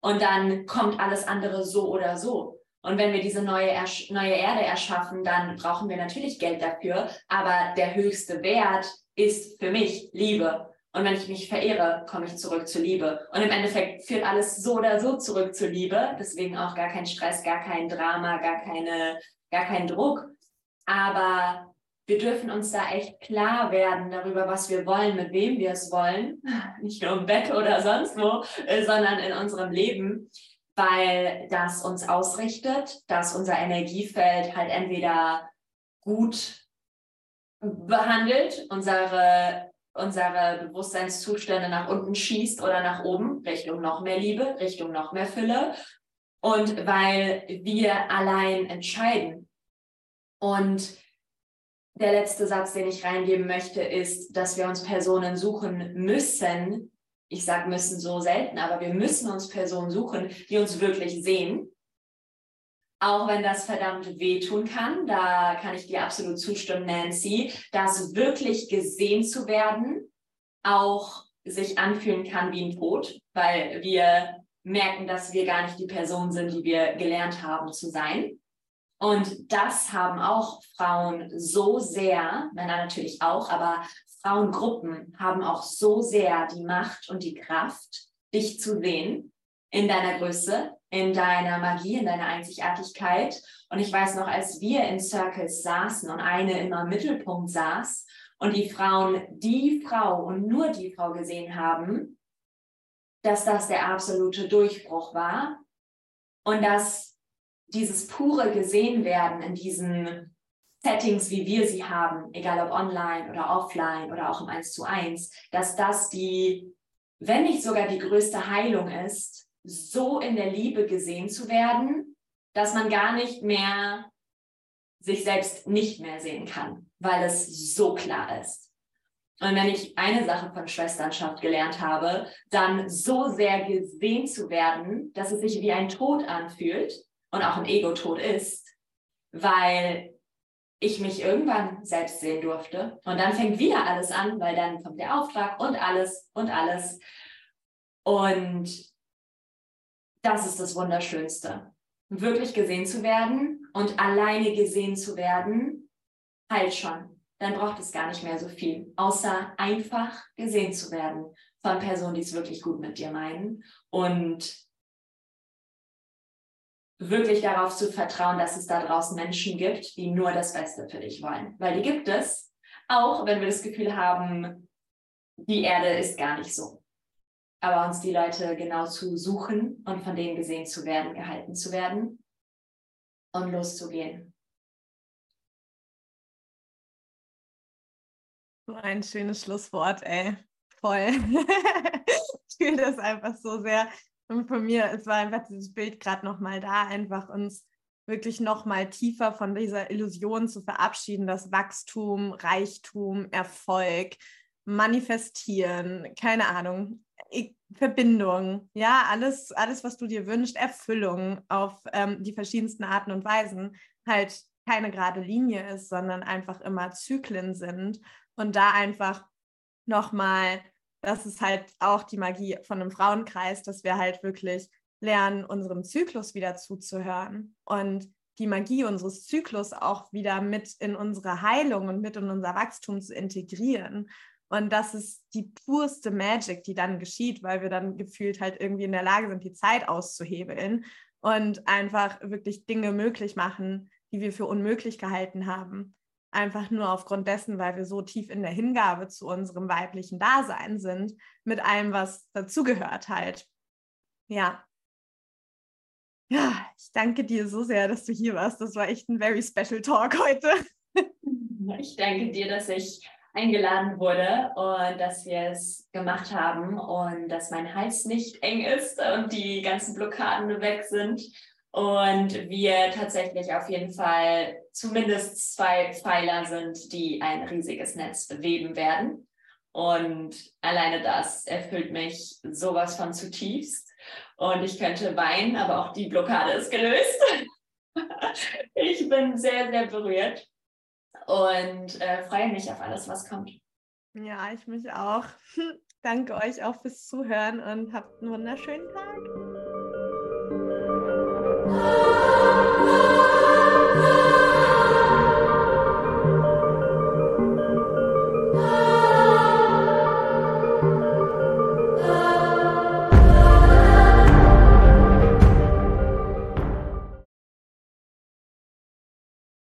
Und dann kommt alles andere so oder so. Und wenn wir diese neue, neue Erde erschaffen, dann brauchen wir natürlich Geld dafür. Aber der höchste Wert ist für mich Liebe. Und wenn ich mich verehre, komme ich zurück zur Liebe. Und im Endeffekt führt alles so oder so zurück zur Liebe. Deswegen auch gar kein Stress, gar kein Drama, gar, keine, gar kein Druck. Aber wir dürfen uns da echt klar werden darüber, was wir wollen, mit wem wir es wollen. Nicht nur im Bett oder sonst wo, äh, sondern in unserem Leben, weil das uns ausrichtet, dass unser Energiefeld halt entweder gut behandelt, unsere, unsere Bewusstseinszustände nach unten schießt oder nach oben, Richtung noch mehr Liebe, Richtung noch mehr Fülle. Und weil wir allein entscheiden. Und der letzte Satz, den ich reingeben möchte, ist, dass wir uns Personen suchen müssen. Ich sage müssen so selten, aber wir müssen uns Personen suchen, die uns wirklich sehen. Auch wenn das verdammt wehtun kann, da kann ich dir absolut zustimmen, Nancy, dass wirklich gesehen zu werden auch sich anfühlen kann wie ein Tod, weil wir merken, dass wir gar nicht die Person sind, die wir gelernt haben zu sein. Und das haben auch Frauen so sehr, Männer natürlich auch, aber Frauengruppen haben auch so sehr die Macht und die Kraft, dich zu sehen in deiner Größe, in deiner Magie, in deiner Einzigartigkeit. Und ich weiß noch, als wir in Circles saßen und eine immer im Mittelpunkt saß und die Frauen die Frau und nur die Frau gesehen haben, dass das der absolute Durchbruch war und dass dieses pure gesehen werden in diesen Settings, wie wir sie haben, egal ob online oder offline oder auch im 1 zu 1, dass das die, wenn nicht sogar die größte Heilung ist, so in der Liebe gesehen zu werden, dass man gar nicht mehr sich selbst nicht mehr sehen kann, weil es so klar ist. Und wenn ich eine Sache von Schwesternschaft gelernt habe, dann so sehr gesehen zu werden, dass es sich wie ein Tod anfühlt, und auch ein Ego-Tod ist, weil ich mich irgendwann selbst sehen durfte. Und dann fängt wieder alles an, weil dann kommt der Auftrag und alles und alles. Und das ist das Wunderschönste. Wirklich gesehen zu werden und alleine gesehen zu werden, halt schon. Dann braucht es gar nicht mehr so viel, außer einfach gesehen zu werden von Personen, die es wirklich gut mit dir meinen und wirklich darauf zu vertrauen, dass es da draußen Menschen gibt, die nur das Beste für dich wollen. Weil die gibt es, auch wenn wir das Gefühl haben, die Erde ist gar nicht so. Aber uns die Leute genau zu suchen und von denen gesehen zu werden, gehalten zu werden und loszugehen. So ein schönes Schlusswort, ey. Voll. ich fühle das einfach so sehr. Und von mir, es war einfach dieses Bild gerade nochmal da, einfach uns wirklich nochmal tiefer von dieser Illusion zu verabschieden, dass Wachstum, Reichtum, Erfolg, Manifestieren, keine Ahnung, Verbindung, ja, alles, alles, was du dir wünschst, Erfüllung auf ähm, die verschiedensten Arten und Weisen, halt keine gerade Linie ist, sondern einfach immer Zyklen sind und da einfach nochmal das ist halt auch die Magie von einem Frauenkreis, dass wir halt wirklich lernen, unserem Zyklus wieder zuzuhören und die Magie unseres Zyklus auch wieder mit in unsere Heilung und mit in unser Wachstum zu integrieren. Und das ist die purste Magic, die dann geschieht, weil wir dann gefühlt halt irgendwie in der Lage sind, die Zeit auszuhebeln und einfach wirklich Dinge möglich machen, die wir für unmöglich gehalten haben einfach nur aufgrund dessen, weil wir so tief in der Hingabe zu unserem weiblichen Dasein sind, mit allem, was dazugehört halt. Ja. Ja, ich danke dir so sehr, dass du hier warst. Das war echt ein very special Talk heute. Ich danke dir, dass ich eingeladen wurde und dass wir es gemacht haben und dass mein Hals nicht eng ist und die ganzen Blockaden weg sind und wir tatsächlich auf jeden Fall zumindest zwei Pfeiler sind, die ein riesiges Netz bewegen werden. Und alleine das erfüllt mich sowas von zutiefst. Und ich könnte weinen, aber auch die Blockade ist gelöst. ich bin sehr, sehr berührt und äh, freue mich auf alles, was kommt. Ja, ich mich auch. Danke euch auch fürs Zuhören und habt einen wunderschönen Tag.